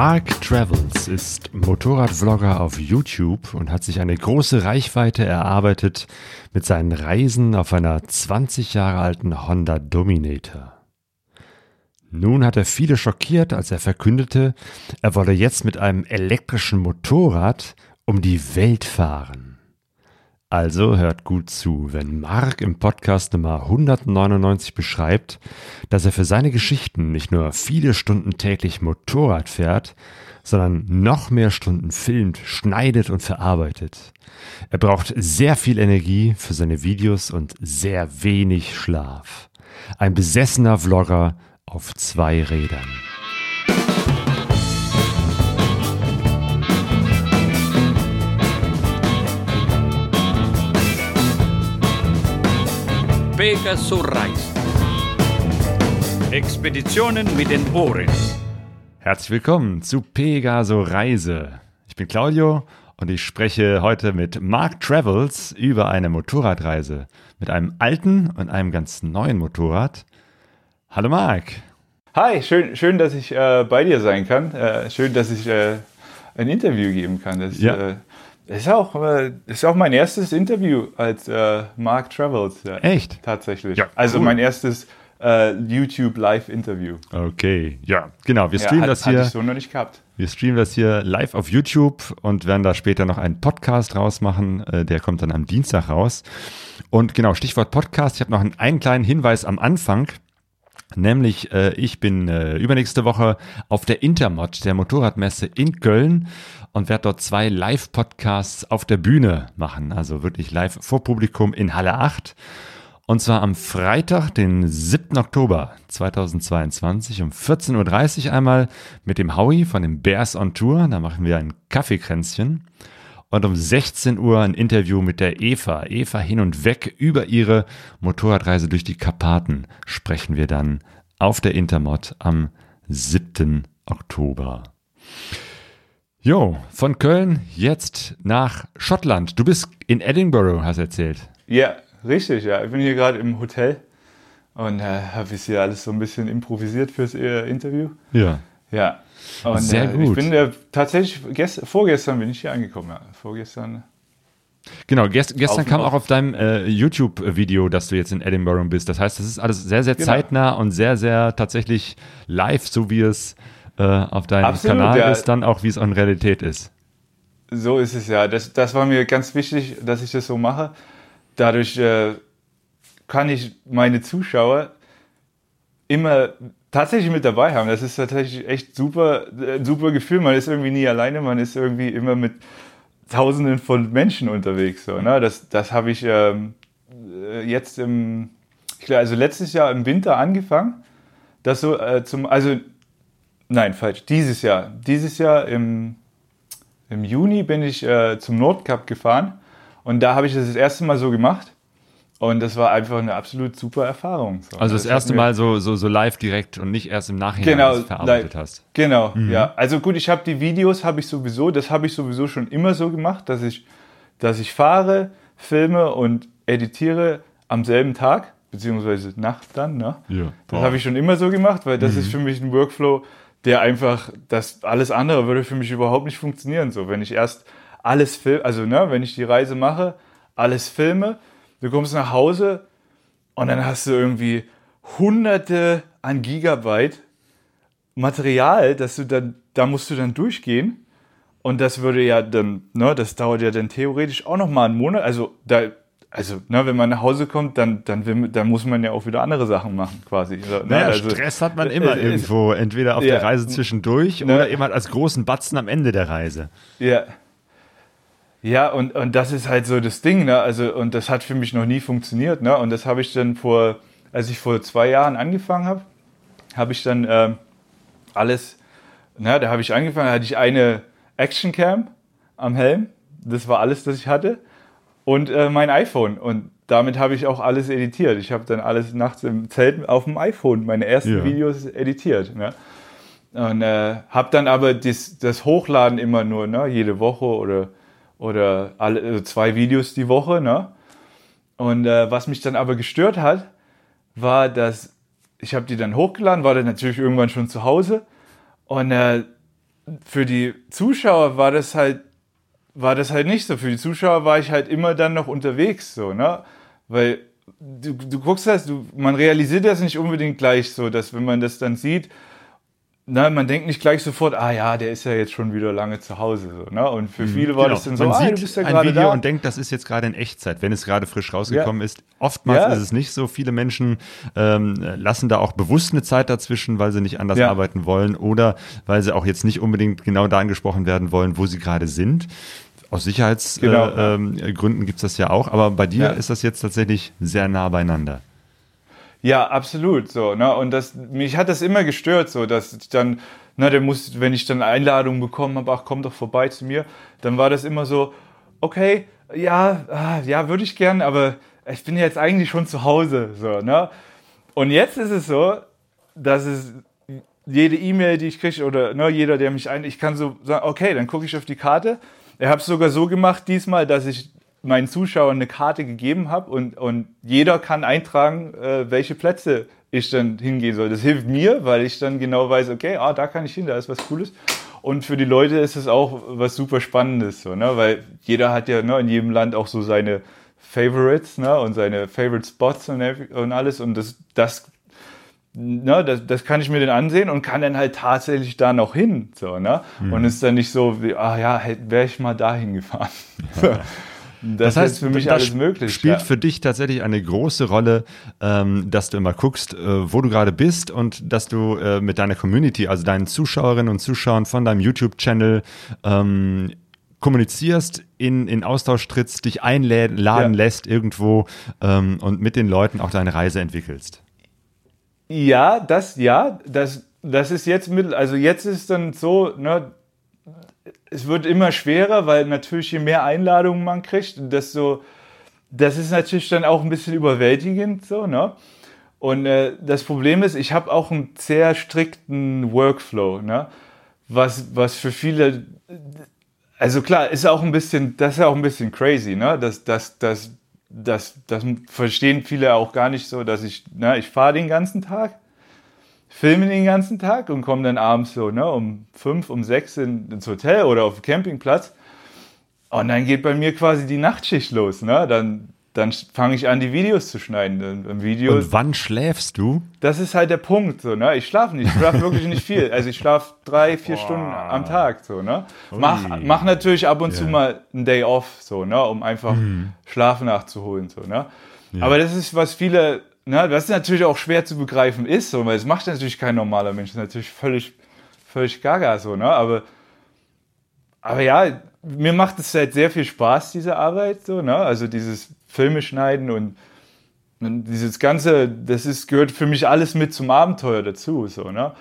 Mark Travels ist Motorradvlogger auf YouTube und hat sich eine große Reichweite erarbeitet mit seinen Reisen auf einer 20 Jahre alten Honda Dominator. Nun hat er viele schockiert, als er verkündete, er wolle jetzt mit einem elektrischen Motorrad um die Welt fahren. Also hört gut zu, wenn Mark im Podcast Nummer 199 beschreibt, dass er für seine Geschichten nicht nur viele Stunden täglich Motorrad fährt, sondern noch mehr Stunden filmt, schneidet und verarbeitet. Er braucht sehr viel Energie für seine Videos und sehr wenig Schlaf. Ein besessener Vlogger auf zwei Rädern. Pegasus Reise. Expeditionen mit den Ohren. Herzlich willkommen zu Pegaso Reise. Ich bin Claudio und ich spreche heute mit Mark Travels über eine Motorradreise mit einem alten und einem ganz neuen Motorrad. Hallo Mark. Hi, schön, schön dass ich äh, bei dir sein kann. Äh, schön, dass ich äh, ein Interview geben kann. Das, Ja. Äh, ist, auch, äh, ist auch mein erstes Interview als äh, Mark Travels. Ja, Echt? Tatsächlich. Ja, also cool. mein erstes äh, YouTube Live-Interview. Okay, ja, genau. Wir Ja, streamen hat- das Hatte hier. ich so noch nicht gehabt. Wir streamen das hier live auf YouTube und werden da später noch einen Podcast rausmachen. Äh, Der kommt dann am Dienstag raus. Und genau, Stichwort Podcast. Ich habe noch einen, einen kleinen Hinweis am Anfang. Nämlich, äh, ich bin äh, übernächste Woche auf der Intermod, der Motorradmesse in Köln und werde dort zwei Live-Podcasts auf der Bühne machen. Also wirklich live vor Publikum in Halle 8. Und zwar am Freitag, den 7. Oktober 2022 um 14.30 Uhr einmal mit dem Howie von den Bears on Tour. Da machen wir ein Kaffeekränzchen. Und um 16 Uhr ein Interview mit der Eva. Eva hin und weg über ihre Motorradreise durch die Karpaten sprechen wir dann auf der Intermod am 7. Oktober. Jo, von Köln jetzt nach Schottland. Du bist in Edinburgh, hast erzählt. Ja, richtig. Ja. Ich bin hier gerade im Hotel und äh, habe jetzt hier alles so ein bisschen improvisiert fürs äh, Interview. Ja. Ja. Und, Sehr äh, gut. Ich bin äh, tatsächlich, gest vorgestern bin ich hier angekommen. Ja. Vorgestern. Genau, gest gestern kam auch auf deinem äh, YouTube-Video, dass du jetzt in Edinburgh bist. Das heißt, das ist alles sehr, sehr Genau. zeitnah und sehr, sehr tatsächlich live, so wie es äh, auf deinem Absolut, Kanal ja. ist, dann auch wie es in Realität ist. So ist es ja. Das, das war mir ganz wichtig, dass ich das so mache. Dadurch äh, kann ich meine Zuschauer immer tatsächlich mit dabei haben. Das ist tatsächlich echt super, äh, ein super Gefühl. Man ist irgendwie nie alleine, man ist irgendwie immer mit Tausenden von Menschen unterwegs. So, ne? Das, das habe ich ähm, äh, jetzt im, ich glaube, also letztes Jahr im Winter angefangen. Das so äh, zum, also nein, falsch, dieses Jahr. Dieses Jahr im im Juni bin ich äh, zum Nordcup gefahren und da habe ich das das erste Mal so gemacht und das war einfach eine absolut super Erfahrung. So, Also das hat erste Mal so, so, so live direkt und nicht erst im Nachhinein Genau, das verarbeitet live. hast. Genau, Mhm. ja. Also gut, ich habe die Videos, habe ich sowieso, das habe ich sowieso schon immer so gemacht, dass ich, dass ich fahre, filme und editiere am selben Tag, beziehungsweise Nacht dann. Ne? Ja. Das habe ich schon immer so gemacht, weil Mhm. das ist für mich ein Workflow, der einfach, das alles andere würde für mich überhaupt nicht funktionieren. So, wenn ich erst alles filme, also ne, wenn ich die Reise mache, alles filme, du kommst nach Hause und dann hast du irgendwie hunderte an Gigabyte Material, dass du dann, da musst du dann durchgehen. Und das würde ja dann, ne, das dauert ja dann theoretisch auch noch mal einen Monat. Also da, also, ne, wenn man nach Hause kommt, dann, dann, will, dann muss man ja auch wieder andere Sachen machen, quasi. Ne? Naja, also, Stress hat man immer äh, äh, irgendwo, entweder auf ja. der Reise zwischendurch Ne. oder eben halt als großen Batzen am Ende der Reise. Ja. Ja, und, und das ist halt so das Ding, ne? Also, und das hat für mich noch nie funktioniert, ne? Und das habe ich dann vor, als ich vor zwei Jahren angefangen habe, habe ich dann ähm, alles, na, da habe ich angefangen, da hatte ich eine Actioncam am Helm, das war alles, das ich hatte, und äh, mein iPhone. Und damit habe ich auch alles editiert. Ich habe dann alles nachts im Zelt auf dem iPhone, meine ersten Ja. Videos editiert. Ne? Und äh, habe dann aber das, das Hochladen immer nur, ne, jede Woche oder, oder alle, also zwei Videos die Woche. Ne? Und äh, was mich dann aber gestört hat, war, dass ich habe die dann hochgeladen, war dann natürlich irgendwann schon zu Hause und äh, für die Zuschauer war das halt, war das halt nicht so. Für die Zuschauer war ich halt immer dann noch unterwegs, so, ne? Weil du, du guckst das, du, man realisiert das nicht unbedingt gleich so, dass wenn man das dann sieht, na, man denkt nicht gleich sofort, ah ja, der ist ja jetzt schon wieder lange zu Hause. So, ne? Und für viele war Genau. das dann so, Man ah, sieht du bist ja ein Video da. und denkt, das ist jetzt gerade in Echtzeit, wenn es gerade frisch rausgekommen Ja. ist. Oftmals Ja. ist es nicht so. Viele Menschen ähm, lassen da auch bewusst eine Zeit dazwischen, weil sie nicht anders Ja. arbeiten wollen oder weil sie auch jetzt nicht unbedingt genau da angesprochen werden wollen, wo sie gerade sind. Aus Sicherheitsgründen Genau, äh, ähm, Gründen gibt's das ja auch, aber bei dir ist das jetzt tatsächlich sehr nah beieinander. Ja, absolut. So, ne? Und das, mich hat das immer gestört, so, dass ich dann, na, der muss, wenn ich dann Einladungen bekommen habe, ach, komm doch vorbei zu mir, dann war das immer so, okay, ja, ah, ja, würde ich gern, aber ich bin jetzt eigentlich schon zu Hause, so, ne? Und jetzt ist es so, dass es jede E-Mail, die ich kriege, oder ne, jeder, der mich ein, ich kann so sagen, okay, dann gucke ich auf die Karte. Ich habe es sogar so gemacht diesmal, dass ich meinen Zuschauern eine Karte gegeben habe und, und jeder kann eintragen, äh, welche Plätze ich dann hingehen soll. Das hilft mir, weil ich dann genau weiß, okay, ah, da kann ich hin, da ist was Cooles. Und für die Leute ist es auch was super Spannendes, so, ne? weil jeder hat ja ne, in jedem Land auch so seine Favorites ne? und seine Favorite Spots und, und alles. Und das, das ne, das, das kann ich mir dann ansehen und kann dann halt tatsächlich da noch hin. So, ne? Mhm. Und ist dann nicht so wie, ah ja, wäre ich mal dahin gefahren. So. Das, Das heißt, für mich alles möglich. Spielt ja. für dich tatsächlich eine große Rolle, ähm, dass du immer guckst, äh, wo du gerade bist und dass du äh, mit deiner Community, also deinen Zuschauerinnen und Zuschauern von deinem YouTube-Channel ähm, kommunizierst, in, in Austausch trittst, dich einladen Ja. lässt irgendwo ähm, und mit den Leuten auch deine Reise entwickelst. Ja, das, ja, das, das ist jetzt mit, also jetzt ist dann so, ne, es wird immer schwerer, weil natürlich je mehr Einladungen man kriegt, desto, das ist natürlich dann auch ein bisschen überwältigend, so, ne? Und äh, das Problem ist, ich habe auch einen sehr strikten Workflow, ne? Was, was für viele, also klar, ist auch ein bisschen, das ist auch ein bisschen crazy, ne? Das, das, das, das, das verstehen viele auch gar nicht so, dass ich, ne, ich fahre den ganzen Tag, filme den ganzen Tag und komme dann abends so, ne, um fünf, um sechs in, ins Hotel oder auf den Campingplatz. Und dann geht bei mir quasi die Nachtschicht los, ne? Dann, dann fange ich an, die Videos zu schneiden. Ein Video, Und wann schläfst du? das ist halt der Punkt, so, ne? Ich schlafe nicht, ich schlafe wirklich nicht viel. Also ich schlafe drei, vier Stunden am Tag, so, ne? Mach, Ui. mach natürlich ab und zu Ja. mal einen Day off, so, ne? Um einfach Schlaf nachzuholen, so, ne? Aber das ist, was viele, ne? Was natürlich auch schwer zu begreifen ist, so, weil es macht natürlich kein normaler Mensch. Das ist natürlich völlig, völlig gaga, so, ne? Aber, aber ja, mir macht es halt sehr viel Spaß, diese Arbeit, so, ne? Also dieses Filme schneiden und und dieses Ganze, das ist, gehört für mich alles mit zum Abenteuer dazu, so, ne?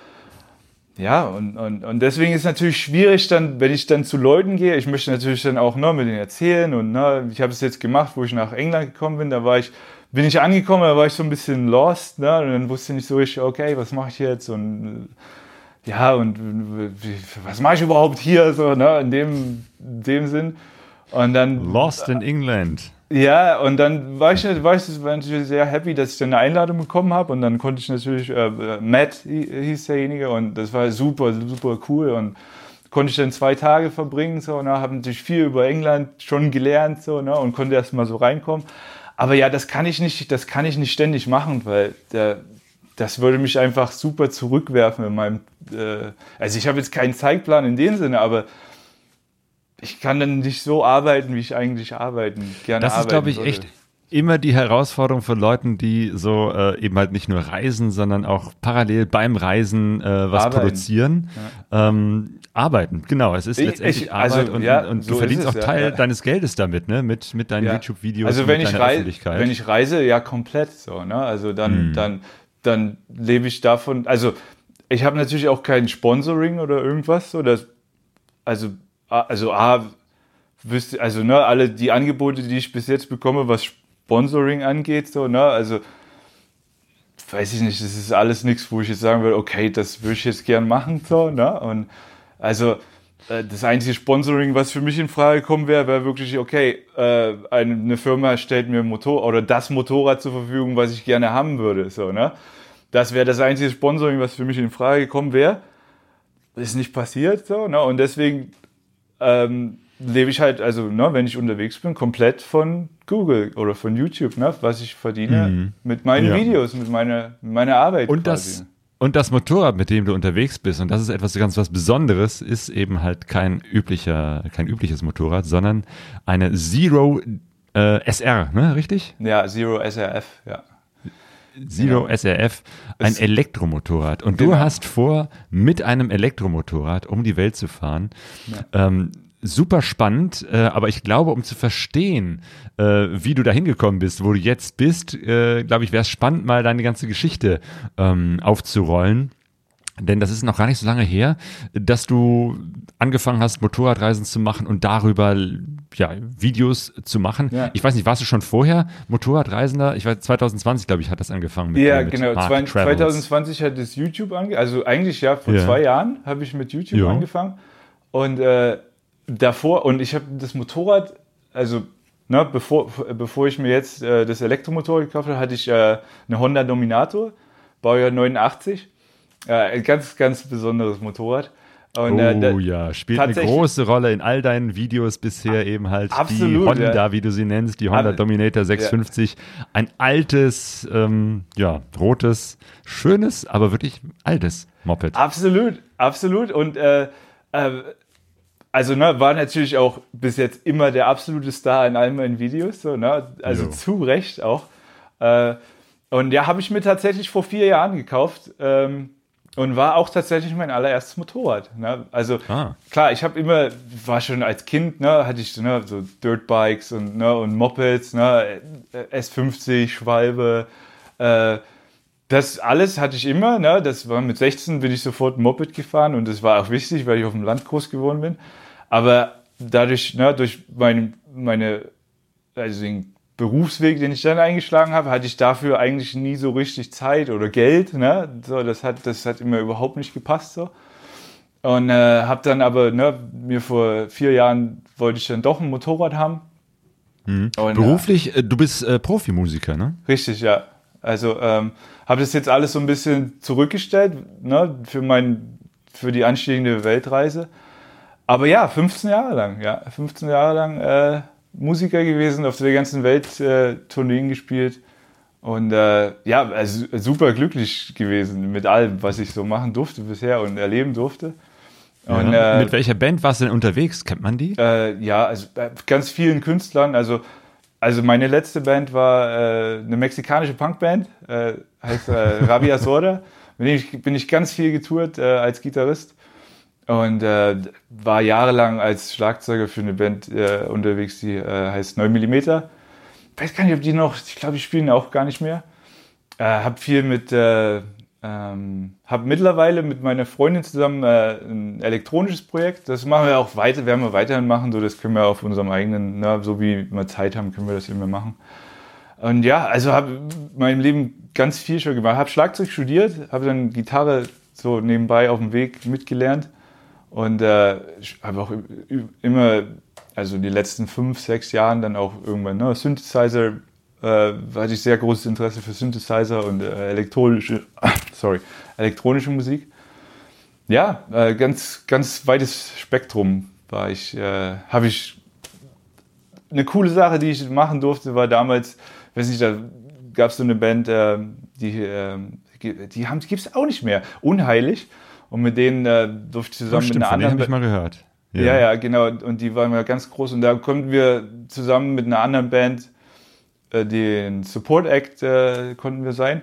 Ja, und, und, und deswegen ist es natürlich schwierig dann, wenn ich dann zu Leuten gehe, ich möchte natürlich dann auch ne, mit denen erzählen und ne, ich habe es jetzt gemacht, wo ich nach England gekommen bin, da war ich, bin ich angekommen, da war ich so ein bisschen lost, ne, und dann wusste ich nicht so richtig, okay, was mache ich jetzt? Und ja, und was mache ich überhaupt hier, so, ne, in dem, in dem Sinn. Und dann Lost in England. ja, und dann war ich, war ich war natürlich sehr happy, dass ich dann eine Einladung bekommen habe. Und dann konnte ich natürlich, äh, Matt hi- hieß derjenige. Und das war super, super cool. Und konnte ich dann zwei Tage verbringen, so, ne, habe natürlich viel über England schon gelernt, so, ne, und konnte erst mal so reinkommen. Aber ja, das kann ich nicht, das kann ich nicht ständig machen, weil der, das würde mich einfach super zurückwerfen in meinem, äh, also ich habe jetzt keinen Zeitplan in dem Sinne, aber ich kann dann nicht so arbeiten, wie ich eigentlich arbeiten gerne Das ist, arbeiten glaube ich, würde. echt immer die Herausforderung von Leuten, die so äh, eben halt nicht nur reisen, sondern auch parallel beim Reisen äh, was Arbeiten. produzieren. Ähm, arbeiten, genau. Es ist Ich- letztendlich ich- also, Arbeit und, ja, und du so verdienst ist auch es, ja, Teil ja. deines Geldes damit, ne? Mit, mit deinen Ja. YouTube-Videos Also und wenn ich, deiner rei Öffentlichkeit. wenn ich reise, ja komplett so. Ne? Also dann, dann, dann lebe ich davon. Also ich habe natürlich auch kein Sponsoring oder irgendwas. So, dass, also, also A, wüsste, also ne, alle die Angebote, die ich bis jetzt bekomme, was Sponsoring angeht, so, ne, also weiß ich nicht, das ist alles nichts, wo ich jetzt sagen würde, okay, das würde ich jetzt gern machen, so, ne? Und also äh, das einzige Sponsoring, was für mich in Frage kommen wäre, wäre wirklich, okay, äh, eine, Firma stellt mir ein Motor oder das Motorrad zur Verfügung, was ich gerne haben würde, so, ne? Das wäre das einzige Sponsoring, was für mich in Frage gekommen wäre. ist nicht passiert so, ne? Und deswegen ähm, lebe ich halt, also ne, wenn ich unterwegs bin, komplett von Google oder von YouTube, ne, was ich verdiene Mhm. mit meinen Ja. Videos, mit meiner, meiner Arbeit. Und quasi. das, und das Motorrad, mit dem du unterwegs bist, und das ist etwas ganz was Besonderes, ist eben halt kein üblicher, kein übliches Motorrad, sondern eine Zero äh, SR, ne, richtig? Ja, Zero SRF, ja. Zero Genau. SRF, ein Es- Elektromotorrad. Und du Genau. hast vor, mit einem Elektromotorrad um die Welt zu fahren. Ähm, super spannend, äh, aber ich glaube, um zu verstehen, äh, wie du da hingekommen bist, wo du jetzt bist, äh, glaube ich, wäre es spannend, mal deine ganze Geschichte ähm, aufzurollen. Denn das ist noch gar nicht so lange her, dass du angefangen hast, Motorradreisen zu machen und darüber ja, Videos zu machen. Ja. Ich weiß nicht, warst du schon vorher Motorradreisender? Ich weiß, 2020, glaube ich, hat das angefangen mit, Ja, äh, mit genau. Zwei- Travels. 2020 hat das YouTube angefangen. Also eigentlich ja, vor Ja. zwei Jahren habe ich mit YouTube Ja. angefangen. Und äh, davor, und ich habe das Motorrad, also ne, bevor, bevor ich mir jetzt äh, das Elektromotorrad gekauft habe, hatte ich äh, eine Honda Dominator, Baujahr 89. Äh, ein ganz, ganz besonderes Motorrad. Und, äh, Oh ja, spielt eine große Rolle in all deinen Videos bisher eben halt Absolut, die Honda, ja. wie du sie nennst, die Honda Dominator 650. Ein altes, ähm, ja, rotes, schönes, aber wirklich altes Moped. Absolut, absolut. Und äh, äh, also ne, war natürlich auch bis jetzt immer der absolute Star in all meinen Videos. So, ne? Also Jo. zu Recht auch. Äh, und ja, habe ich mir tatsächlich vor vier Jahren gekauft. Ähm, und war auch tatsächlich mein allererstes Motorrad. Ne? Also Ah. klar, ich habe immer, war schon als Kind, ne, hatte ich ne, so Dirtbikes und, ne, und Mopeds, ne, S50, Schwalbe, äh, das alles hatte ich immer. Ne? Das war mit 16 bin ich sofort Moped gefahren und das war auch wichtig, weil ich auf dem Land groß geworden bin. Aber dadurch, ne, durch meine, meine also den Berufsweg, den ich dann eingeschlagen habe, hatte ich dafür eigentlich nie so richtig Zeit oder Geld. Ne? So, das, hat, das hat immer überhaupt nicht gepasst. So. Und äh, habe dann aber, ne, mir vor vier Jahren wollte ich dann doch ein Motorrad haben. Und, äh, Beruflich, äh, du bist äh, Profimusiker, ne? Richtig, ja. Also ähm, habe das jetzt alles so ein bisschen zurückgestellt ne, für, mein, für die anstehende Weltreise. Aber ja, 15 Jahre lang, ja. 15 Jahre lang äh, Musiker gewesen, auf der ganzen Welt äh, Tourneen gespielt. Und äh, ja, also super glücklich gewesen mit allem, was ich so machen durfte bisher und erleben durfte. Und, ja. äh, Mit welcher Band warst du denn unterwegs? Kennt man die? äh, ja, also ganz vielen Künstlern. Also, also meine letzte Band war äh, eine mexikanische Punkband, äh, heißt äh, Rabia Sorda. Mit dem ich, bin ich ganz viel getourt äh, als Gitarrist und äh, war jahrelang als Schlagzeuger für eine Band äh, unterwegs, die äh, heißt 9 mm. Ich weiß gar nicht, ob die noch, ich glaube, die spielen auch gar nicht mehr. Äh, hab viel mit, äh, ähm, hab mittlerweile mit meiner Freundin zusammen äh, ein elektronisches Projekt. Das machen wir auch weiter, werden wir weiterhin machen. So, das können wir auf unserem eigenen, na, so wie wir Zeit haben, können wir das immer machen. Und ja, also habe in meinem Leben ganz viel schon gemacht. Habe Schlagzeug studiert, habe dann Gitarre so nebenbei auf dem Weg mitgelernt und äh, habe auch immer, also die letzten fünf, sechs Jahren dann auch irgendwann ne, Synthesizer, äh, hatte ich sehr großes Interesse für Synthesizer und äh, elektronische, sorry, elektronische Musik. Ja, äh, ganz, ganz weites Spektrum war ich, äh, habe ich eine coole Sache, die ich machen durfte, war damals, weiß nicht, da gab es so eine Band, äh, die, äh, die haben, gibt es auch nicht mehr, Unheilig. Und mit denen äh, durfte ich zusammen Oh, stimmt, mit einer anderen habe ich mal gehört. ja. ja, genau. Und die waren ja ganz groß. Und da konnten wir zusammen mit einer anderen Band äh, den Support Act äh, konnten wir sein.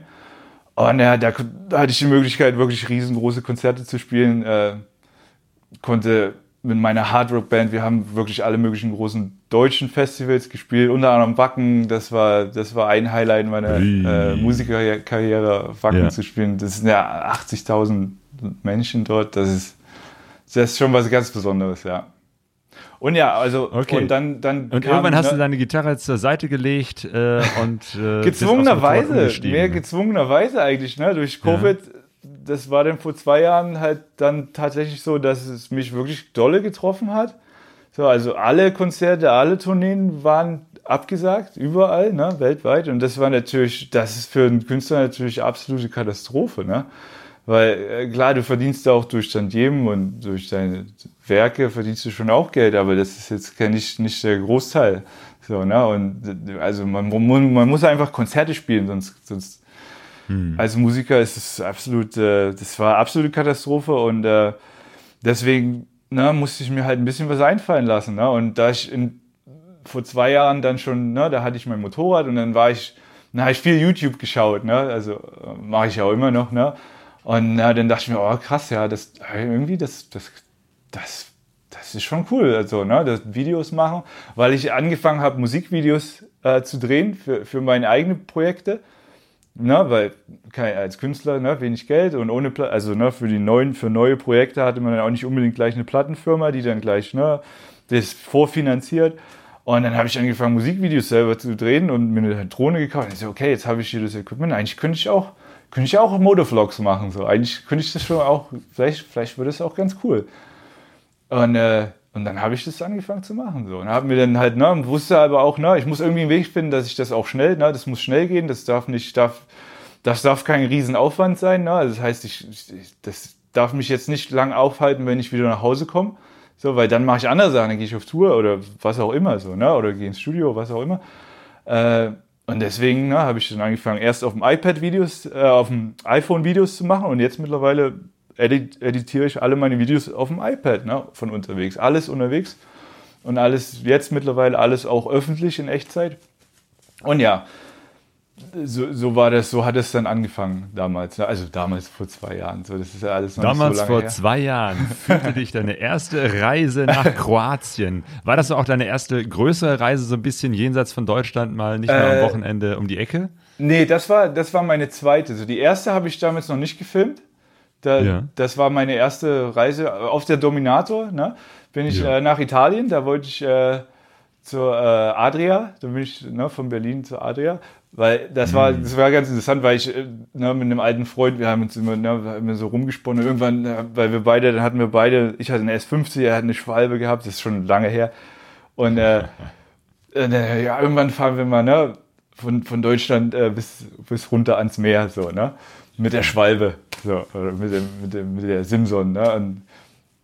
Und ja, da, da hatte ich die Möglichkeit, wirklich riesengroße Konzerte zu spielen. Äh, konnte mit meiner Hardrock-Band, wir haben wirklich alle möglichen großen deutschen Festivals gespielt, unter anderem Wacken. Das war, das war ein Highlight meiner äh, Musikerkarriere, Wacken Ja. zu spielen. Das sind ja 80.000 Menschen dort. Das ist, das ist schon was ganz Besonderes, ja. Und ja, also, Okay. und dann, dann Und kam, irgendwann hast ne, du deine Gitarre zur Seite gelegt äh, und äh, gezwungenerweise, mehr gezwungenerweise eigentlich, ne? Durch Covid, das war dann vor zwei Jahren halt dann tatsächlich so, dass es mich wirklich dolle getroffen hat. So, also alle Konzerte, alle Tourneen waren abgesagt, überall, ne, weltweit. Und das war natürlich, das ist für einen Künstler natürlich absolute Katastrophe, ne? Weil äh, klar, du verdienst auch durch Tantiemen und durch deine Werke verdienst du schon auch Geld, aber das ist jetzt nicht, nicht der Großteil. So, ne? Und also man, man, muss einfach Konzerte spielen, sonst, sonst als Musiker ist es absolut, äh, das war absolute Katastrophe und äh, deswegen ne, musste ich mir halt ein bisschen was einfallen lassen. Ne? Und da ich in, vor zwei Jahren dann schon, ne, da hatte ich mein Motorrad und dann war ich, na, habe ich viel YouTube geschaut, ne? also mache ich ja auch immer noch. Ne? Und na, dann dachte ich mir, oh krass, ja, das irgendwie, das, das, das, das ist schon cool, also, ne, das Videos machen, weil ich angefangen habe, Musikvideos äh, zu drehen für, für meine eigenen Projekte. Ne, weil als Künstler ne, wenig Geld und ohne Pla also ne, für die neuen für neue Projekte hatte man dann auch nicht unbedingt gleich eine Plattenfirma, die dann gleich ne, das vorfinanziert. Und dann habe ich angefangen Musikvideos selber zu drehen und mir eine Drohne gekauft. Und ich so, okay, jetzt habe ich hier das Equipment. Eigentlich könnte ich auch könnte ich auch Motovlogs machen so. Eigentlich könnte ich das schon auch vielleicht vielleicht wird das auch ganz cool. Und, äh, und dann habe ich das angefangen zu machen. So. Und habe mir dann halt, ne, wusste aber auch, ne, ich muss irgendwie einen Weg finden, dass ich das auch schnell, ne, das muss schnell gehen, das darf nicht, darf, das darf kein Riesenaufwand sein. Ne? Also das heißt, ich, ich, das darf mich jetzt nicht lang aufhalten, wenn ich wieder nach Hause komme. So, weil dann mache ich andere Sachen, dann gehe ich auf Tour oder was auch immer so, ne? Oder gehe ins Studio, was auch immer. Äh, und deswegen ne, habe ich dann angefangen, erst auf dem iPad Videos, äh, auf dem iPhone Videos zu machen und jetzt mittlerweile edit editiere ich alle meine Videos auf dem iPad ne, von unterwegs. Alles unterwegs und alles jetzt mittlerweile alles auch öffentlich in Echtzeit. Und ja, so, so war das, so hat es dann angefangen damals. ne? Also damals vor zwei Jahren. So, das ist ja alles noch Damals so vor her. zwei Jahren führte dich deine erste Reise nach Kroatien. War das auch deine erste größere Reise, so ein bisschen jenseits von Deutschland, mal nicht nur Äh, am Wochenende um die Ecke? Nee, das war, das war meine zweite. So, die erste habe ich damals noch nicht gefilmt. Da, Ja. Das war meine erste Reise auf der Dominator. Ne? Bin ich Ja. äh, nach Italien, da wollte ich äh, zur äh, Adria, da bin ich ne, von Berlin zur Adria. Weil das war, Mhm. das war ganz interessant, weil ich äh, ne, mit einem alten Freund, wir haben uns immer, ne, wir haben immer so rumgesponnen. Und irgendwann, äh, weil wir beide, dann hatten wir beide, ich hatte eine S50, er hat eine Schwalbe gehabt, das ist schon lange her. Und äh, äh, ja, irgendwann fahren wir mal ne, von, von Deutschland äh, bis, bis runter ans Meer, so, ne? Mit der Schwalbe, so, oder mit, dem, mit, dem, mit der Simson, ne? Und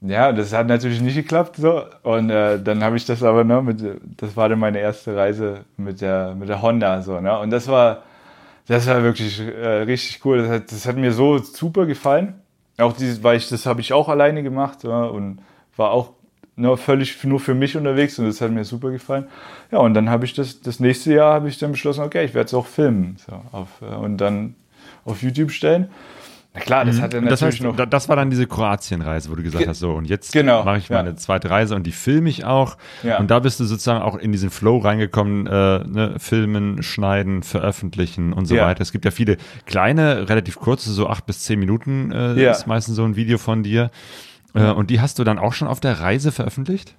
ja, das hat natürlich nicht geklappt, so. Und äh, dann habe ich das aber, ne, mit, das war dann meine erste Reise mit der, mit der Honda, so, ne? Und das war, das war wirklich äh, richtig cool. Das hat, das hat mir so super gefallen. Auch dieses, weil ich, das habe ich auch alleine gemacht ja, und war auch ne, völlig nur für mich unterwegs und das hat mir super gefallen. Ja, und dann habe ich das, das nächste Jahr habe ich dann beschlossen, okay, ich werde es auch filmen so, auf, äh, und dann auf YouTube stellen. Na klar, das hat Mhm. Und das natürlich heißt, noch. da- das war dann diese Kroatien-Reise, wo du gesagt Ge- hast, so, und jetzt Genau, mache ich ja. meine zweite Reise und die filme ich auch. Ja. Und da bist du sozusagen auch in diesen Flow reingekommen, äh, ne, filmen, schneiden, veröffentlichen und so Ja. weiter. Es gibt ja viele kleine, relativ kurze, so acht bis zehn Minuten äh, ist meistens so ein Video von dir. Äh, und die hast du dann auch schon auf der Reise veröffentlicht?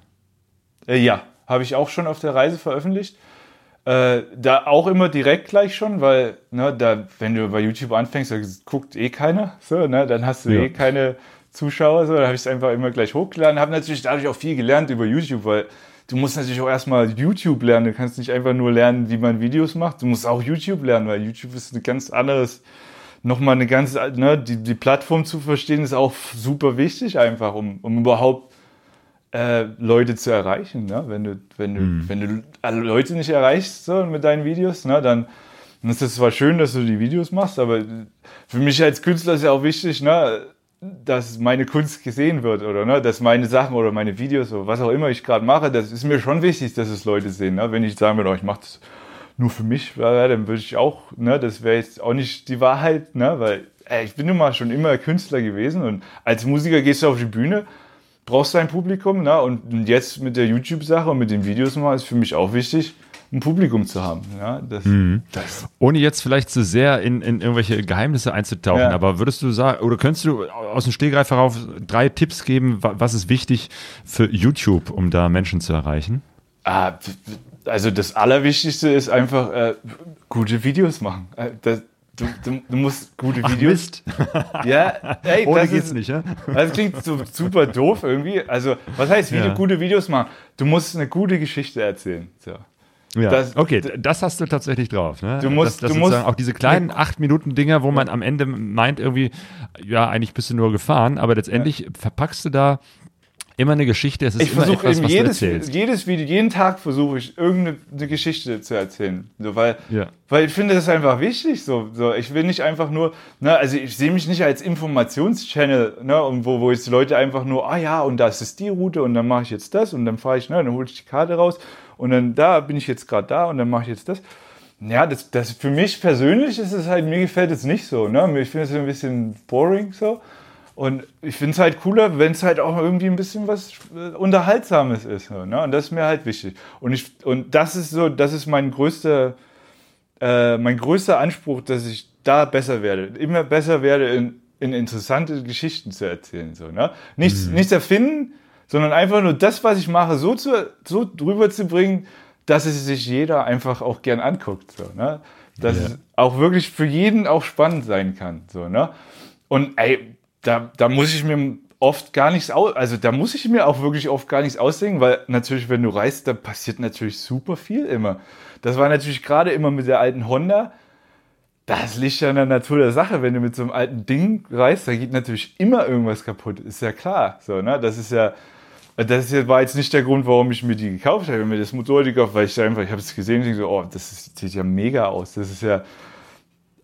Äh, ja, habe ich auch schon auf der Reise veröffentlicht. Äh, da auch immer direkt gleich schon, weil, ne, da, wenn du bei YouTube anfängst, guckt eh keiner, so, ne, dann hast du Ja. eh keine Zuschauer, so, da habe ich es einfach immer gleich hochgeladen, habe natürlich dadurch auch viel gelernt über YouTube, weil du musst natürlich auch erstmal YouTube lernen, du kannst nicht einfach nur lernen, wie man Videos macht, du musst auch YouTube lernen, weil YouTube ist ein ganz anderes, nochmal eine ganz, ne, die, die Plattform zu verstehen, ist auch super wichtig einfach, um, um überhaupt äh, Leute zu erreichen. Ne? Wenn, du, wenn, du, wenn du alle Leute nicht erreichst so, mit deinen Videos, ne, dann, dann ist es zwar schön, dass du die Videos machst, aber für mich als Künstler ist ja auch wichtig, ne, dass meine Kunst gesehen wird oder ne, dass meine Sachen oder meine Videos oder was auch immer ich gerade mache, das ist mir schon wichtig, dass es Leute sehen. Ne? Wenn ich sagen würde, oh, ich mache das nur für mich, ja, dann würde ich auch, ne, das wäre jetzt auch nicht die Wahrheit, ne, weil ey, ich bin nun mal schon immer Künstler gewesen und als Musiker gehst du auf die Bühne, brauchst dein Publikum, ne, und jetzt mit der YouTube-Sache und mit den Videos mal ist für mich auch wichtig, ein Publikum zu haben, ja, das, das Ohne jetzt vielleicht zu sehr in, in irgendwelche Geheimnisse einzutauchen, Ja. aber würdest du sagen, oder könntest du aus dem Stegreif herauf drei Tipps geben, wa- was ist wichtig für YouTube, um da Menschen zu erreichen? Ah, also das Allerwichtigste ist einfach äh, gute Videos machen. Äh, das, du, du, du musst gute Videos. Mist. Ja, ey, Ohne das geht's ist, nicht, ja? Das klingt so super doof irgendwie. Also, was heißt Video, Ja. gute Videos machen? Du musst eine gute Geschichte erzählen. So. Ja, Das- okay, das hast du tatsächlich drauf. Ne? Du musst- das, das du musst- auch diese kleinen 8-Minuten-Dinger, wo man am Ende meint, irgendwie, ja, eigentlich bist du nur gefahren, aber letztendlich verpackst du da immer eine Geschichte. Es ist Ich immer versuche etwas, eben was jedes, du erzählst. jedes Video, jeden Tag versuche ich irgendeine eine Geschichte zu erzählen. So, weil, Ja. weil ich finde das einfach wichtig. So, so. Ich will nicht einfach nur, ne, also ich sehe mich nicht als Informationschannel, ne, und wo, wo jetzt Leute einfach nur, ah ja, und das ist die Route und dann mache ich jetzt das und dann fahre ich, ne, dann hole ich die Karte raus und dann da bin ich jetzt gerade da und dann mache ich jetzt das. Ja, das, das für mich persönlich ist es halt, mir gefällt es nicht so. Ne? Ich finde es ein bisschen boring so. Und ich finde es halt cooler, wenn es halt auch irgendwie ein bisschen was äh, Unterhaltsames ist. So, ne? Und das ist mir halt wichtig. Und, ich, und das ist so, das ist mein größter, äh, mein größter Anspruch, dass ich da besser werde. Immer besser werde, in, in interessante Geschichten zu erzählen. So, ne? nichts, nichts erfinden, sondern einfach nur das, was ich mache, so, zu, so drüber zu bringen, dass es sich jeder einfach auch gern anguckt. So, ne? Dass Ja. es auch wirklich für jeden auch spannend sein kann. So, ne? Und ey, da, da muss ich mir oft gar nichts aus, also da muss ich mir auch wirklich oft gar nichts ausdenken, weil natürlich, wenn du reist, da passiert natürlich super viel immer. Das war natürlich gerade immer mit der alten Honda. Das liegt ja in der Natur der Sache. Wenn du mit so einem alten Ding reist, da geht natürlich immer irgendwas kaputt. Ist ja klar. So, ne? Das ist ja, das war jetzt nicht der Grund, warum ich mir die gekauft habe. Ich habe mir das Motorrad gekauft, weil ich einfach, ich habe es gesehen und denke so, oh, das sieht ja mega aus. Das ist ja,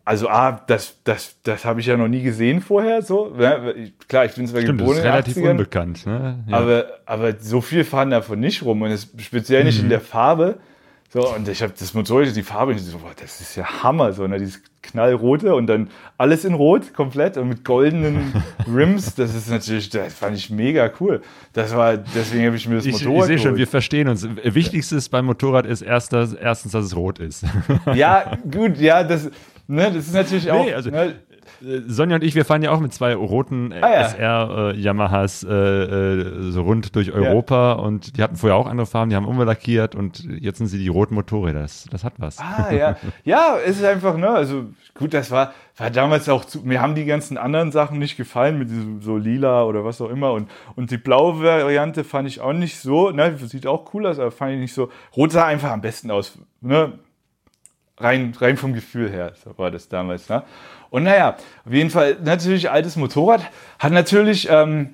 also A, das, das, das habe ich ja noch nie gesehen vorher. So, ne? Ich- Klar, ich bin zwar Stimmt, das geboren ist in den relativ 80ern, unbekannt. Ne? Ja. aber, aber so viel fahren davon nicht rum und es, speziell nicht Mhm. in der Farbe. So, und ich habe das Motorrad, die Farbe, und ich so, boah, das ist ja Hammer, so, ne, dieses knallrote und dann alles in Rot komplett und mit goldenen Rims, das ist natürlich, das fand ich mega cool. Das war, deswegen habe ich mir das ich, ich Motorrad sehe schon, wir verstehen uns. Wichtigstes beim Motorrad ist erst, dass, erstens, dass es rot ist. Ja, gut, ja, das, ne, das ist natürlich auch, Nee, also- ne, Äh, Sonja und ich, wir fahren ja auch mit zwei roten äh, Ah, ja. SR äh, Yamahas äh, äh, so rund durch Europa und die hatten vorher auch andere Farben, die haben umlackiert und jetzt sind sie die roten Motorräder. Das, das hat was. Ah, ja. Ja, es ist einfach, ne, also gut, das war, war damals auch zu, mir haben die ganzen anderen Sachen nicht gefallen, mit diesem so lila oder was auch immer und, und die blaue Variante fand ich auch nicht so, ne, sieht auch cool aus, aber fand ich nicht so, rot sah einfach am besten aus, ne, rein, rein vom Gefühl her, so war das damals, ne. Und naja, auf jeden Fall, natürlich altes Motorrad, hat natürlich, ähm,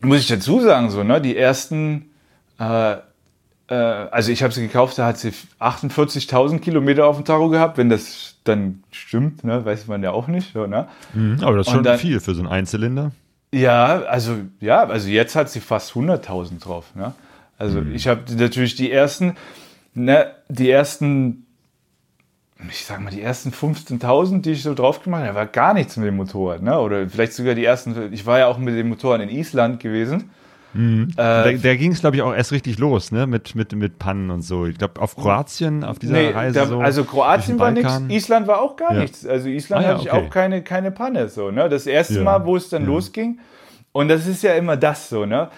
muss ich dazu sagen, so, ne, die ersten, äh, äh, also ich habe sie gekauft, da hat sie 48.000 Kilometer auf dem Tacho gehabt. Wenn das dann stimmt, ne, weiß man ja auch nicht. So, ne? Mhm, aber das ist Und schon dann- viel für so einen Einzylinder. Ja, also ja, also jetzt hat sie fast 100.000 drauf. Ne? Also ich habe natürlich die ersten, ne, die ersten, ich sag mal, die ersten 15.000, die ich so drauf gemacht habe, da war gar nichts mit dem Motorrad. Ne? Oder vielleicht sogar die ersten, ich war ja auch mit dem Motorrad in Island gewesen. Da, Äh, da ging es, glaube ich, auch erst richtig los, ne? Mit, mit, mit Pannen und so. Ich glaube, auf Kroatien, auf dieser Nee, Reise. da, so also Kroatien war nichts. Island war auch gar Ja. nichts. Also Island Ah ja, hatte ich okay. auch keine, keine Panne. So, ne? Das erste Ja. Mal, wo es dann losging. Und das ist ja immer das so, ne?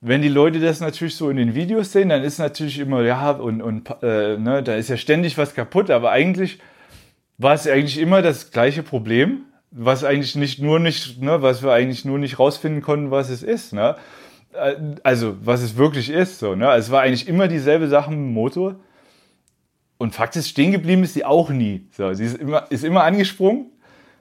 Wenn die Leute das natürlich so in den Videos sehen, dann ist natürlich immer, ja, und, und äh, ne, da ist ja ständig was kaputt, aber eigentlich war es eigentlich immer das gleiche Problem, was eigentlich nicht nur nicht, ne, was wir eigentlich nur nicht rausfinden konnten, was es ist, ne? Äh, Also, was es wirklich ist, so, ne? Es war eigentlich immer dieselbe Sache mit dem Motor. Und Fakt ist, stehen geblieben ist sie auch nie. So, sie ist immer, ist immer angesprungen.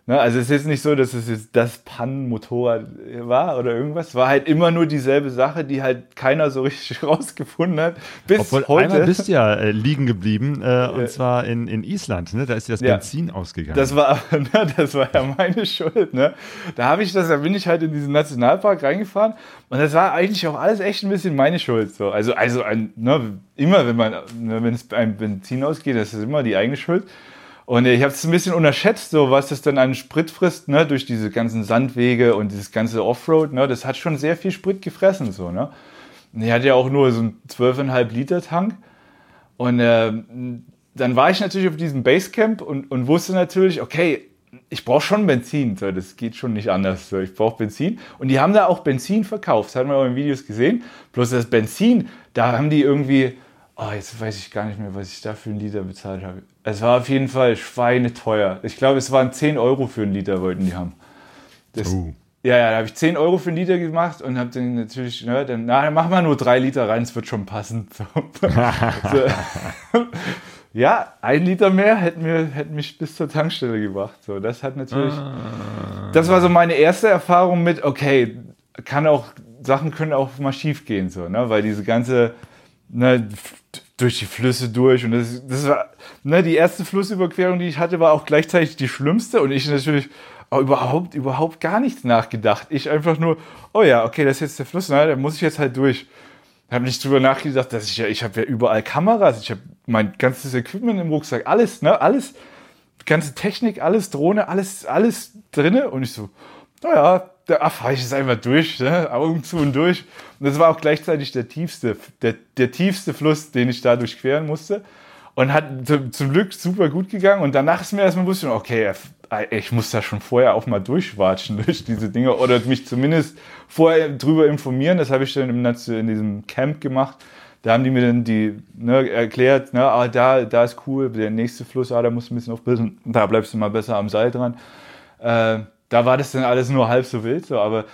Ne? Also es ist jetzt nicht so, dass es jetzt das Pannenmotorrad war oder irgendwas. Es war halt immer nur dieselbe Sache, die halt keiner so richtig rausgefunden hat. Bis Obwohl, heute. einmal bist du ja äh, liegen geblieben, äh, und zwar in, in Island, ne? Da ist dir das Ja. Benzin ausgegangen. Das war, ne, das war ja meine Schuld, ne? Da habe ich das, da bin ich halt in diesen Nationalpark reingefahren und das war eigentlich auch alles echt ein bisschen meine Schuld. So. Also, also ein, ne, immer wenn man, ne, wenn es beim Benzin ausgeht, das ist immer die eigene Schuld. Und ich habe es ein bisschen unterschätzt, so was das dann an Sprit frisst, ne, durch diese ganzen Sandwege und dieses ganze Offroad, ne, das hat schon sehr viel Sprit gefressen, so, ne. Und ich hatte ja auch nur so einen 12,5 Liter Tank. Und äh, dann war ich natürlich auf diesem Basecamp und, und wusste natürlich, okay, ich brauche schon Benzin. So, das geht schon nicht anders. So, ich brauche Benzin. Und die haben da auch Benzin verkauft. Das hat man auch in Videos gesehen. Bloß das Benzin, da haben die irgendwie, oh, jetzt weiß ich gar nicht mehr, was ich da für einen Liter bezahlt habe. Es war auf jeden Fall schweineteuer. Ich glaube, es waren 10 Euro für einen Liter, wollten die haben. Das, Oh. Ja, ja, da habe ich 10 Euro für einen Liter gemacht und habe dann natürlich, ne, dann, na, dann machen wir nur drei Liter rein, es wird schon passen. So. so. Ja, ein Liter mehr hätte, mir, hätte mich bis zur Tankstelle gebracht. So, das hat natürlich. Das war so meine erste Erfahrung mit, okay, kann auch, Sachen können auch mal schief gehen, so, ne? Weil diese ganze, ne, durch die Flüsse durch und das, das war, ne, die erste Flussüberquerung, die ich hatte, war auch gleichzeitig die schlimmste und ich natürlich auch überhaupt, überhaupt gar nichts nachgedacht. Ich einfach nur, oh ja, okay, das ist jetzt der Fluss, na, da muss ich jetzt halt durch. Habe nicht drüber nachgedacht, dass ich ja, ich habe ja überall Kameras, ich habe mein ganzes Equipment im Rucksack, alles, ne, alles, ganze Technik, alles, Drohne, alles, alles drinne und ich so, naja, da fahre ich es einfach durch, ne? Augen zu und durch. Und das war auch gleichzeitig der tiefste, der, der tiefste Fluss, den ich da durchqueren musste. Und hat zum Glück super gut gegangen. Und danach ist mir erstmal bewusst, okay, ich muss da schon vorher auch mal durchwatschen durch diese Dinge oder mich zumindest vorher drüber informieren. Das habe ich dann im, in diesem Camp gemacht. Da haben die mir dann die ne, erklärt, ne, ah, da, da ist cool, der nächste Fluss, ah, da musst du ein bisschen aufpassen, da bleibst du mal besser am Seil dran. Äh, da war das dann alles nur halb so wild, so, aber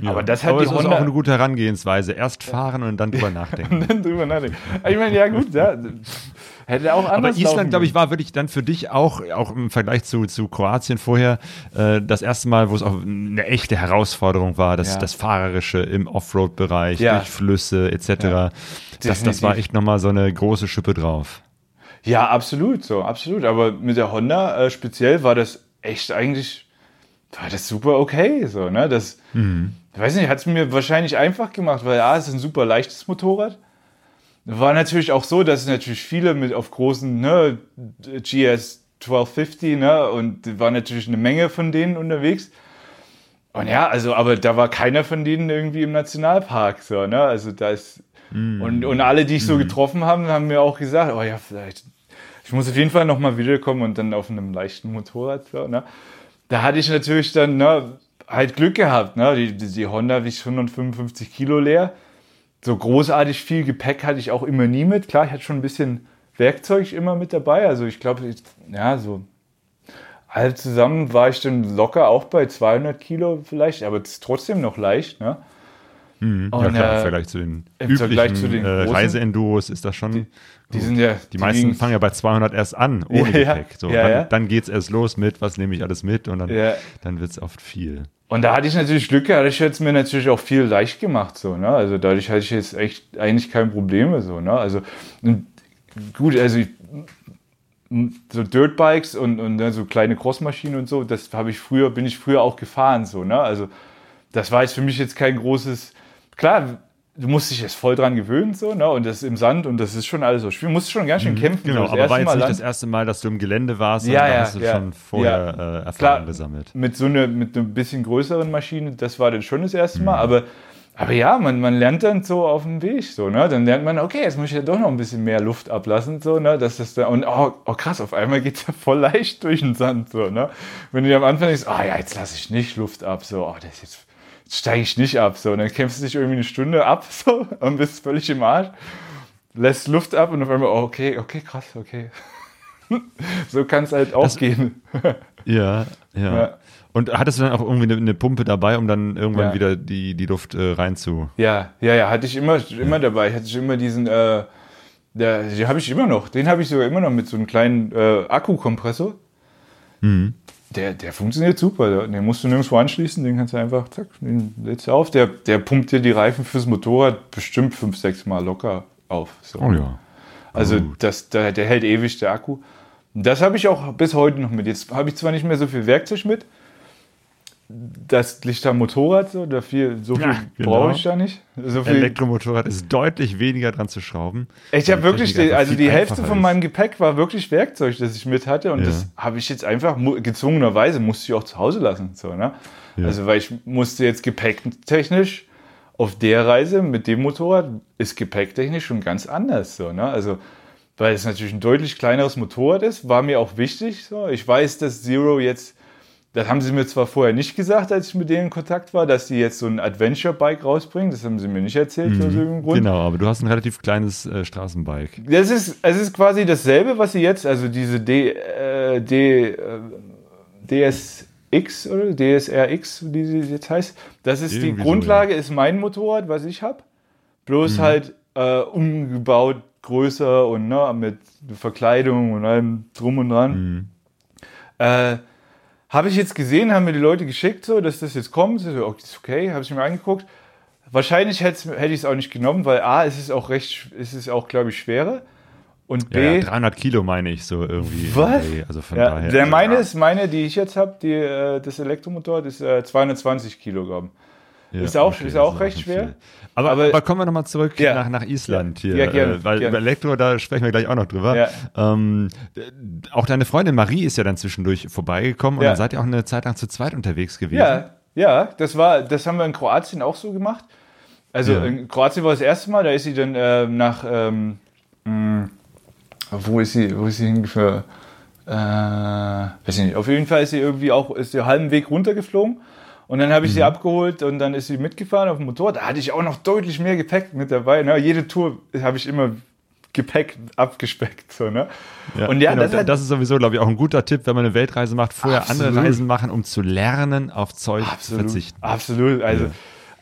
ja. Aber das hat Aber die das Honda ist auch eine gute Herangehensweise. Erst fahren und dann drüber nachdenken. und dann drüber nachdenken. Ich meine, ja gut, ja, hätte auch anders Aber Island, glaube ich, war wirklich dann für dich auch, auch im Vergleich zu, zu Kroatien vorher, äh, das erste Mal, wo es auch eine echte Herausforderung war, das, ja. das Fahrerische im Offroad-Bereich, ja. durch Flüsse etc. Ja. Das, das war echt nochmal so eine große Schippe drauf. Ja, absolut, so, absolut. Aber mit der Honda äh, speziell war das echt eigentlich war das super okay. So, ne? Das, mhm. ich weiß nicht, hat es mir wahrscheinlich einfach gemacht, weil ja, es ist ein super leichtes Motorrad. War natürlich auch so, dass natürlich viele mit auf großen ne, GS 1250 ne, und war natürlich eine Menge von denen unterwegs. Und ja, also, aber da war keiner von denen irgendwie im Nationalpark. So, ne? Also da ist. Mm. Und, und alle, die ich so mm. getroffen habe, haben mir auch gesagt, oh ja, vielleicht, ich muss auf jeden Fall nochmal wiederkommen und dann auf einem leichten Motorrad. So, ne? Da hatte ich natürlich dann ne, halt Glück gehabt. Ne? Die, die, die Honda wiegt 155 Kilo leer. So großartig viel Gepäck hatte ich auch immer nie mit. Klar, ich hatte schon ein bisschen Werkzeug immer mit dabei. Also ich glaube, ja, so halb zusammen war ich dann locker auch bei 200 Kilo vielleicht, aber es ist trotzdem noch leicht. Ne? Mhm, ja, klar, äh, im Vergleich zu den üblichen zu den äh, Reiseenduros ist das schon. Die, die sind ja. Die, die meisten fangen ja bei 200 erst an, ohne ja, Gepäck. So, ja, dann, ja. dann geht es erst los mit, was nehme ich alles mit und dann, ja. dann wird es oft viel. Und da hatte ich natürlich Glück, hatte ich jetzt mir natürlich auch viel leicht gemacht. So, ne? Also dadurch hatte ich jetzt echt eigentlich kein Problem. So, ne? Also gut, also ich, so Dirtbikes und, und ne, so kleine Crossmaschinen und so, das habe ich früher, bin ich früher auch gefahren. So, ne? Also das war jetzt für mich jetzt kein großes klar, du musst dich jetzt voll dran gewöhnen, so, ne? Und das im Sand und das ist schon alles so schwierig. Du musst schon ganz schön mhm, kämpfen. Genau, aber war jetzt Mal nicht Land. das erste Mal, dass du im Gelände warst, ja, ja, hast du ja, schon vorher ja. äh, Erfahrung Klar, gesammelt. Mit so einer mit einer bisschen größeren Maschine, das war dann schon das erste Mal, mhm. aber aber ja, man, man lernt dann so auf dem Weg, so, ne? Dann lernt man, okay, jetzt muss ich ja doch noch ein bisschen mehr Luft ablassen, so, ne? Dass das dann, und oh, oh krass, auf einmal geht es ja voll leicht durch den Sand, so, ne? Wenn du am Anfang denkst, oh ja, jetzt lasse ich nicht Luft ab, so, oh, das ist jetzt steige ich nicht ab. So. Und dann kämpfst du dich irgendwie eine Stunde ab so, und bist völlig im Arsch, lässt Luft ab und auf einmal, oh, okay, okay, krass, okay. so kann es halt auch das, gehen. ja, ja, ja. Und hattest du dann auch irgendwie eine, eine Pumpe dabei, um dann irgendwann ja. wieder die, die Luft äh, rein zu? Ja, ja, ja, hatte ich immer, immer dabei. Hatte ich immer diesen, äh, der, den habe ich immer noch. Den habe ich sogar immer noch mit so einem kleinen äh, Akkukompressor. Mhm. Der, der funktioniert super. Den musst du nirgendwo anschließen, den kannst du einfach, zack, den lädst du auf. Der, der pumpt dir die Reifen fürs Motorrad bestimmt fünf, sechs Mal locker auf. So. Oh ja. Also das, der, der hält ewig, der Akku. Das habe ich auch bis heute noch mit. Jetzt habe ich zwar nicht mehr so viel Werkzeug mit, das am Motorrad so, da viel, so viel ja, genau. brauche ich da nicht. So viel Elektromotorrad ist deutlich weniger dran zu schrauben. Ich habe wirklich, die, also die Hälfte von meinem Gepäck war wirklich Werkzeug, das ich mit hatte und ja. das habe ich jetzt einfach gezwungenerweise musste ich auch zu Hause lassen. So, ne? Ja. Also weil ich musste jetzt gepäcktechnisch auf der Reise mit dem Motorrad ist gepäcktechnisch schon ganz anders. So, ne? Also weil es natürlich ein deutlich kleineres Motorrad ist, war mir auch wichtig. So. Ich weiß, dass Zero jetzt das haben sie mir zwar vorher nicht gesagt, als ich mit denen in Kontakt war, dass sie jetzt so ein Adventure-Bike rausbringen. Das haben sie mir nicht erzählt, mhm. aus irgendeinem Grund. Genau, aber du hast ein relativ kleines äh, Straßenbike. Das ist, es ist quasi dasselbe, was sie jetzt, also diese D, äh, D, äh, DS, X oder DSR-X, wie sie jetzt heißt. Das ist Irgendwie die so, Grundlage, ist mein Motorrad, was ich habe. Bloß halt äh, umgebaut, größer und ne, mit Verkleidung und allem drum und dran. Äh, habe ich jetzt gesehen, haben mir die Leute geschickt, so, dass das jetzt kommt. So, okay, ist okay, habe ich mir angeguckt. Wahrscheinlich hätte ich es auch nicht genommen, weil A, es ist auch recht, es ist auch, glaube ich, schwerer. Und Ja, B, ja, 300 Kilo meine ich so irgendwie. Was? Also von ja, daher. der meine ja. ist meine, die ich jetzt habe, die äh, das Elektromotor, das ist äh, 220 Kilogramm. Ja, Ist auch- ist auch recht schwer. viel. Aber, Aber- aber, kommen wir nochmal zurück Ja. nach, nach Island hier. Ja, gerne, äh, weil gerne. über Elektro, da sprechen wir gleich auch noch drüber. Ähm, auch deine Freundin Marie ist ja dann zwischendurch vorbeigekommen und dann seid ihr auch eine Zeit lang zu zweit unterwegs gewesen. Ja, ja, das war, das haben wir in Kroatien auch so gemacht. Also in Kroatien war das erste Mal, da ist sie dann äh, nach, ähm, mh, wo ist sie, wo ist sie hingefahren? Äh, weiß ich nicht. Auf jeden Fall ist sie irgendwie auch, ist sie halben Weg runtergeflogen. Und dann habe ich Mhm. sie abgeholt und dann ist sie mitgefahren auf dem Motorrad. Da hatte ich auch noch deutlich mehr Gepäck mit dabei. Ne? Jede Tour habe ich immer Gepäck abgespeckt. So, ne? Ja, und ja, genau, das, das, hat, ist sowieso, glaube ich, auch ein guter Tipp, wenn man eine Weltreise macht, vorher andere Absolut. Reisen machen, um zu lernen, auf Zeug zu Absolut. verzichten. Absolut, also Ja.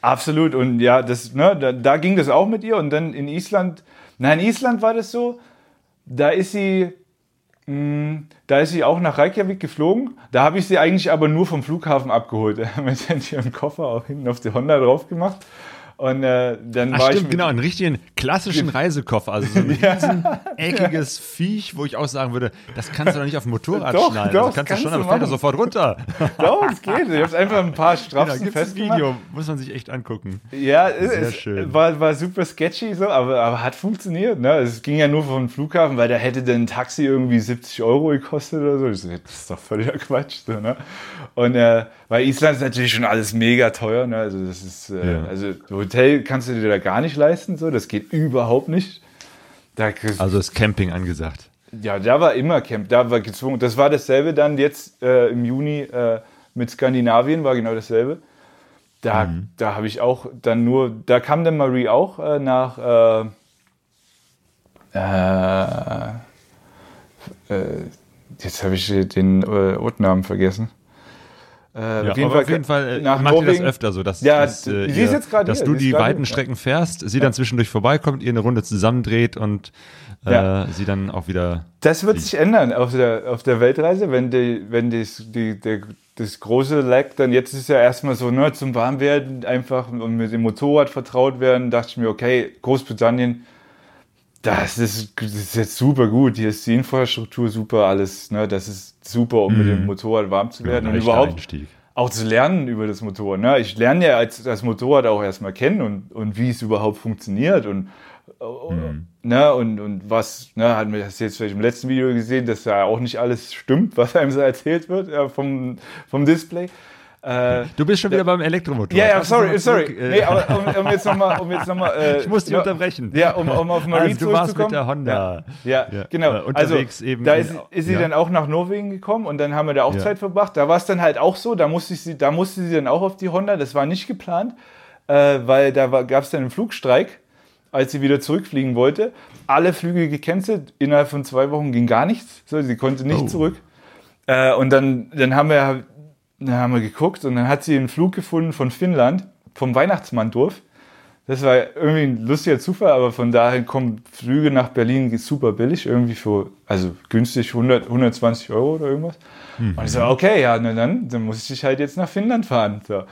absolut. Und ja, das, ne, da, da ging das auch mit ihr. Und dann in Island, nein, in Island war das so, da ist sie, da ist sie auch nach Reykjavik geflogen. Da habe ich sie eigentlich aber nur vom Flughafen abgeholt. Wir dann ihren Koffer auch hinten auf die Honda drauf gemacht. Und äh, dann Ach war ich stimmt, mit, genau, einen richtigen klassischen Reisekoffer, also so ein riesen eckiges Viech, wo ich auch sagen würde, das kannst du doch nicht auf dem Motorrad Doch, schneiden. doch, das kannst du kannst schon, du aber fällt machen. sofort runter. Doch, es geht. Ich habe einfach ein paar es ein festgemacht. Video, muss man sich echt angucken. Ja, Sehr es schön. War, war super sketchy so, aber, aber hat funktioniert. Ne? Es ging ja nur vom Flughafen, weil da hätte dann ein Taxi irgendwie 70 Euro gekostet oder so. Ich so, das ist doch völliger Quatsch. So, ne? Und äh, weil Island ist natürlich schon alles mega teuer. Ne? Also das ist, äh, Ja. also Hotel kannst du dir da gar nicht leisten. So, das geht überhaupt nicht. Da, Also ist Camping angesagt. ja, da war immer Camp, da war gezwungen. Das war dasselbe dann jetzt äh, im Juni äh, mit Skandinavien, war genau dasselbe. Da, Mhm. da habe ich auch dann nur, da kam dann Marie auch äh, nach, äh, äh, äh, jetzt habe ich den Ortnamen vergessen. Äh, Ja, aber auf jeden Fall äh, nach macht ihr das Norwegen. öfter so, dass, Ja, dass, äh, ihr- jetzt dass hier, du die weiten. Strecken fährst, sie dann zwischendurch vorbeikommt, ihr eine Runde zusammendreht und äh, Ja. sie dann auch wieder. Das wird sich ändern auf der, auf der Weltreise, wenn, die, wenn das, die, der, das große Lag dann jetzt ist ja erstmal so ne, zum Warmwerden einfach und mit dem Motorrad vertraut werden, dachte ich mir, okay, Großbritannien, das ist, das ist jetzt super gut, hier ist die Infrastruktur super, alles, ne, das ist super, um mit dem Motorrad warm zu werden ein und überhaupt Einstieg. auch zu lernen über das Motorrad. Ne? Ich lerne ja als, das Motorrad auch erstmal kennen und, und wie es überhaupt funktioniert und, ne? und, und was, ne, hat mir das jetzt vielleicht im letzten Video gesehen, dass da auch nicht alles stimmt, was einem so erzählt wird ja, vom, vom Display. Äh, Du bist schon wieder beim Elektromotor. ja, ja, sorry, noch sorry. zurück, äh, nee, aber um, um jetzt nochmal, um jetzt nochmal, äh, Ich muss dich unterbrechen. Ja, um, um auf Marie Also, du warst zurückzukommen. mit der Honda. Ja, ja, Ja, genau. äh, unterwegs also, eben Da ist, ist sie dann auch nach Norwegen gekommen und dann haben wir da auch. Zeit verbracht. Da war es dann halt auch so, da musste, ich sie, da musste sie dann auch auf die Honda. Das war nicht geplant, äh, weil da gab es dann einen Flugstreik, als sie wieder zurückfliegen wollte. Alle Flüge gecancelt. Innerhalb von zwei Wochen ging gar nichts. So, sie konnte nicht Oh. zurück. Äh, und dann, dann, haben wir, dann haben wir geguckt und dann hat sie einen Flug gefunden von Finnland, vom Weihnachtsmanndorf. Das war irgendwie ein lustiger Zufall, aber von daher kommen Flüge nach Berlin super billig, irgendwie für, also günstig 100, 120 Euro oder irgendwas. Und ich so, okay, ja, na dann, dann muss ich halt jetzt nach Finnland fahren. So.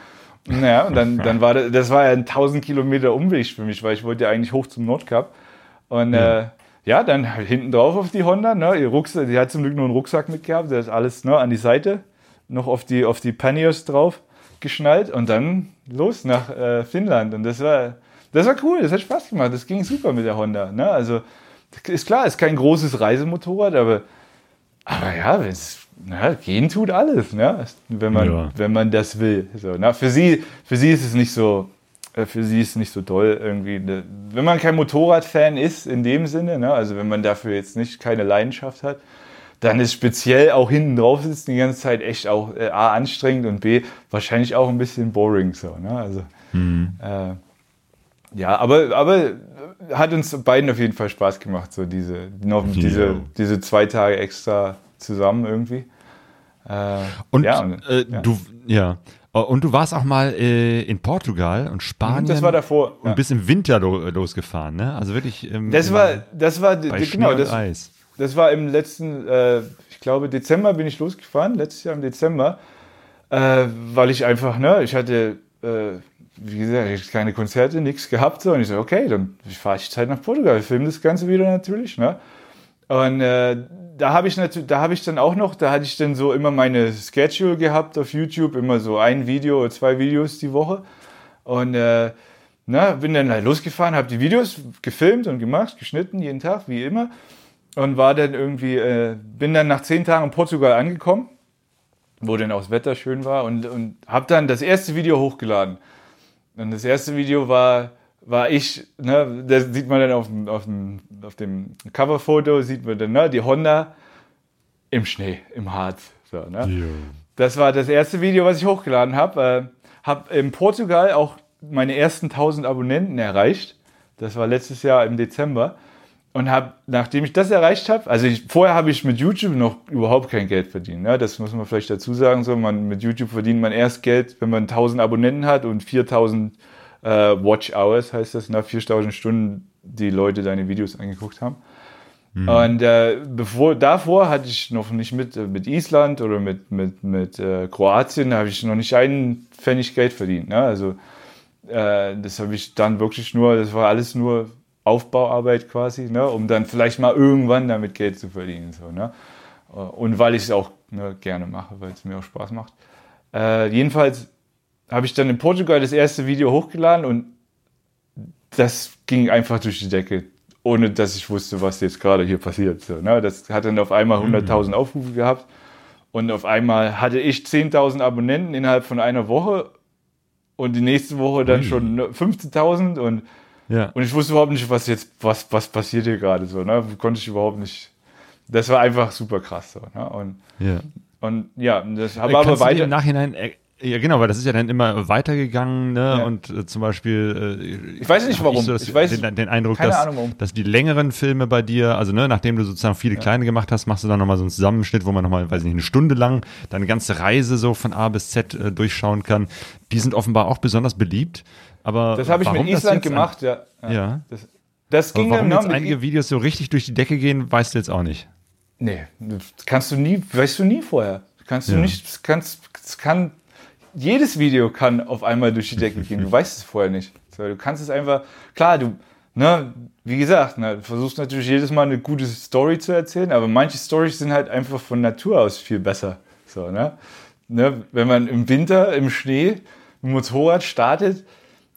Naja, und dann, dann war das, das war ja ein 1000 Kilometer Umweg für mich, weil ich wollte ja eigentlich hoch zum Nordkap. Und ja, äh, ja dann halt hinten drauf auf die Honda, ne, ihr Rucksack, die hat zum Glück nur einen Rucksack mitgehabt, der ist alles ne, an die Seite, noch auf die, auf die Panniers drauf geschnallt und dann los nach äh, Finnland. Und das war, das war cool, das hat Spaß gemacht, das ging super mit der Honda. Ne? Also ist klar, ist kein großes Reisemotorrad, aber, aber ja, wenn's, na, gehen tut alles, ne? wenn, man, Ja. wenn man das will. So, na, für, sie, für sie ist es nicht so, äh, für sie ist es nicht so toll irgendwie. Ne? Wenn man kein Motorradfan ist in dem Sinne, ne? also wenn man dafür jetzt nicht keine Leidenschaft hat, dann ist speziell auch hinten drauf sitzen die ganze Zeit echt auch äh, A, anstrengend und B, wahrscheinlich auch ein bisschen boring so. Ne? Also, äh, ja, aber, aber hat uns beiden auf jeden Fall Spaß gemacht, so diese, noch diese, Ja. diese zwei Tage extra zusammen irgendwie. Äh, Und ja, und- äh, ja. du, ja. Oh, Und du warst auch mal äh, in Portugal und Spanien. Das war davor. Und ja. bist im Winter lo losgefahren, ne? Also wirklich. Ähm, Das war, das war, genau, und das, Eis. Das war im letzten, äh, ich glaube Dezember bin ich losgefahren, letztes Jahr im Dezember, äh, weil ich einfach, ne, ich hatte, äh, wie gesagt, keine Konzerte, nichts gehabt, so, und ich so, okay, dann fahre ich Zeit nach Portugal, filme das Ganze wieder natürlich, ne. Und äh, da habe ich da habe ich dann auch noch, da hatte ich dann so immer meine Schedule gehabt auf YouTube, immer so ein Video oder zwei Videos die Woche. Und äh, na, bin dann halt losgefahren, habe die Videos gefilmt und gemacht, geschnitten jeden Tag, wie immer. Und war dann irgendwie, äh, bin dann nach zehn Tagen in Portugal angekommen, wo dann auch das Wetter schön war und, und habe dann das erste Video hochgeladen. Und das erste Video war, war ich, ne, das sieht man dann auf dem, auf dem, auf dem Coverfoto, sieht man dann, ne, die Honda im Schnee, im Harz. So, ne? Das war das erste Video, was ich hochgeladen habe. Äh, habe in Portugal auch meine ersten 1000 Abonnenten erreicht. Das war letztes Jahr im Dezember. Und habe, nachdem ich das erreicht habe, also ich, vorher habe ich mit YouTube noch überhaupt kein Geld verdient. Ne? Das muss man vielleicht dazu sagen. So, man, mit YouTube verdient man erst Geld, wenn man 1000 Abonnenten hat und 4000 äh, Watch Hours, heißt das, ne? 4000 Stunden, die Leute deine Videos angeguckt haben. Und äh, bevor, davor hatte ich noch nicht mit, äh, mit Island oder mit, mit, mit äh, Kroatien, da habe ich noch nicht einen Pfennig Geld verdient. Ne? Also äh, das habe ich dann wirklich nur, das war alles nur Aufbauarbeit quasi, ne? um dann vielleicht mal irgendwann damit Geld zu verdienen. So, ne? Und weil ich es auch ne, gerne mache, weil es mir auch Spaß macht. Äh, jedenfalls habe ich dann in Portugal das erste Video hochgeladen und das ging einfach durch die Decke, ohne dass ich wusste, was jetzt gerade hier passiert. So, ne? Das hat dann auf einmal 100.000 Aufrufe gehabt und auf einmal hatte ich 10.000 Abonnenten innerhalb von einer Woche und die nächste Woche dann schon ne, 15.000 und, Ja. und ich wusste überhaupt nicht, was jetzt, was, was passiert hier gerade so. Ne? Konnte ich überhaupt nicht. Das war einfach super krass so. Ne? Und, ja. und ja, das habe aber Kannst du dir weiter. im Nachhinein. äh, Ja, genau, weil das ist ja dann immer weitergegangen, ne? Ja. Und äh, zum Beispiel. Äh, Ich weiß nicht warum. so das, Ich weiß- den, den Eindruck, dass, Ahnung dass die längeren Filme bei dir, also ne, nachdem du sozusagen viele kleine gemacht hast, machst du dann nochmal so einen Zusammenschnitt, wo man nochmal, weiß nicht, eine Stunde lang deine ganze Reise so von A bis Z äh, durchschauen kann. Die sind offenbar auch besonders beliebt. Aber Das habe ich mit Island gemacht, ja. Ja. Das, das Aber ging warum dann, jetzt einige Videos so richtig durch die Decke gehen, weißt du jetzt auch nicht. Nee, das kannst du nie, weißt du nie vorher. Kannst du Ja. nicht, kannst, kann, jedes Video kann auf einmal durch die Decke gehen. Du weißt es vorher nicht. Du kannst es einfach, klar, du, ne, wie gesagt, ne, du versuchst natürlich jedes Mal eine gute Story zu erzählen, aber manche Stories sind halt einfach von Natur aus viel besser. So, ne? Ne, wenn man im Winter, im Schnee, dem Motorrad startet,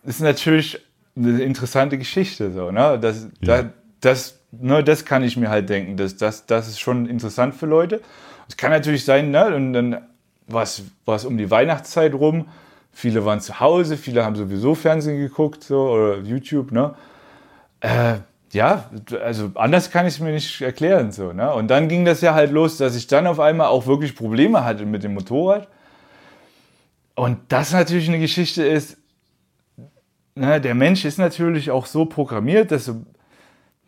ist natürlich eine interessante Geschichte. So, ne? das, Ja. da, das, ne, das kann ich mir halt denken. Das, das, das ist schon interessant für Leute. Es kann natürlich sein, ne, und dann war es um die Weihnachtszeit rum. Viele waren zu Hause, viele haben sowieso Fernsehen geguckt so, oder YouTube. Ne? Äh, ja, also anders kann ich es mir nicht erklären. So, ne? Und dann ging das ja halt los, dass ich dann auf einmal auch wirklich Probleme hatte mit dem Motorrad. Und das natürlich eine Geschichte ist, ne, der Mensch ist natürlich auch so programmiert, dass,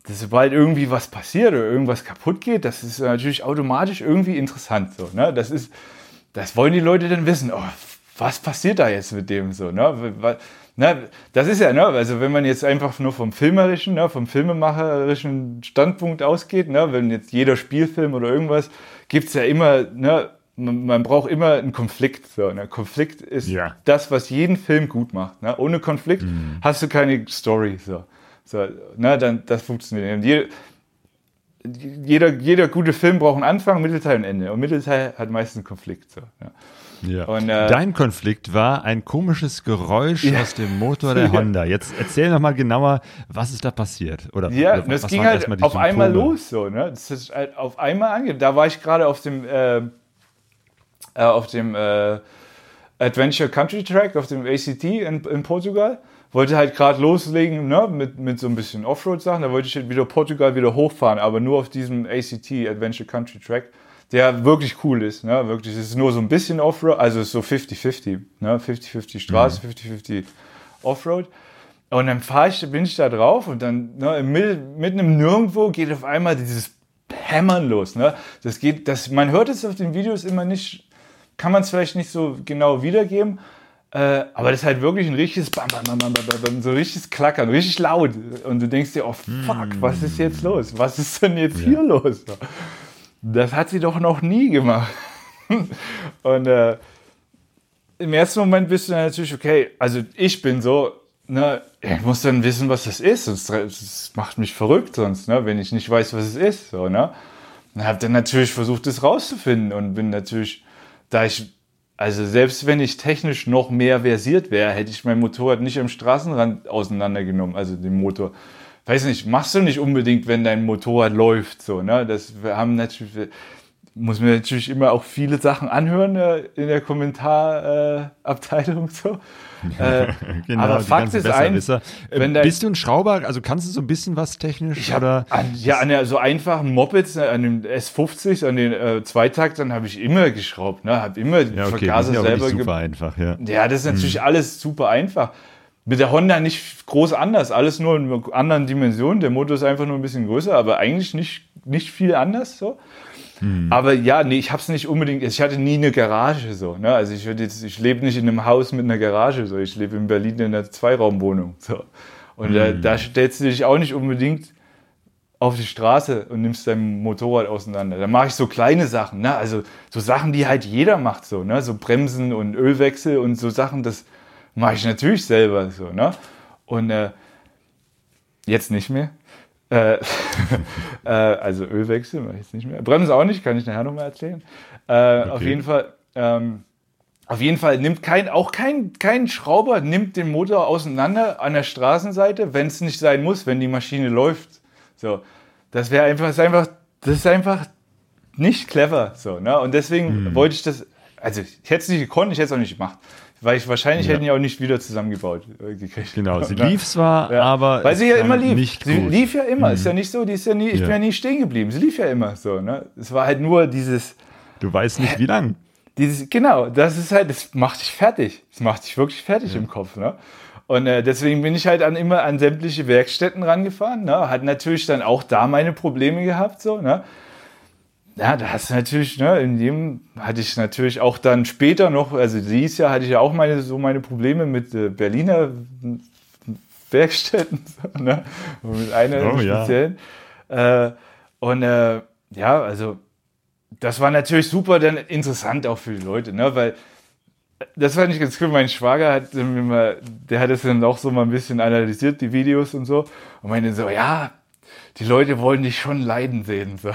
dass sobald irgendwie was passiert oder irgendwas kaputt geht, das ist natürlich automatisch irgendwie interessant. So, ne? Das ist, das wollen die Leute dann wissen. Oh, was passiert da jetzt mit dem so? Ne? Ne, das ist ja, ne, also wenn man jetzt einfach nur vom filmerischen, ne, vom filmemacherischen Standpunkt ausgeht, ne, wenn jetzt jeder Spielfilm oder irgendwas, gibt es ja immer, ne, man, man braucht immer einen Konflikt. So, ne? Konflikt ist Ja. das, was jeden Film gut macht. Ne? Ohne Konflikt hast du keine Story. So. So, ne, dann, das funktioniert. Und je, jeder, jeder gute Film braucht einen Anfang, Mittelteil und Ende. Und Mittelteil hat meistens einen Konflikt. So, ja. Ja. Und, äh, Dein Konflikt war ein komisches Geräusch Ja. aus dem Motor der. Honda. Jetzt erzähl noch mal genauer, was ist da passiert? Oder, Ja, oder das ging halt auf einmal Symptome? los, so, ne? Das ist halt auf einmal ange. Da war ich gerade auf dem, äh, äh, auf dem äh, Adventure Country Track, auf dem ACT in, in Portugal. Wollte halt gerade loslegen, ne, mit, mit so ein bisschen Offroad-Sachen. Da wollte ich halt wieder Portugal wieder hochfahren, aber nur auf diesem ACT Adventure Country Track, der wirklich cool ist, ne, wirklich. Es ist nur so ein bisschen Offroad, also es ist so 50-50, ne, 50-50 Straße, 50-50 Offroad. Und dann fahre ich, bin ich da drauf und dann ne, im Mittel- mitten im Nirgendwo geht auf einmal dieses Hämmern los. Ne? Das geht, das, man hört es auf den Videos immer nicht, kann man es vielleicht nicht so genau wiedergeben, äh, aber das ist halt wirklich ein richtiges Bam, Bam, Bam, Bam, Bam, Bam, so richtiges Klackern, richtig laut. Und du denkst dir, oh fuck, was ist jetzt los? Was ist denn jetzt Ja. hier los? Das hat sie doch noch nie gemacht. Und äh, im ersten Moment bist du dann natürlich, okay, also ich bin so, ne, ich muss dann wissen, was das ist, sonst das macht mich verrückt sonst, ne, wenn ich nicht weiß, was es ist, so, ne. Und habe dann natürlich versucht, das rauszufinden und bin natürlich, da ich, also selbst wenn ich technisch noch mehr versiert wäre, hätte ich mein Motorrad nicht am Straßenrand auseinandergenommen, also den Motor. Weiß nicht, machst du nicht unbedingt, wenn dein Motorrad läuft, so, ne. Das, haben natürlich, muss mir natürlich immer auch viele Sachen anhören äh, in der Kommentarabteilung äh, Äh, Genau, aber Fakt ist ein, wenn dein- Bist du ein Schrauber? Also kannst du so ein bisschen was technisch? ich oder? an, ja an der so einfachen Mopeds, an den S50, an den äh, Zweitaktern habe ich immer geschraubt, ne, habe immer die Ja, okay, Vergaser selber super einfach, ja. Ja, das ist natürlich alles super einfach. Mit der Honda nicht groß anders, alles nur in einer anderen Dimension. Der Motor ist einfach nur ein bisschen größer, aber eigentlich nicht, nicht viel anders so. Aber ja, nee, ich habe es nicht unbedingt, ich hatte nie eine Garage so. Ne? Also ich, jetzt- ich lebe nicht in einem Haus mit einer Garage so. Ich lebe in Berlin in einer Zweiraumwohnung. So. Und äh, da stellst du dich auch nicht unbedingt auf die Straße und nimmst dein Motorrad auseinander. Da mache ich so kleine Sachen, ne? Also so Sachen, die halt jeder macht, so, ne? So Bremsen und Ölwechsel und so Sachen, das mache ich natürlich selber so, ne? Und äh, jetzt nicht mehr. Äh, äh, also Ölwechsel mache ich jetzt nicht mehr. Bremsen auch nicht, kann ich nachher nochmal erzählen. Äh, Auf jeden Fall. Ähm, auf jeden Fall nimmt kein, auch kein, kein Schrauber nimmt den Motor auseinander an der Straßenseite, wenn es nicht sein muss, wenn die Maschine läuft. So, das wäre einfach, das ist einfach, das ist einfach nicht clever. So, ne? Und deswegen Mhm. wollte ich das, also ich hätte es nicht gekonnt, ich hätte es auch nicht gemacht. Weil ich wahrscheinlich Ja. hätten ja auch nicht wieder zusammengebaut gekriegt. Genau, sie lief zwar, Ja. aber Weil sie ja immer lief. Nicht sie gut. Mhm. lief ja immer. Ist ja nicht so, die ist ja nie, ich Ja. bin ja nie stehen geblieben. Sie lief ja immer so. Ne? Es war halt nur dieses, Du weißt nicht, wie lang. dieses, genau, das ist halt, das macht dich fertig. Das macht dich wirklich fertig im Kopf. Ne? Und äh, deswegen bin ich halt an, immer an sämtliche Werkstätten rangefahren. Ne? Hat natürlich dann auch da meine Probleme gehabt. So, ne? Ja, da hast du natürlich, ne, in dem hatte ich natürlich auch dann später noch, also dieses Jahr hatte ich ja auch meine, so meine Probleme mit äh, Berliner Werkstätten, ne? Mit einer Oh, ja. speziellen. Äh, und äh, ja, also das war natürlich super dann interessant auch für die Leute, ne? Weil das war nicht ganz cool. Mein Schwager hat mir mal, der hat es dann auch so mal ein bisschen analysiert, die Videos und so. Und meinte so, ja, die Leute wollen dich schon leiden sehen. So.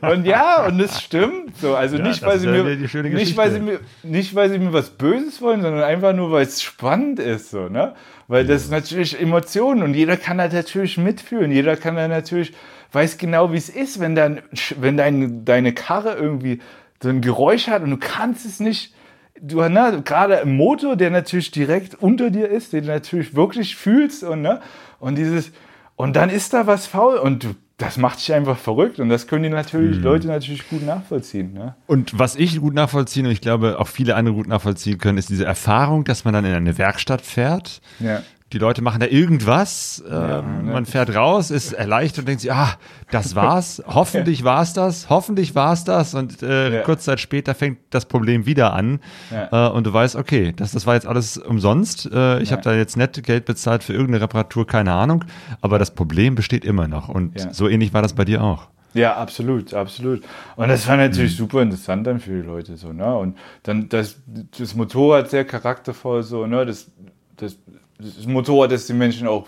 Und ja, und das stimmt. So, also Ja, nicht, das weil sie ja mir, nicht, weil sie mir, nicht, weil sie mir was Böses wollen, sondern einfach nur, weil es spannend ist. So, ne? Weil das ist natürlich Emotionen und jeder kann da natürlich mitfühlen. Jeder kann da natürlich, weiß genau, wie es ist, wenn, dann, wenn dein, deine Karre irgendwie so ein Geräusch hat und du kannst es nicht. Du, ne, gerade im Motor, der natürlich direkt unter dir ist, den du natürlich wirklich fühlst und, ne, und dieses, und dann ist da was faul und du, das macht dich einfach verrückt und das können die natürlich, Leute natürlich gut nachvollziehen, ne? Und was ich gut nachvollziehen und ich glaube auch viele andere gut nachvollziehen können, ist diese Erfahrung, dass man dann in eine Werkstatt fährt. Ja. Die Leute machen da irgendwas, ähm, ne? man fährt raus, ist erleichtert und denkt sich, ah, das war's, hoffentlich war's das, hoffentlich war's das und äh, Ja. kurz Zeit später fängt das Problem wieder an Ja. äh, und du weißt, okay, das, das war jetzt alles umsonst, äh, ich Ja. habe da jetzt nett Geld bezahlt für irgendeine Reparatur, keine Ahnung, aber das Problem besteht immer noch und Ja. so ähnlich war das bei dir auch. Ja, absolut, absolut. Und das war natürlich super interessant dann für die Leute so, ne? Und dann das, das Motorrad sehr charaktervoll so, ne? Das, das, das Motorrad, das die Menschen auch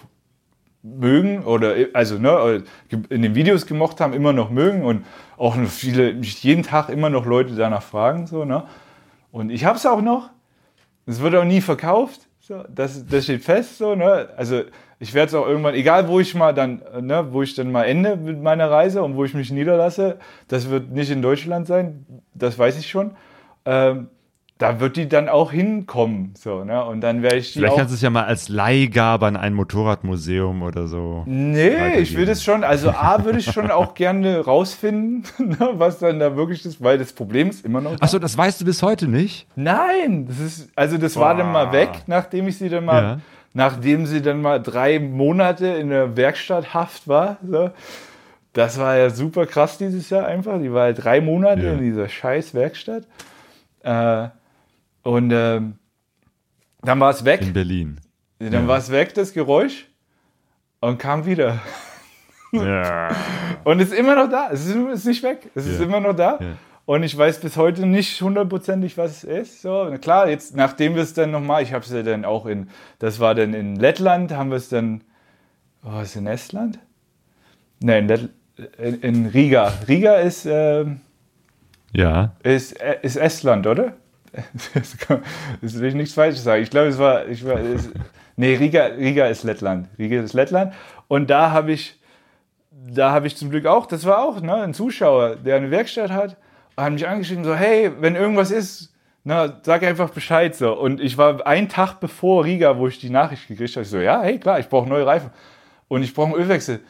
mögen oder also ne, in den Videos gemocht haben, immer noch mögen und auch viele, jeden Tag immer noch Leute danach fragen so, ne? Und ich habe es auch noch. Es wird auch nie verkauft. So, das, das steht fest. So, ne? Also ich werde es auch irgendwann, egal wo ich mal dann, ne, wo ich dann mal ende mit meiner Reise und wo ich mich niederlasse, das wird nicht in Deutschland sein, das weiß ich schon. Ähm, da wird die dann auch hinkommen. So, ne? Und dann werde ich die Vielleicht kannst du es ja mal als Leihgabe an ein Motorradmuseum oder so. Nee, ich will das schon, also A würde ich schon auch gerne rausfinden, ne, was dann da wirklich ist, weil das Problem ist immer noch. Achso, das weißt du bis heute nicht? Nein, das ist, also das war dann mal Boah. weg, nachdem ich sie dann mal, Ja. nachdem sie dann mal drei Monate in der Werkstatthaft war. So. Das war ja super krass dieses Jahr einfach. Die war ja drei Monate Ja. in dieser scheiß Werkstatt. Äh, und ähm, dann war es weg. In Berlin. Dann Ja. war es weg, das Geräusch. Und kam wieder. Ja. Und ist immer noch da. Es ist, ist nicht weg. Es ist Ja. immer noch da. Ja. Und ich weiß bis heute nicht hundertprozentig, was es ist. So, klar, jetzt, nachdem wir es dann nochmal, ich habe es ja dann auch in, das war dann in Lettland, haben wir es dann, oh, was ist in Estland? Nein, in, Lett, in, in Riga. Riga ist, ähm, ja. ist, äh, ist Estland, oder? Das will ich nichts Falsches sagen. Ich glaube, es war, ich war es, nee, Riga, Riga ist Lettland. Riga ist Lettland. Und da habe ich, da habe ich zum Glück auch, das war auch ne, ein Zuschauer, der eine Werkstatt hat, hat mich angeschrieben, so, hey, wenn irgendwas ist, na, sag einfach Bescheid so. Und ich war einen Tag bevor Riga, wo ich die Nachricht gekriegt habe, so, ja, hey, klar, ich brauche neue Reifen. Und ich brauche einen Ölwechsel.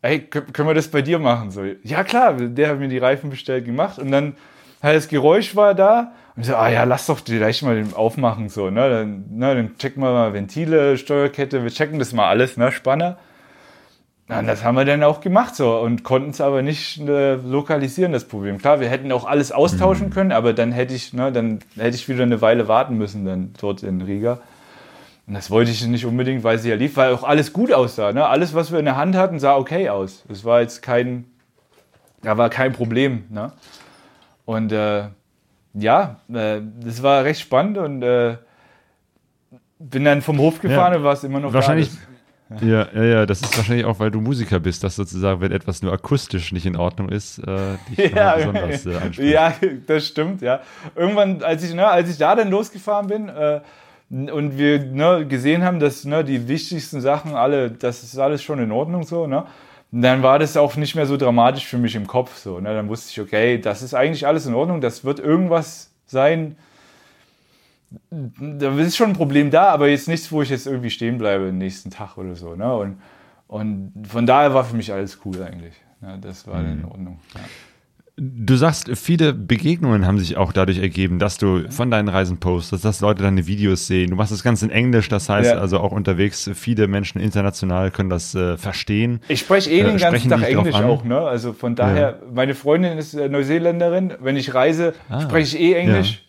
Hey, kö- können wir das bei dir machen? So, ja klar, der hat mir die Reifen bestellt gemacht und dann halt das Geräusch war da und ich so, ah ja, lass doch gleich mal den aufmachen so, ne, dann, ne, dann checken wir mal Ventile, Steuerkette, wir checken das mal alles, ne, Spanner. Und das haben wir dann auch gemacht so und konnten es aber nicht äh, lokalisieren, das Problem. Klar, wir hätten auch alles austauschen können, aber dann hätte ich, ne, dann hätte ich wieder eine Weile warten müssen dann dort in Riga. Und das wollte ich nicht unbedingt, weil sie ja lief, weil auch alles gut aussah. Ne? Alles, was wir in der Hand hatten, sah okay aus. Es war jetzt kein, da war kein Problem. Ne? Und äh, ja, äh, das war recht spannend und äh, bin dann vom Hof gefahren Ja. und war es immer noch Wahrscheinlich. Ja, ja, ja, das ist wahrscheinlich auch, weil du Musiker bist, dass sozusagen, wenn etwas nur akustisch nicht in Ordnung ist, äh, dich Ja, besonders äh, anspricht. ja, das stimmt, ja. Irgendwann, als ich, ne, als ich da dann losgefahren bin äh, und wir ne, gesehen haben, dass ne, die wichtigsten Sachen alle, das ist alles schon in Ordnung so, ne? Dann war das auch nicht mehr so dramatisch für mich im Kopf so. Ne? Dann wusste ich, okay, das ist eigentlich alles in Ordnung, das wird irgendwas sein. Da ist schon ein Problem da, aber jetzt nichts, wo ich jetzt irgendwie stehen bleibe den nächsten Tag oder so. Ne? Und, und von daher war für mich alles cool eigentlich. Ja, das war Mhm. in Ordnung. Ja. Du sagst, viele Begegnungen haben sich auch dadurch ergeben, dass du von deinen Reisen postest, dass Leute deine Videos sehen. Du machst das Ganze in Englisch, das heißt Ja. also auch unterwegs, viele Menschen international können das äh, verstehen. Ich spreche eh Äh, den ganzen sprechen Tag Englisch auch, ne? Also von daher, meine Freundin ist äh, Neuseeländerin. Wenn ich reise, Ah. spreche ich eh Englisch.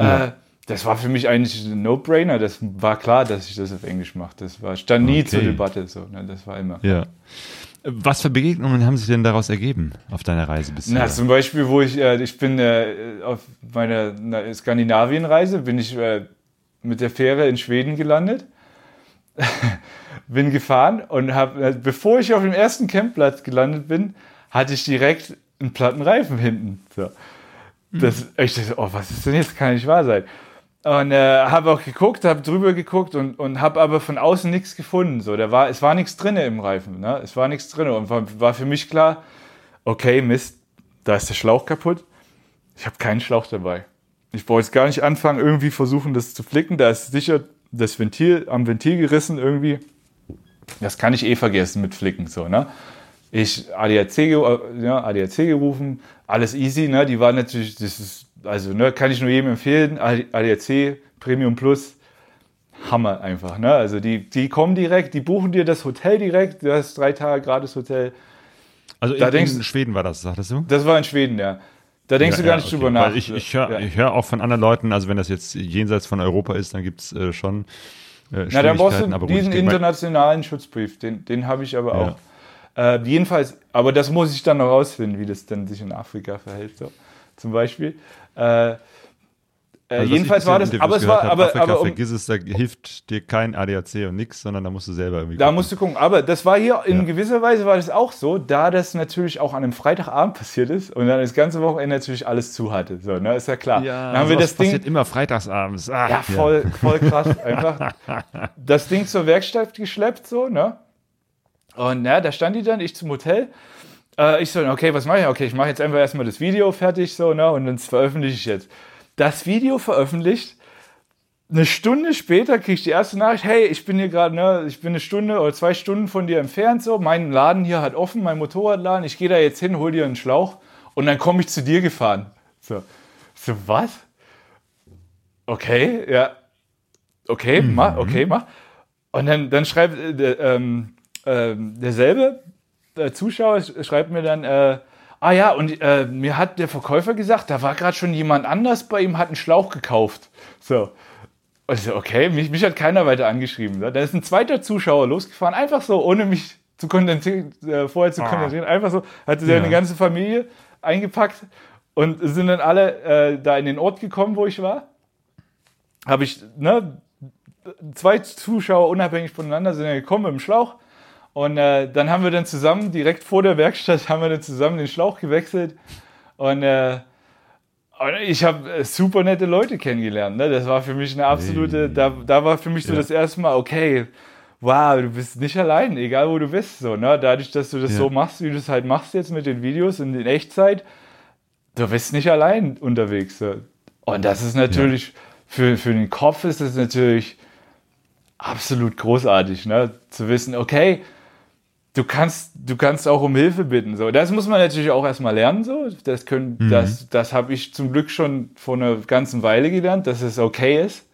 Ja. Äh, das war für mich eigentlich ein No-Brainer. Das war klar, dass ich das auf Englisch mache. Das war, stand nie Okay. zur Debatte. So, ne? Das war immer. Ja. Was für Begegnungen haben sich denn daraus ergeben auf deiner Reise bisher? Na, zum Beispiel, wo ich, äh, ich bin äh, auf meiner na, Skandinavien-Reise, bin ich äh, mit der Fähre in Schweden gelandet, bin gefahren und habe, äh, bevor ich auf dem ersten Campplatz gelandet bin, hatte ich direkt einen platten Reifen hinten. So. Das, ich dachte, oh, was ist denn jetzt? Kann nicht wahr sein. Und äh, habe auch geguckt, habe drüber geguckt und, und habe aber von außen nichts gefunden. So, da war, es war nichts drin im Reifen. Ne? Es war nichts drin. Und war, war für mich klar, okay, Mist, da ist der Schlauch kaputt. Ich habe keinen Schlauch dabei. Ich brauche jetzt gar nicht anfangen, irgendwie versuchen, das zu flicken. Da ist sicher das Ventil am Ventil gerissen irgendwie. Das kann ich eh vergessen mit Flicken. So, ne? Ich ADAC, äh, ja, ADAC gerufen, alles easy. Ne? Die waren natürlich, das ist, also ne, kann ich nur jedem empfehlen. ADAC Premium Plus, Hammer einfach. Ne? Also die, die kommen direkt, die buchen dir das Hotel direkt. Du hast drei Tage gratis Hotel. also da in, denkst in Schweden war das, sagtest du? Das war in Schweden, ja. Da denkst du gar nicht drüber nach. Weil ich, ich höre Ja. hör auch von anderen Leuten, also wenn das jetzt jenseits von Europa ist, dann gibt es äh, schon äh, Na, dann brauchst du diesen internationalen Schutzbrief, den, den habe ich aber auch. Äh, jedenfalls, aber das muss ich dann noch rausfinden, wie das dann sich in Afrika verhält, so, zum Beispiel. Äh, äh, Also, jedenfalls war das, aber es war, gehört hab, aber, Afrika, aber um, vergiss es, da hilft dir kein ADAC und nix, sondern da musst du selber irgendwie da gucken. musst du gucken. Aber das war hier, in Ja. gewisser Weise war das auch so, da das natürlich auch an einem Freitagabend passiert ist und dann das ganze Wochenende natürlich alles zu hatte. So, ne, ist ja klar. ja, dann haben wir das Ding, passiert immer freitagsabends. Ah, Ja, voll, voll krass. Einfach das Ding zur Werkstatt geschleppt, so, ne? Und ja, da stand die dann, ich zum Hotel. Äh, ich so, okay, was mache ich? Okay, ich mache jetzt einfach erstmal das Video fertig, so, ne? Und dann veröffentliche ich jetzt. Das Video veröffentlicht. Eine Stunde später kriege ich die erste Nachricht, hey, ich bin hier gerade, ne, ich bin eine Stunde oder zwei Stunden von dir entfernt, so, mein Laden hier hat offen, mein Motorradladen, ich gehe da jetzt hin, hol dir einen Schlauch und dann komme ich zu dir gefahren. So, so was? Okay, ja, okay, mach, okay, mach. Und dann, dann schreibt äh, ähm, ähm, derselbe äh, Zuschauer sch- schreibt mir dann, äh, ah ja, und äh, mir hat der Verkäufer gesagt, da war gerade schon jemand anders bei ihm, hat einen Schlauch gekauft. So. Und ich so, okay, mich, mich hat keiner weiter angeschrieben. Ne? Da ist ein zweiter Zuschauer losgefahren, einfach so, ohne mich zu kondensieren, äh, vorher zu Ah. kondensieren, einfach so, hatte seine Ja. ganze Familie eingepackt und sind dann alle äh, da in den Ort gekommen, wo ich war. Habe ich, ne, zwei Zuschauer unabhängig voneinander sind ja gekommen mit dem Schlauch. Und äh, dann haben wir dann zusammen, direkt vor der Werkstatt, haben wir dann zusammen den Schlauch gewechselt. Und, äh, ich habe äh, super nette Leute kennengelernt. Ne? Das war für mich eine absolute, da, da war für mich so Ja. das erste Mal, okay, wow, du bist nicht allein, egal wo du bist. So, ne? Dadurch, dass du das Ja. so machst, wie du es halt machst jetzt mit den Videos in, in Echtzeit, du bist nicht allein unterwegs. So. Und das ist natürlich, für, für den Kopf ist es natürlich absolut großartig, ne? zu wissen, okay, du kannst, du kannst auch um Hilfe bitten. So. Das muss man natürlich auch erstmal lernen. So. Das, können, das, das habe ich zum Glück schon vor einer ganzen Weile gelernt, dass es okay ist,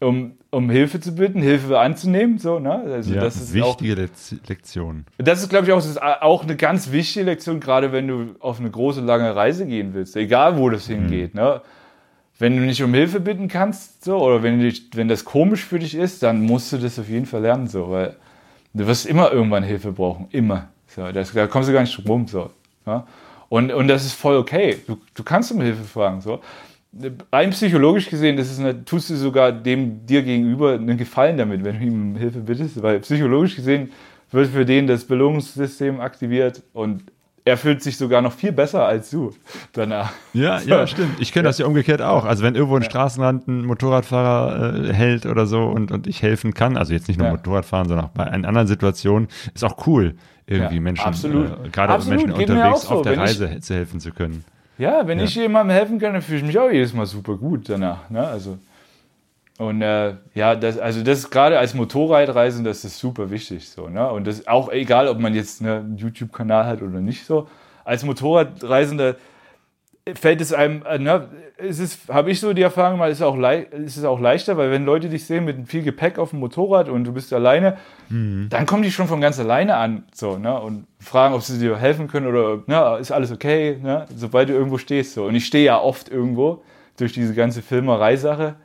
um, um Hilfe zu bitten, Hilfe anzunehmen. So, ne? also Ja, das ist auch, wichtige Lez- Lektion. das ist, glaube ich, auch, ist auch eine ganz wichtige Lektion, gerade wenn du auf eine große, lange Reise gehen willst, egal wo das hingeht. Ne? Wenn du nicht um Hilfe bitten kannst, so, oder wenn, du wenn das komisch für dich ist, dann musst du das auf jeden Fall lernen, so, weil du wirst immer irgendwann Hilfe brauchen, immer. So, das, da kommst du gar nicht drum rum. So, ja? und, und das ist voll okay. Du, du kannst um Hilfe fragen. So. Rein psychologisch gesehen, das ist eine, tust du sogar dem dir gegenüber einen Gefallen damit, wenn du ihm Hilfe bittest, weil psychologisch gesehen wird für den das Belohnungssystem aktiviert und er fühlt sich sogar noch viel besser als du danach. Ja, ja, stimmt. Ich kenne das ja umgekehrt auch. Also wenn irgendwo ein Straßenrand ein Motorradfahrer äh, hält oder so und, und ich helfen kann, also jetzt nicht nur Ja. Motorradfahren, sondern auch bei anderen Situationen, ist auch cool, irgendwie Ja, Menschen, absolut. Äh, gerade Absolut, Menschen geht unterwegs so. auf der Wenn ich- Reise zu helfen zu können. Ja, wenn Ja. ich jemandem helfen kann, dann fühle ich mich auch jedes Mal super gut danach. Ne? Also, und äh, ja, das, also das ist gerade als Motorradreisen, das ist super wichtig. So, ne? Und das ist auch egal, ob man jetzt ne, einen YouTube-Kanal hat oder nicht so. Als Motorradreisender fällt es einem, äh, ne, ist es, habe ich so die Erfahrung mal, ist es, auch ist es auch leichter, weil wenn Leute dich sehen mit viel Gepäck auf dem Motorrad und du bist alleine, dann kommen die schon von ganz alleine an so, ne, und fragen, ob sie dir helfen können oder ne, ist alles okay, ne, sobald du irgendwo stehst. So. Und ich stehe ja oft irgendwo durch diese ganze Filmerei-Sache,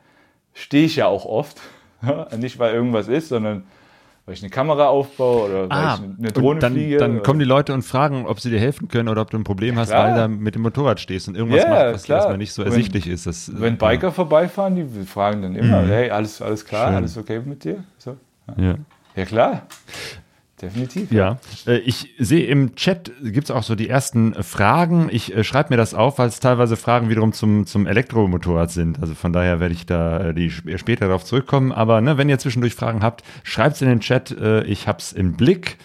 stehe ich ja auch oft. Nicht, weil irgendwas ist, sondern weil ich eine Kamera aufbaue oder weil ich eine Drohne Ah, dann, fliege. dann kommen die Leute und fragen, ob sie dir helfen können oder ob du ein Problem hast, klar. weil da mit dem Motorrad stehst und irgendwas Ja, macht, was klar. erstmal nicht so Wenn- ersichtlich ist. Das, äh, Wenn Biker vorbeifahren, die fragen dann immer, Mhm. hey, alles, alles klar, Schön. alles okay mit dir? So. Ja. Ja, klar. Definitiv. Ja, äh, ich sehe im Chat gibt es auch so die ersten äh, Fragen. Ich äh, schreibe mir das auf, weil es teilweise Fragen wiederum zum, zum Elektromotorrad sind. Also von daher werde ich da äh, die sp- später darauf zurückkommen. Aber ne, wenn ihr zwischendurch Fragen habt, schreibt es in den Chat. Äh, ich hab's im Blick.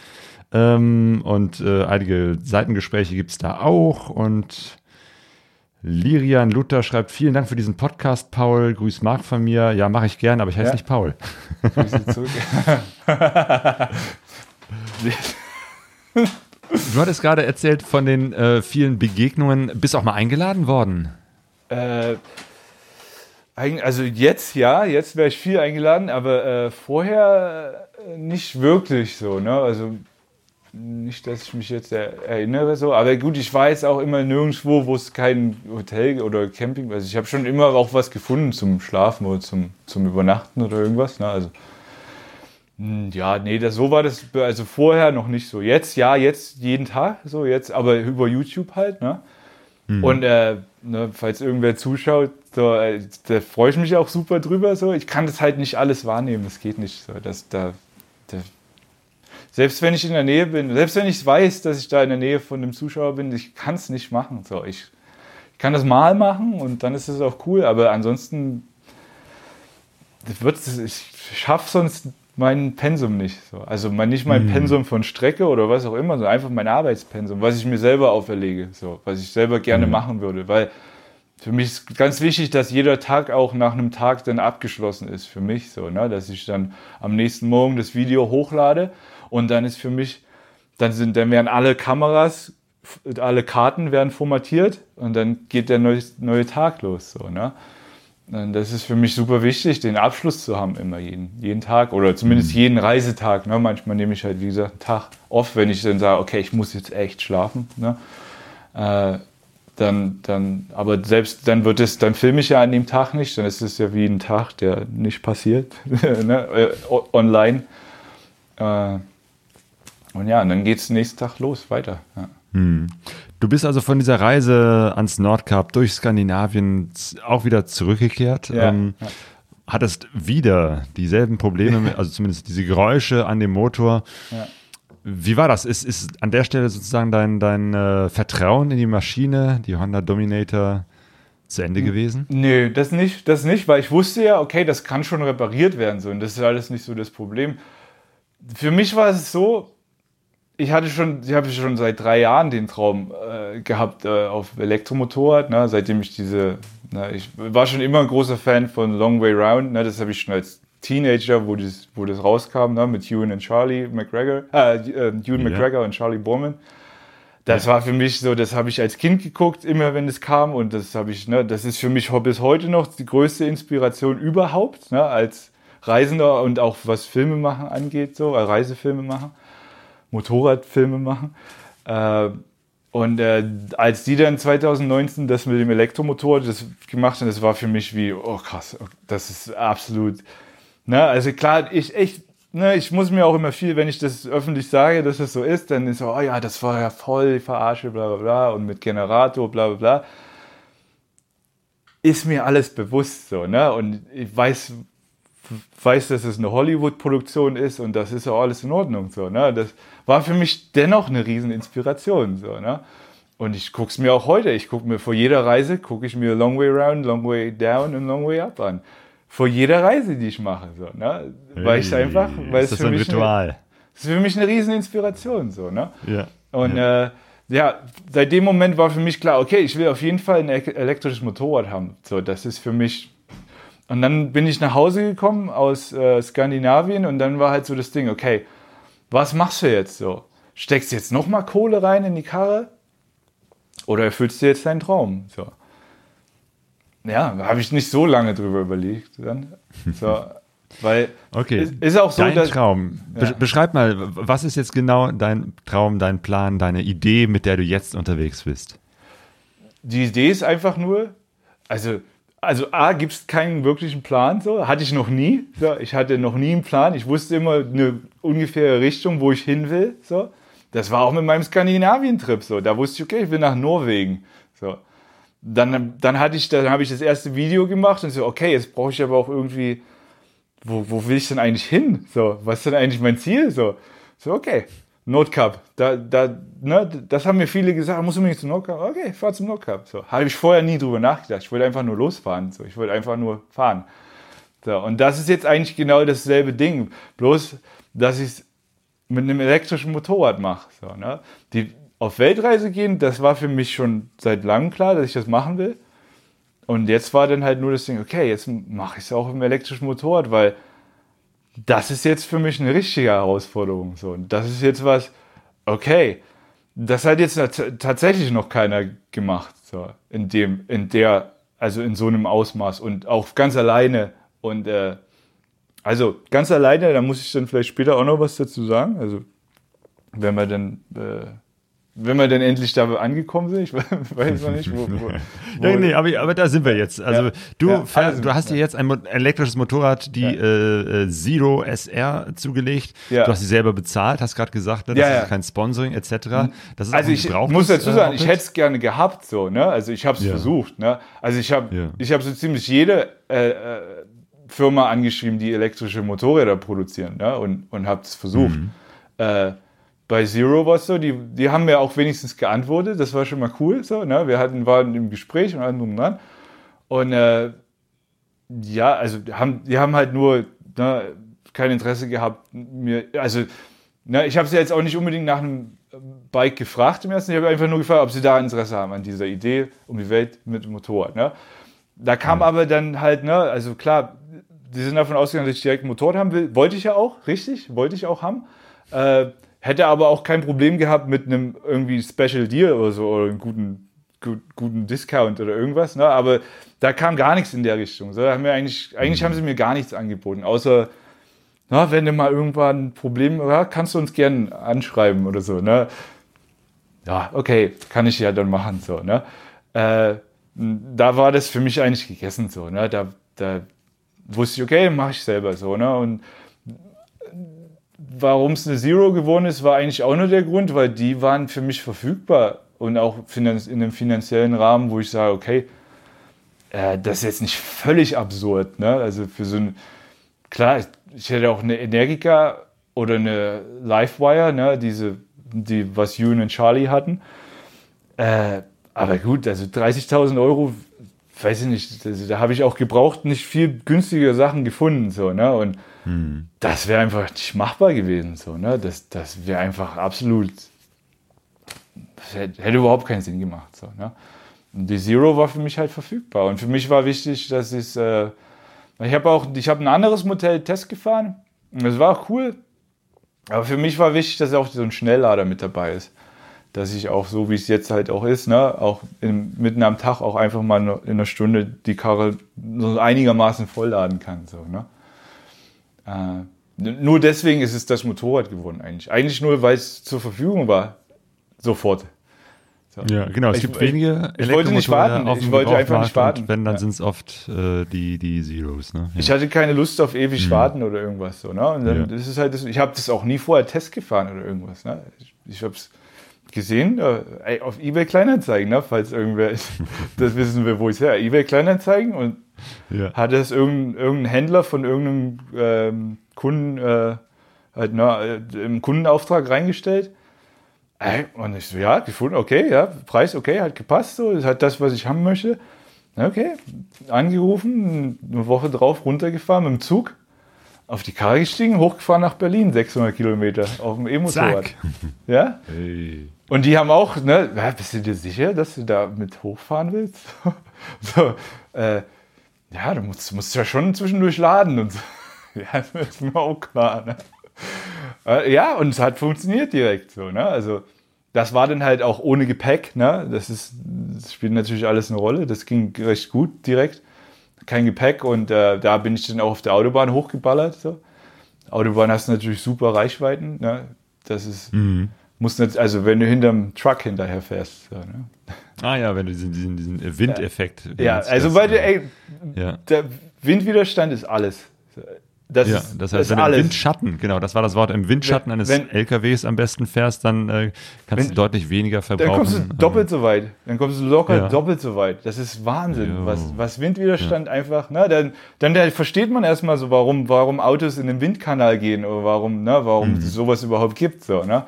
Ähm, und einige Seitengespräche gibt es da auch. Und Lirian Luther schreibt, vielen Dank für diesen Podcast, Paul. Grüß Marc von mir. Ja, mache ich gern, aber ich heiße Ja. nicht Paul. Grüße zurück. Du hattest gerade erzählt von den äh, vielen Begegnungen. Bist auch mal eingeladen worden? äh, also jetzt ja, jetzt wäre ich viel eingeladen, aber äh, vorher äh, nicht wirklich so. Ne? Also nicht, dass ich mich jetzt er erinnere so. Aber gut, ich war jetzt auch immer nirgendwo, wo es kein Hotel oder Camping. Also ich habe schon immer auch was gefunden zum Schlafen oder zum, zum Übernachten oder irgendwas. Ne? Also ja, nee, das, so war das also vorher noch nicht so. Jetzt, ja, jetzt jeden Tag so, jetzt, aber über YouTube halt, ne? Und äh, ne, falls irgendwer zuschaut, so, äh, da freue ich mich auch super drüber. So. Ich kann das halt nicht alles wahrnehmen, das geht nicht. So. Das, da, da, selbst wenn ich in der Nähe bin, selbst wenn ich weiß, dass ich da in der Nähe von dem Zuschauer bin, ich kann es nicht machen. So. Ich, ich kann das mal machen und dann ist es auch cool, aber ansonsten wird, ich schaffe sonst mein Pensum nicht. So. Also mein, nicht mein Pensum von Strecke oder was auch immer, sondern einfach mein Arbeitspensum, was ich mir selber auferlege, so, was ich selber gerne machen würde. Weil für mich ist ganz wichtig, dass jeder Tag auch nach einem Tag dann abgeschlossen ist für mich. So, ne? Dass ich dann am nächsten Morgen das Video hochlade und dann ist für mich, dann, sind, dann werden alle Kameras, alle Karten werden formatiert und dann geht der neue, neue Tag los. So, ne? Das ist für mich super wichtig, den Abschluss zu haben, immer jeden, jeden Tag oder zumindest jeden Reisetag. Ne? Manchmal nehme ich halt, wie gesagt, einen Tag off, wenn ich dann sage, okay, ich muss jetzt echt schlafen. Ne? Äh, dann, dann, aber selbst dann wird es, dann filme ich ja an dem Tag nicht, dann ist es ja wie ein Tag, der nicht passiert, ne? äh, online. Äh, und ja, und dann geht es nächsten Tag los, weiter. Ja. Hm. Du bist also von dieser Reise ans Nordkap durch Skandinavien auch wieder zurückgekehrt. Ja, ähm, ja. Hattest wieder dieselben Probleme, also zumindest diese Geräusche an dem Motor. Ja. Wie war das? Ist, ist an der Stelle sozusagen dein, dein äh, Vertrauen in die Maschine, die Honda Dominator, zu Ende gewesen? Nö, das nicht, das nicht, weil ich wusste ja, okay, das kann schon repariert werden so und das ist alles nicht so das Problem. Für mich war es so, ich hatte schon, ich habe schon seit drei Jahren den Traum äh, gehabt äh, auf Elektromotorrad, ne, seitdem ich diese, ne, ich war schon immer ein großer Fan von Long Way Round, ne, das habe ich schon als Teenager, wo das, wo das rauskam, ne, mit Ewan und Charlie McGregor, äh, äh, Ewan Ja. McGregor und Charlie Borman. Das war für mich so, das habe ich als Kind geguckt, immer wenn es kam und das habe ich, ne, das ist für mich bis heute noch die größte Inspiration überhaupt, ne, als Reisender und auch was Filme machen angeht, so, äh, Reisefilme machen. Motorradfilme machen. Äh, und äh, als die dann 2019 das mit dem Elektromotor das gemacht haben, das war für mich wie, oh krass, das ist absolut. Ne? Also klar, ich echt, ne, ich muss mir auch immer viel, wenn ich das öffentlich sage, dass das so ist, dann ist so, oh ja, das war ja voll Verarsche, bla bla bla, und mit Generator, bla bla bla. Ist mir alles bewusst so, ne? Und ich weiß, weiß, dass es eine Hollywood-Produktion ist und das ist auch alles in Ordnung. So, ne? Das war für mich dennoch eine riesen Inspiration. So, ne? Und ich gucke es mir auch heute. Ich gucke mir vor jeder Reise, gucke ich mir Long Way Round, Long Way Down und Long Way Up an. Vor jeder Reise, die ich mache. So, ne? Weil ich einfach, weil ist es das für ein mich eine, Ritual? das ist für mich eine riesen Inspiration. So, ne? Ja. Und Äh, ja, seit dem Moment war für mich klar, okay, ich will auf jeden Fall ein elektrisches Motorrad haben. So, das ist für mich. Und dann bin ich nach Hause gekommen aus äh, Skandinavien und dann war halt so das Ding, okay, was machst du jetzt so? Steckst du jetzt nochmal Kohle rein in die Karre? Oder erfüllst du jetzt deinen Traum? So. Ja, da habe ich nicht so lange drüber überlegt. Dann. So, weil Okay. ist, ist auch so, dein dass, Traum. Be Ja. Beschreib mal, was ist jetzt genau dein Traum, dein Plan, deine Idee, mit der du jetzt unterwegs bist? die Idee ist einfach nur, also, also A, gibt es keinen wirklichen Plan, so, hatte ich noch nie. So. Ich hatte noch nie einen Plan. Ich wusste immer eine ungefähre Richtung, wo ich hin will. So. Das war auch mit meinem Skandinavien-Trip so. Da wusste ich, okay, ich will nach Norwegen. So. Dann, dann hatte ich, dann habe ich das erste Video gemacht und so, okay, jetzt brauche ich aber auch irgendwie, wo, wo will ich denn eigentlich hin? So, was ist denn eigentlich mein Ziel? So, so okay, Nordkap. Da, da, ne, das haben mir viele gesagt, muss unbedingt zum Nordkap. Okay, fahr zum Nordkap. So, habe ich vorher nie drüber nachgedacht. Ich wollte einfach nur losfahren. So, ich wollte einfach nur fahren. So, und das ist jetzt eigentlich genau dasselbe Ding. Bloß, dass ich es mit einem elektrischen Motorrad mache. So, ne? Die auf Weltreise gehen, das war für mich schon seit langem klar, dass ich das machen will. Und jetzt war dann halt nur das Ding, okay, jetzt mache ich es auch im elektrischen Motorrad, weil das ist jetzt für mich eine richtige Herausforderung. So. Das ist jetzt was, okay, das hat jetzt tats- tatsächlich noch keiner gemacht. So, in dem, in der, also in so einem Ausmaß und auch ganz alleine. Und äh, also ganz alleine, da muss ich dann vielleicht später auch noch was dazu sagen. Also wenn wir dann, äh, wenn wir dann endlich da angekommen sind, ich weiß noch nicht, wo. wo, wo Ja, nee, aber, aber da sind wir jetzt. Also Ja. du, Ja, fähr- alles- du hast dir jetzt ein elektrisches Motorrad, die äh, äh, Zero SR, zugelegt. Du hast sie selber bezahlt, hast gerade gesagt, ne? das ist kein Sponsoring etc. Das ist Also ich muss dazu äh, sagen, ich Moped. hätte es gerne gehabt, so, ne? Also ich habe es versucht, ne? Also ich habe Ja. ich habe so ziemlich jede äh, äh, Firma angeschrieben, die elektrische Motorräder produzieren, ne? Und, und habe es versucht. Mhm. Bei Zero war es so, die, die haben mir auch wenigstens geantwortet, das war schon mal cool, so, ne? Wir hatten, waren im Gespräch und allem drum dran. Und äh, ja, also die haben, die haben halt nur ne, kein Interesse gehabt, mir, also ne, ich habe sie jetzt auch nicht unbedingt nach einem Bike gefragt im ersten, ich habe einfach nur gefragt, ob sie da Interesse haben an dieser Idee um die Welt mit dem Motorrad. Ne? Da kam aber dann halt, ne, also klar, die sind davon ausgegangen, dass ich direkt ein Motorrad haben will. Wollte ich ja auch, richtig, wollte ich auch haben. Äh, hätte aber auch kein Problem gehabt mit einem irgendwie Special Deal oder so oder einem guten, gut, guten Discount oder irgendwas. Ne? Aber da kam gar nichts in der Richtung. So, haben wir eigentlich, eigentlich haben sie mir gar nichts angeboten, außer na, wenn du mal irgendwann ein Problem ja, kannst du uns gerne anschreiben oder so. Ne? ja, okay, kann ich ja dann machen, so, ne? Äh, da war das für mich eigentlich gegessen, so, ne? Da, da wusste ich, okay, mache ich selber so, ne? Und warum es eine Zero geworden ist, war eigentlich auch nur der Grund, weil die waren für mich verfügbar und auch in einem finanziellen Rahmen, wo ich sage, okay, äh, das ist jetzt nicht völlig absurd. Ne? Also für so ein, klar, ich hätte auch eine Energica oder eine Livewire, ne? diese, die, was Ewan und Charlie hatten. Äh, aber gut, also 30.000 Euro, weiß ich nicht, also da habe ich auch gebraucht nicht viel günstigere Sachen gefunden. So, ne? Und hm. das wäre einfach nicht machbar gewesen. So, ne? Das, das wäre einfach absolut, das hätte, hätte, überhaupt keinen Sinn gemacht. So, ne? Und die Zero war für mich halt verfügbar. Und für mich war wichtig, dass ich, äh, ich habe auch, ich habe ein anderes Modell Test gefahren. Das war auch cool. Aber für mich war wichtig, dass auch so ein Schnelllader mit dabei ist. Dass ich auch so, wie es jetzt halt auch ist, ne, auch in, mitten am Tag auch einfach mal in einer Stunde die Karre so einigermaßen vollladen kann. So, ne? Äh, nur deswegen ist es das Motorrad geworden eigentlich. Eigentlich nur, weil es zur Verfügung war. Sofort. So. Ja, genau. Es ich, gibt wenige Ich, ich wollte nicht warten. Ich wollte einfach nicht warten. wenn, dann ja. sind es oft äh, die, die Zeros. Ne? Ja. Ich hatte keine Lust auf ewig mhm. warten oder irgendwas so. Ne? Und dann, ja. das ist halt das, ich habe das auch nie vorher Test gefahren oder irgendwas. Ne? Ich, ich habe es gesehen äh, auf eBay Kleinanzeigen, ne? falls irgendwer ist. das wissen wir, wo ich es her. eBay Kleinanzeigen und ja. hat es irgendein, irgendein Händler von irgendeinem ähm, Kunden äh, halt, ne, im Kundenauftrag reingestellt und ich so, ja, gefunden, okay, ja, Preis okay, hat gepasst, so, ist halt das, was ich haben möchte. Okay, angerufen, eine Woche drauf runtergefahren mit dem Zug, auf die Karre gestiegen, hochgefahren nach Berlin, 600 Kilometer auf dem E-Motorrad. Ja? Hey. Und die haben auch, ne, bist du dir sicher, dass du da mit hochfahren willst? so, äh, ja, du musst, musst ja schon zwischendurch laden und so. Ja, das ist mir auch klar. Ne? Äh, ja, und es hat funktioniert direkt so. Ne? Also das war dann halt auch ohne Gepäck. Ne? Das, ist, das spielt natürlich alles eine Rolle. Das ging recht gut direkt. Kein Gepäck und äh, da bin ich dann auch auf der Autobahn hochgeballert. So. Autobahn hast du natürlich super Reichweiten. Ne? Das ist, mhm. muss nicht, also wenn du hinterm Truck hinterher fährst. So, ne? Ah ja, wenn du diesen, diesen, diesen Windeffekt. Ja, also weil du, ey, ja. der Windwiderstand ist alles. Das ja, ist, das heißt, wenn du im Windschatten, genau, das war das Wort, im Windschatten eines wenn, LKWs am besten fährst, dann äh, kannst wenn, du deutlich weniger verbrauchen. Dann kommst du doppelt so weit. Dann kommst du locker ja. doppelt so weit. Das ist Wahnsinn, was, was Windwiderstand ja. einfach, ne, dann, dann, dann versteht man erstmal so, warum, warum Autos in den Windkanal gehen oder warum, ne, warum mhm. sowas überhaupt gibt, so, ne.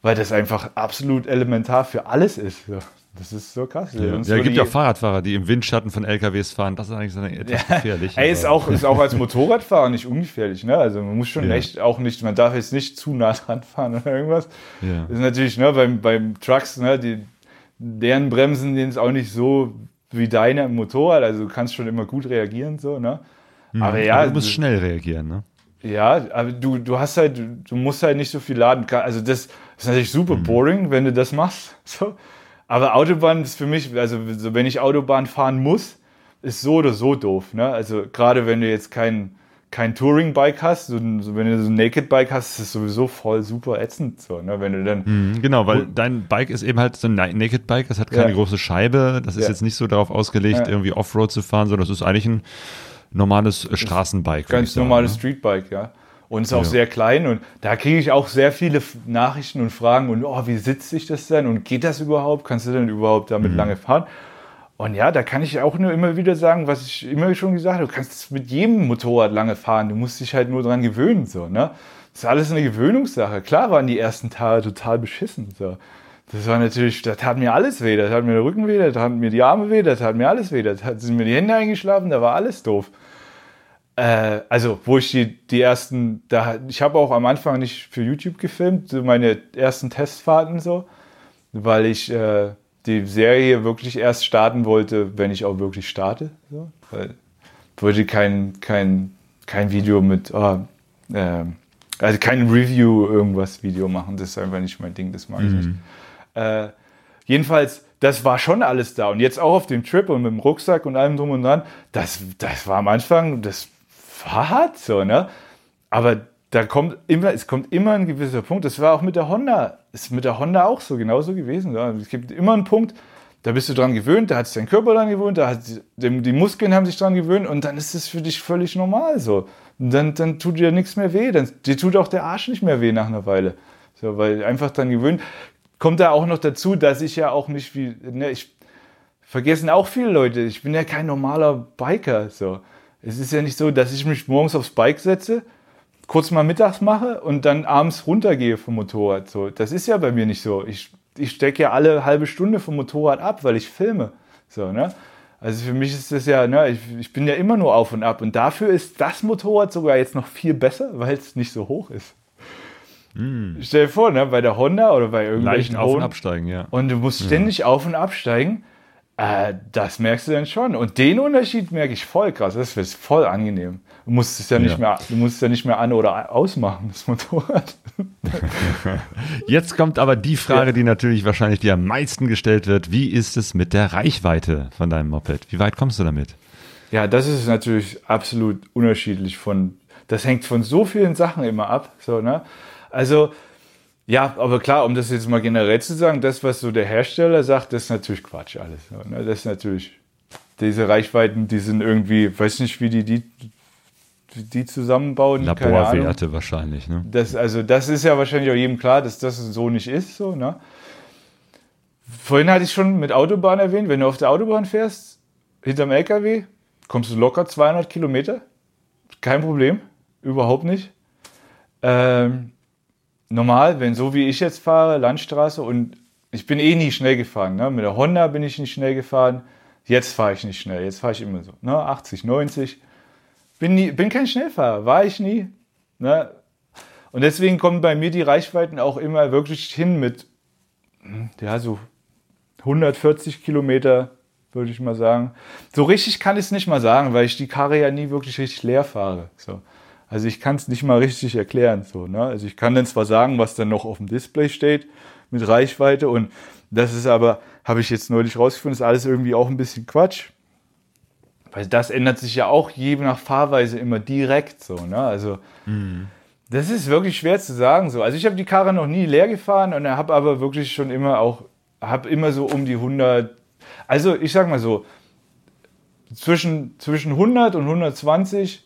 Weil das einfach absolut elementar für alles ist. So. Das ist so krass. Ja, es gibt ja auch Fahrradfahrer, die im Windschatten von LKWs fahren. Das ist eigentlich so etwas ja. gefährlich. Ey, ist auch, ist auch als Motorradfahrer nicht ungefährlich. Ne? Also man muss schon ja. echt auch nicht, man darf jetzt nicht zu nah dran fahren oder irgendwas. Ja. Das ist natürlich ne, beim, beim Trucks, ne, die, deren Bremsen sind auch nicht so wie deine im Motorrad. Also du kannst schon immer gut reagieren. So, ne? Mhm. Aber ja. Aber du musst schnell reagieren, ne? Ja, aber du, du hast halt, du musst halt nicht so viel laden. Also das ist natürlich super mhm. boring, wenn du das machst. So. Aber Autobahn ist für mich, also wenn ich Autobahn fahren muss, ist so oder so doof. Ne? Also gerade wenn du jetzt kein, kein Touring-Bike hast, so, so, wenn du so ein Naked-Bike hast, ist es sowieso voll super ätzend. So, ne? Wenn du dann mhm, genau, weil dein Bike ist eben halt so ein Naked-Bike, das hat keine ja. große Scheibe, das ist ja. jetzt nicht so darauf ausgelegt, ja. irgendwie Offroad zu fahren, sondern das ist eigentlich ein normales Straßenbike. Ganz normales ne? Streetbike, ja. Und ist auch ja. sehr klein und da kriege ich auch sehr viele Nachrichten und Fragen und oh, wie sitzt sich das denn und geht das überhaupt? Kannst du denn überhaupt damit mhm. lange fahren? Und ja, da kann ich auch nur immer wieder sagen, was ich immer schon gesagt habe, du kannst mit jedem Motorrad lange fahren, du musst dich halt nur dran gewöhnen. So, ne? Das ist alles eine Gewöhnungssache. Klar waren die ersten Tage total beschissen. So. Das war natürlich, da tat mir alles weh, da tat mir der Rücken weh, da taten mir die Arme weh, da tat mir alles weh, da sind mir die Hände eingeschlafen, da war alles doof. Äh, also, wo ich die, die ersten, da, ich habe auch am Anfang nicht für YouTube gefilmt, so meine ersten Testfahrten so, weil ich äh, die Serie wirklich erst starten wollte, wenn ich auch wirklich starte. So. Weil ich wollte kein, kein, kein Video mit, oh, äh, also kein Review irgendwas Video machen, das ist einfach nicht mein Ding, das mag ich nicht. Mhm. Äh, jedenfalls, das war schon alles da. Und jetzt auch auf dem Trip und mit dem Rucksack und allem drum und dran, das, das war am Anfang, das war hart so, ne? Aber da kommt immer, es kommt immer ein gewisser Punkt. Das war auch mit der Honda ist mit der Honda auch so, genauso gewesen. Ja. Es gibt immer einen Punkt, da bist du dran gewöhnt, da hat sich dein Körper dran gewöhnt, da hat die, die Muskeln haben sich dran gewöhnt und dann ist es für dich völlig normal so. Und dann, dann tut dir nichts mehr weh, dann, dir tut auch der Arsch nicht mehr weh nach einer Weile. So, weil einfach dran gewöhnt. Kommt da auch noch dazu, dass ich ja auch nicht wie, ne, ich vergessen auch viele Leute, ich bin ja kein normaler Biker. So. Es ist ja nicht so, dass ich mich morgens aufs Bike setze, kurz mal mittags mache und dann abends runtergehe vom Motorrad. So, das ist ja bei mir nicht so. Ich, ich stecke ja alle halbe Stunde vom Motorrad ab, weil ich filme. So, ne? Also für mich ist das ja, ne, ich, ich bin ja immer nur auf und ab. Und dafür ist das Motorrad sogar jetzt noch viel besser, weil es nicht so hoch ist. Mm. Stell dir vor, ne, bei der Honda oder bei irgendwelchen Leicht auf und absteigen, ja. Und du musst ständig ja. auf und absteigen. Äh, das merkst du dann schon. Und den Unterschied merke ich voll krass. Das ist voll angenehm. Du musst es ja nicht ja. mehr, du musst es ja nicht mehr an- oder ausmachen, das Motorrad. Jetzt kommt aber die Frage, ja. die natürlich wahrscheinlich dir am meisten gestellt wird. Wie ist es mit der Reichweite von deinem Moped? Wie weit kommst du damit? Ja, das ist natürlich absolut unterschiedlich von, das hängt von so vielen Sachen immer ab. So, ne? Also, ja, aber klar, um das jetzt mal generell zu sagen, das, was so der Hersteller sagt, das ist natürlich Quatsch alles. Ne? Das ist natürlich, diese Reichweiten, die sind irgendwie, weiß nicht, wie die die, die zusammenbauen. Laborwerte wahrscheinlich, ne? Das, also das ist ja wahrscheinlich auch jedem klar, dass das so nicht ist. So, ne? Vorhin hatte ich schon mit Autobahn erwähnt, wenn du auf der Autobahn fährst, hinterm LKW, kommst du locker 200 Kilometer. Kein Problem, überhaupt nicht. Ähm, normal, wenn so wie ich jetzt fahre, Landstraße und ich bin eh nie schnell gefahren. Ne? Mit der Honda bin ich nicht schnell gefahren. Jetzt fahre ich nicht schnell. Jetzt fahre ich immer so. Ne? 80, 90. Bin, nie, bin kein Schnellfahrer. War ich nie. Ne? Und deswegen kommen bei mir die Reichweiten auch immer wirklich hin mit, ja, so 140 Kilometer, würde ich mal sagen. So richtig kann ich es nicht mal sagen, weil ich die Karre ja nie wirklich richtig leer fahre. So. Also ich kann es nicht mal richtig erklären. So, ne? Also ich kann dann zwar sagen, was dann noch auf dem Display steht mit Reichweite und das ist aber, habe ich jetzt neulich rausgefunden, ist alles irgendwie auch ein bisschen Quatsch. Weil das ändert sich ja auch je nach Fahrweise immer direkt so. Ne? Also mhm. das ist wirklich schwer zu sagen. So. Also ich habe die Karre noch nie leer gefahren und habe aber wirklich schon immer auch, habe immer so um die 100, also ich sag mal so, zwischen, zwischen 100 und 120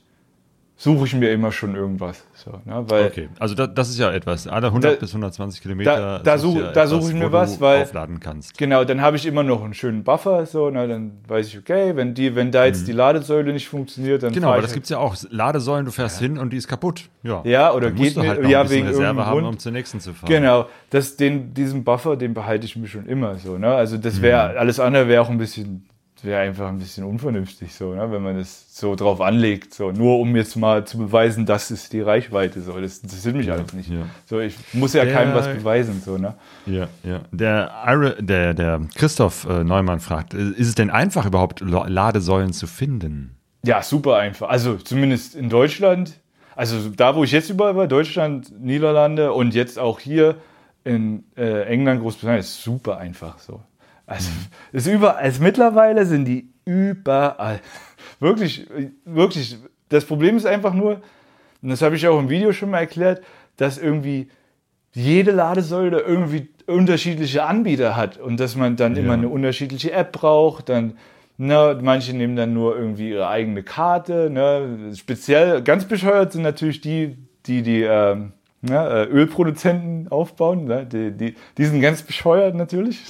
suche ich mir immer schon irgendwas. So, ne? weil okay, also da, das ist ja etwas. Alle 100 da, bis 120 Kilometer. Da, da, such, ja da suche ich mir was, weil aufladen kannst. Genau, dann habe ich immer noch einen schönen Buffer. So, ne? Dann weiß ich, okay, wenn die, wenn da jetzt mhm. die Ladesäule nicht funktioniert, dann genau. Aber das halt gibt es ja auch. Ladesäulen, du fährst ja. hin und die ist kaputt. Ja, ja oder geht du halt mir, ja wegen Reserve haben, um zur nächsten zu fahren. Genau, das, den, diesen Buffer, den behalte ich mir schon immer so. Ne? Also das wäre mhm. alles andere wäre auch ein bisschen wäre einfach ein bisschen unvernünftig so, ne? wenn man das so drauf anlegt, so nur um jetzt mal zu beweisen, das ist die Reichweite so. Das interessiert mich ja, alles nicht. Ja. So, ich muss ja der, keinem was beweisen so, ne? Ja, ja. Der Ira, der der Christoph äh, Neumann fragt, äh, ist es denn einfach überhaupt Ladesäulen zu finden? Ja, super einfach. Also zumindest in Deutschland, also da wo ich jetzt überall war, Deutschland, Niederlande und jetzt auch hier in äh, England, Großbritannien, ist super einfach so. Also, ist überall, also mittlerweile sind die überall. Wirklich, wirklich. Das Problem ist einfach nur, und das habe ich auch im Video schon mal erklärt, dass irgendwie jede Ladesäule irgendwie unterschiedliche Anbieter hat und dass man dann ja. immer eine unterschiedliche App braucht. Dann, ne, manche nehmen dann nur irgendwie ihre eigene Karte. Ne. Speziell, ganz bescheuert sind natürlich die, die die ähm, ne, Ölproduzenten aufbauen. Ne. Die, die, die sind ganz bescheuert natürlich.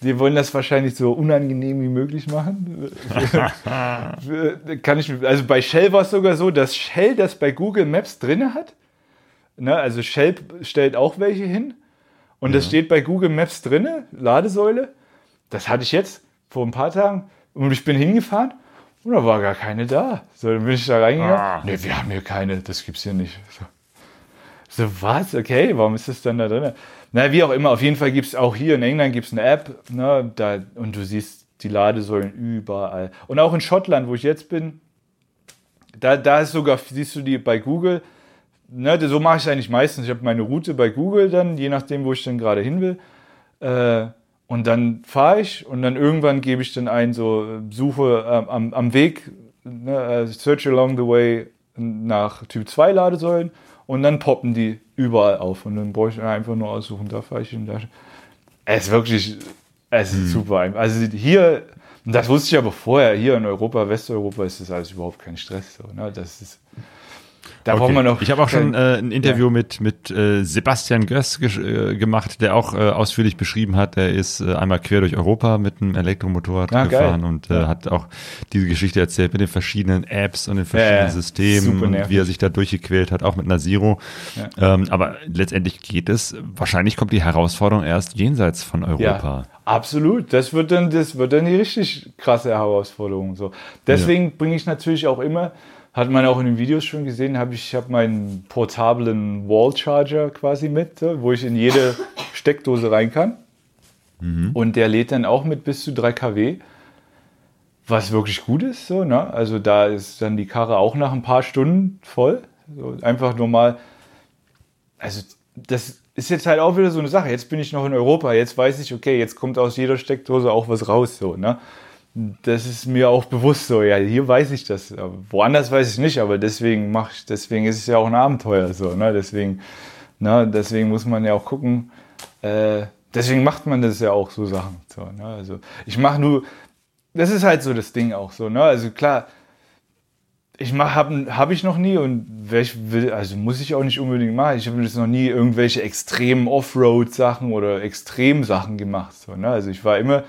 Die wollen das wahrscheinlich so unangenehm wie möglich machen. Kann ich, also bei Shell war es sogar so, dass Shell das bei Google Maps drin hat. Ne, also Shell stellt auch welche hin. Und ja. das steht bei Google Maps drin, Ladesäule. Das hatte ich jetzt vor ein paar Tagen. Und ich bin hingefahren und da war gar keine da. So, dann bin ich da reingegangen. Ah. Ne, wir haben hier keine, das gibt's hier nicht. So, so was? Okay, warum ist das dann da drin? Na, wie auch immer, auf jeden Fall gibt es auch hier in England gibt's eine App ne, da, und du siehst die Ladesäulen überall. Und auch in Schottland, wo ich jetzt bin, da, da ist sogar, siehst du die bei Google. Ne, so mache ich eigentlich meistens. Ich habe meine Route bei Google dann, je nachdem, wo ich dann gerade hin will. Äh, und dann fahre ich und dann irgendwann gebe ich dann ein, so Suche äh, am, am Weg, ne, äh, search along the way nach Typ 2 Ladesäulen und dann poppen die überall auf. Und dann brauche ich einfach nur aussuchen, da fahre ich hin. Da. Es ist wirklich, es ist super einfach. Also hier, das wusste ich aber vorher, hier in Europa, Westeuropa ist das alles überhaupt kein Stress. So, ne? Das ist, da Okay. braucht man noch. ich habe auch schon äh, ein Interview mit, mit äh, Sebastian Göss äh, gemacht, der auch äh, ausführlich beschrieben hat, er ist äh, einmal quer durch Europa mit einem Elektromotorrad Ah, geil. gefahren und äh, hat auch diese Geschichte erzählt mit den verschiedenen Apps und den verschiedenen Ja, ja. Systemen und wie er sich da durchgequält hat, auch mit einer Zero. Ähm, aber letztendlich geht es, wahrscheinlich kommt die Herausforderung erst jenseits von Europa. Ja, absolut. Das wird dann, das wird dann die richtig krasse Herausforderung. So. Deswegen bringe ich natürlich auch immer, hat man auch in den Videos schon gesehen, habe ich habe meinen portablen Wall Charger quasi mit, wo ich in jede Steckdose rein kann. Und der lädt dann auch mit bis zu 3 kW. Was wirklich gut ist, so, ne? Also da ist dann die Karre auch nach ein paar Stunden voll. So, einfach nur mal also das ist jetzt halt auch wieder so eine Sache. Jetzt bin ich noch in Europa, jetzt weiß ich, okay, jetzt kommt aus jeder Steckdose auch was raus, so, ne? Das ist mir auch bewusst so, ja, hier weiß ich das. Woanders weiß ich nicht, aber deswegen mache ich, deswegen ist es ja auch ein Abenteuer, so, ne? Deswegen, ne, deswegen muss man ja auch gucken, äh, deswegen macht man das ja auch so Sachen, so, ne? Also ich mache nur, das ist halt so das Ding auch so, ne? Also klar, ich mache habe hab ich noch nie und will, also muss ich auch nicht unbedingt machen. Ich habe noch nie irgendwelche extremen Offroad-Sachen oder Extrem-Sachen gemacht. So, ne? Also ich war immer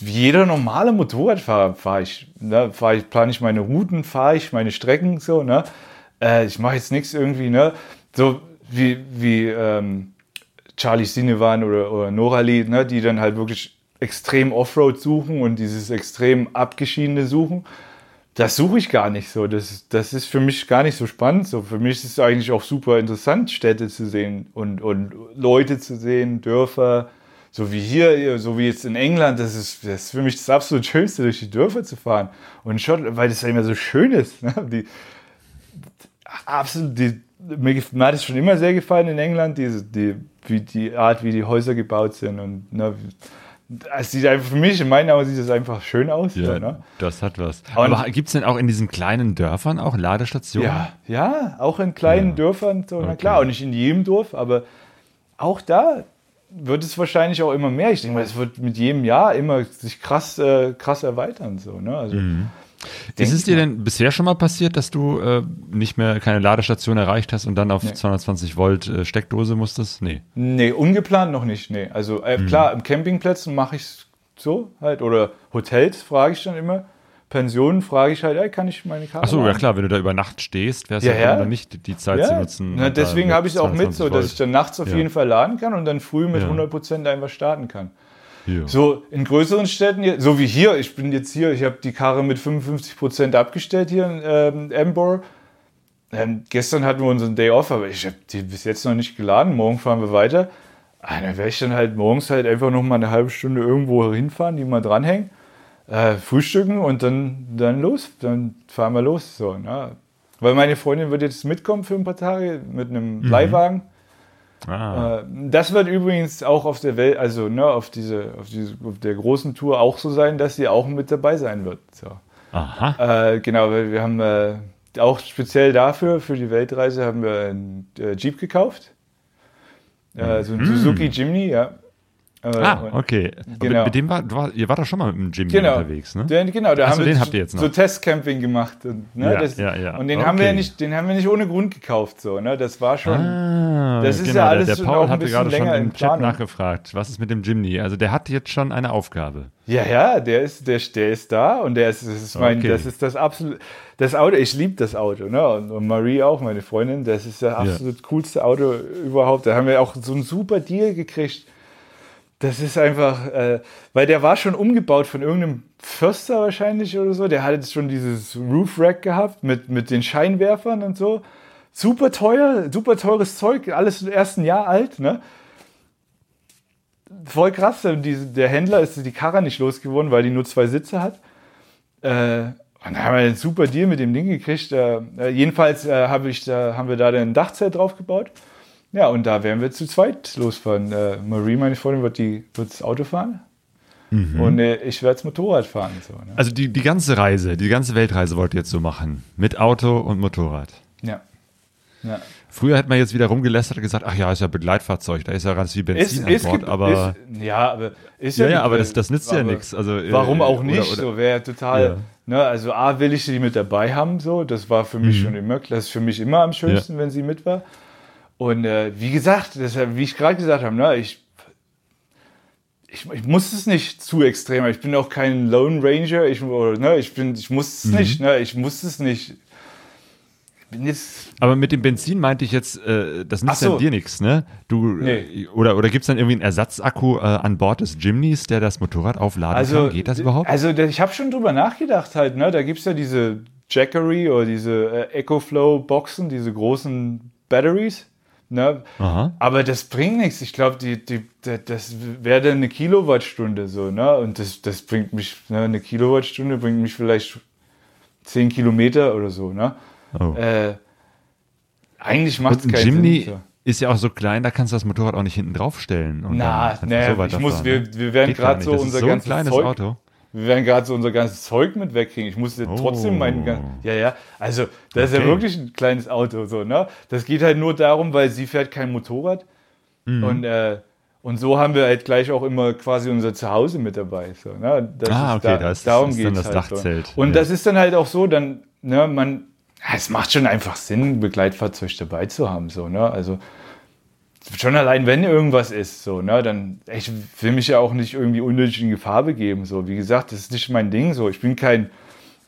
wie jeder normale Motorradfahrer fahre ich, ne? fahr ich, plane ich meine Routen, fahre ich meine Strecken so, ne? Äh, ich mache jetzt nichts irgendwie, ne? So wie, wie ähm, Charlie Sinewan oder, oder Norali, ne? die dann halt wirklich extrem Offroad suchen und dieses extrem abgeschiedene suchen. Das suche ich gar nicht so. Das, das ist für mich gar nicht so spannend. So, für mich ist es eigentlich auch super interessant, Städte zu sehen und, und Leute zu sehen, Dörfer. So wie hier, so wie jetzt in England, das ist, das ist für mich das absolut Schönste, durch die Dörfer zu fahren. Und Schottland, weil das ja immer so schön ist. Ne? Die, absolut, die, mir, mir hat es schon immer sehr gefallen in England, diese, die, wie die Art, wie die Häuser gebaut sind. Und ne, es sieht einfach für mich, in meinen Augen sieht es einfach schön aus. Ja, So, ne? das hat was. Und- Aber gibt es denn auch in diesen kleinen Dörfern auch Ladestationen? Ja, ja, auch in kleinen Ja. Dörfern, so, na Okay. klar, auch nicht in jedem Dorf, aber auch da wird es wahrscheinlich auch immer mehr. Ich denke mal, es wird mit jedem Jahr immer sich krass, äh, krass erweitern. So, ne? also, Ist es dir denn bisher schon mal passiert, dass du äh, nicht mehr keine Ladestation erreicht hast und dann auf 220 Volt äh, Steckdose musstest? Nee. Nee, ungeplant noch nicht. Nee. Also äh, klar, im Campingplätzen mache ich es so halt. Oder Hotels frage ich dann immer. Pensionen frage ich halt, ey, kann ich meine Karte Achso, ja klar, wenn du da über Nacht stehst, wäre es Ja, ja, ja. dann nicht die Zeit zu nutzen. Na, da deswegen habe ich es auch mit, 220 so dass ich dann nachts auf Ja. jeden Fall laden kann und dann früh mit Ja. 100% einfach starten kann. Ja. So in größeren Städten, so wie hier, ich bin jetzt hier, ich habe die Karre mit 55% abgestellt hier in ähm, Embor. Ähm, gestern hatten wir unseren Day Off, aber ich habe die bis jetzt noch nicht geladen. Morgen fahren wir weiter. Ah, dann werde ich dann halt morgens halt einfach noch mal eine halbe Stunde irgendwo hinfahren, die mal dranhängen, äh, frühstücken und dann, dann los. Dann fahren wir los. So, ne? Weil meine Freundin wird jetzt mitkommen für ein paar Tage mit einem Leihwagen. Ah, Äh, Das wird übrigens auch auf der Welt, also ne, auf, diese, auf, diese, auf der großen Tour auch so sein, dass sie auch mit dabei sein wird. So. aha. Äh, genau, weil wir haben äh, auch speziell dafür, für die Weltreise, haben wir einen äh, Jeep gekauft. Äh, so ein Suzuki Jimny, ja. Äh, Ah, okay. genau. Mit, dem war, du war, ihr wart doch schon mal mit dem Jimmy Genau, unterwegs, ne? Den, genau, da Ach haben wir den so, habt ihr jetzt noch. so Testcamping gemacht. Und, ne, Ja, das, ja, ja. und den haben wir Okay. nicht, den haben wir nicht ohne Grund gekauft. So, ne? Das war schon. Ah, Das ist genau, ja alles der, der Paul hatte gerade schon im Chat nachgefragt, was ist mit dem Jimny? Also der hat jetzt schon eine Aufgabe. Ja, ja, der ist, der, der ist da und der ist, das ist mein, Okay. das ist das absolut, das Auto, ich liebe das Auto, ne? Und, und Marie auch, meine Freundin, das ist das absolut coolste Auto überhaupt. Da haben wir auch so einen super Deal gekriegt. Das ist einfach, äh, weil der war schon umgebaut von irgendeinem Förster wahrscheinlich oder so. Der hatte schon dieses Roof Rack gehabt mit, mit den Scheinwerfern und so. Super teuer, super teures Zeug, alles erst ein Jahr alt, ne? voll krass. Diese- der Händler ist die Karre nicht losgeworden, weil die nur zwei Sitze hat. Äh, und da haben wir einen super Deal mit dem Ding gekriegt. Äh, äh, jedenfalls äh, hab ich da, haben wir da ein Dachzelt drauf gebaut. Ja, und da werden wir zu zweit losfahren. Äh, Marie, meine Freundin, wird, die, wird das Auto fahren. Und äh, ich werde das Motorrad fahren. So, ne? Also die, die ganze Reise, die ganze Weltreise wollt ihr jetzt so machen. Mit Auto und Motorrad. Ja. Ja. Früher hätte man jetzt wieder rumgelästert und gesagt, ach ja, ist ja Begleitfahrzeug, da ist ja ganz viel Benzin an Bord, gibt- aber ist, ja, aber ist ja, ja, ja, aber das, das nützt ja nichts. Also, äh, Warum auch oder- nicht? oder- so wäre total. Ja. Ne, also A will ich sie mit dabei haben, so. Das war für mich Mhm. schon immer, das ist für mich immer am schönsten, wenn sie mit war. Und äh, wie gesagt, das, wie ich gerade gesagt habe, ne, ich, ich, ich muss es nicht zu extrem. Ich bin auch kein Lone Ranger. Ich, oder, ne, ich bin, ich muss es Mhm. nicht. Ne, ich muss es nicht. Aber mit dem Benzin meinte ich jetzt, äh, das nützt so. ja dir nichts, ne? Du, Nee. äh, oder oder gibt es dann irgendwie einen Ersatzakku äh, an Bord des Jimneys, der das Motorrad aufladen Also, kann? Geht das überhaupt? Also, ich habe schon drüber nachgedacht halt, ne? Da gibt es ja diese Jackery oder diese äh, EcoFlow-Boxen, diese großen Batteries. Ne? Aha. Aber das bringt nichts. Ich glaube, die, die, da- das wäre dann eine Kilowattstunde so, ne? Und das, das bringt mich, ne? eine Kilowattstunde bringt mich vielleicht 10 Kilometer oder so, ne? Oh. Äh, eigentlich macht es keinen Jimny Sinn. So. ist ja auch so klein, da kannst du das Motorrad auch nicht hinten draufstellen. und Na, einfach so ich muss, wir, ne? wir werden gerade so unser so ganzes Zeug, Auto. Wir werden gerade so unser ganzes Zeug mit wegkriegen. Ich musste Oh. trotzdem mein gan- ja ja, also das ist ja Okay. wirklich ein kleines Auto so, ne? Das geht halt nur darum, weil sie fährt kein Motorrad Mhm. und äh, und so haben wir halt gleich auch immer quasi unser Zuhause mit dabei. So, ne? das Ah, okay, da ist- darum ist dann das halt Dachzelt. So. Und Ja. das ist dann halt auch so, dann, ne, man, es macht schon einfach Sinn, ein Begleitfahrzeug dabei zu haben. So, ne? Also schon allein, wenn irgendwas ist, so, ne, dann, ich will mich ja auch nicht irgendwie unnötig in Gefahr begeben, so. Wie gesagt, das ist nicht mein Ding, so. Ich bin kein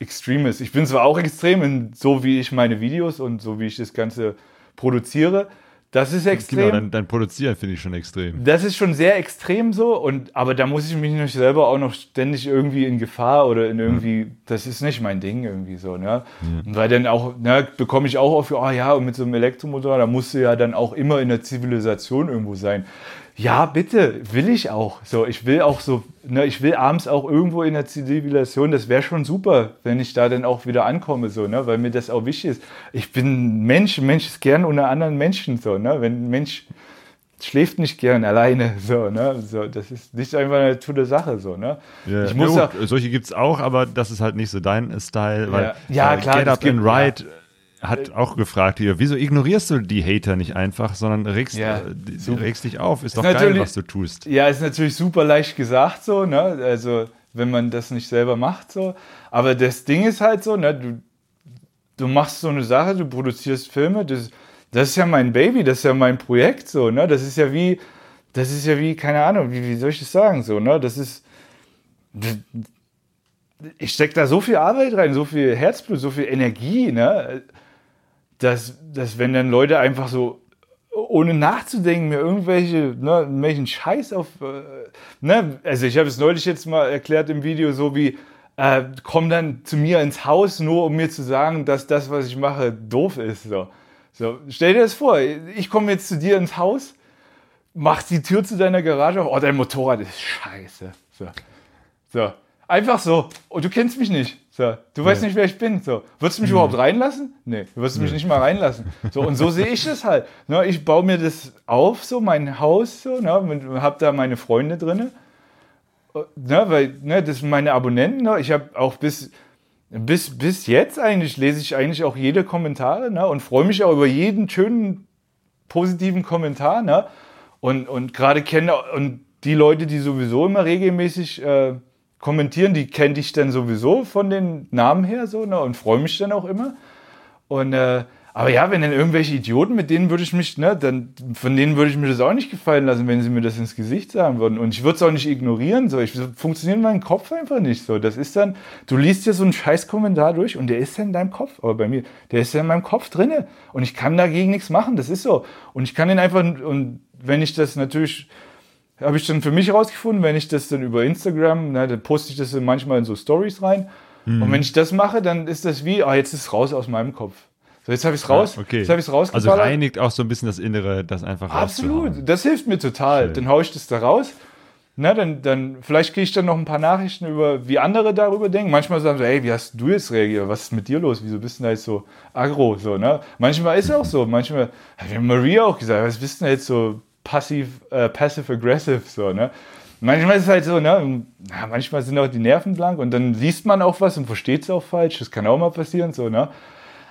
Extremist. Ich bin zwar auch extrem in so, wie ich meine Videos und so, wie ich das Ganze produziere. Das ist extrem. Genau, dein, dein Produzieren finde ich schon extrem. Das ist schon sehr extrem so, und, aber da muss ich mich nicht selber auch noch ständig irgendwie in Gefahr oder in irgendwie, das ist nicht mein Ding irgendwie so, ne? Und Weil dann auch, ne, bekomme ich auch auf, oh ja, und mit so einem Elektromotor, da musst du ja dann auch immer in der Zivilisation irgendwo sein. Ja, bitte, will ich auch. So, ich will auch so, ne, ich will abends auch irgendwo in der Zivilisation, das wäre schon super, wenn ich da dann auch wieder ankomme, so, ne, weil mir das auch wichtig ist. Ich bin ein Mensch, Mensch ist gern unter anderen Menschen, so, ne, wenn ein Mensch schläft nicht gern alleine, so, ne, so, das ist nicht einfach eine tolle Sache, so, ne. Ja, Ich muss ja, ja, gut, solche gibt es auch, aber das ist halt nicht so dein Style. Weil, Ja, äh, klar, Get Up and gibt- Ride hat auch gefragt hier, wieso ignorierst du die Hater nicht einfach, sondern regst, Ja, äh, regst dich auf. Ist doch Ist geil, natürlich- was du tust. Ja, ist natürlich super leicht gesagt so, ne? Also, wenn man das nicht selber macht so. Aber das Ding ist halt so, ne? Du, du machst so eine Sache, du produzierst Filme, das, das ist ja mein Baby, das ist ja mein Projekt so, ne? Das ist ja wie, das ist ja wie, keine Ahnung, wie, wie soll ich das sagen so, ne? Das ist, ich stecke da so viel Arbeit rein, so viel Herzblut, so viel Energie, ne? Dass, dass wenn dann Leute einfach so ohne nachzudenken, mir irgendwelche, ne, irgendwelchen Scheiß auf. Äh, ne, also ich habe es neulich jetzt mal erklärt im Video, so wie, äh, komm dann zu mir ins Haus, nur um mir zu sagen, dass das, was ich mache, doof ist. So. So, stell dir das vor, ich komme jetzt zu dir ins Haus, mach die Tür zu deiner Garage auf, oh, dein Motorrad ist scheiße. So. So. Einfach so. Und du kennst mich nicht. So. Du weißt nicht, wer ich bin. So. Würdest du mich überhaupt reinlassen? Nee, du wirst mich nicht mal reinlassen. So, und so sehe ich das halt. Ne, ich baue mir das auf, so mein Haus, so, ne, hab da meine Freunde drin. Ne, weil, ne, das sind meine Abonnenten. Ne? Ich habe auch bis, bis, bis jetzt eigentlich, lese ich eigentlich auch jede Kommentare ne? und freue mich auch über jeden schönen positiven Kommentar. Ne? Und, und gerade kenne und die Leute, die sowieso immer regelmäßig äh, kommentieren, die kenne ich dann sowieso von den Namen her so ne? und freue mich dann auch immer. Und äh, aber ja, wenn dann irgendwelche Idioten, mit denen würde ich mich, ne, dann von denen würde ich mir das auch nicht gefallen lassen, wenn sie mir das ins Gesicht sagen würden. Und ich würde es auch nicht ignorieren. So, ich funktioniert in meinem Kopf einfach nicht so. Das ist dann, du liest dir so einen scheiß Kommentar durch und der ist ja in deinem Kopf, aber bei mir, der ist ja in meinem Kopf drinne und ich kann dagegen nichts machen. Das ist so. Und ich kann den einfach und wenn ich das natürlich habe ich dann für mich herausgefunden, wenn ich das dann über Instagram, ne, dann poste ich das dann manchmal in so Stories rein. Und wenn ich das mache, dann ist das wie, ah, jetzt ist es raus aus meinem Kopf. So, jetzt habe ich es raus, Ja, okay. jetzt habe ich es Also rausgeballert. reinigt auch so ein bisschen das Innere, das einfach. Absolut, das hilft mir total. Dann haue ich das da raus. Na, dann, dann, vielleicht kriege ich dann noch ein paar Nachrichten über, wie andere darüber denken. Manchmal sagen sie, ey, wie hast du jetzt reagiert? Was ist mit dir los? Wieso bist du da jetzt so aggro? So, ne? Manchmal ist es auch so. Manchmal, hat mir Maria auch gesagt, was bist du denn jetzt so passiv, äh, passive-aggressive? So, ne? Manchmal ist es halt so, ne? Manchmal sind auch die Nerven blank und dann liest man auch was und versteht es auch falsch. Das kann auch mal passieren, so, ne?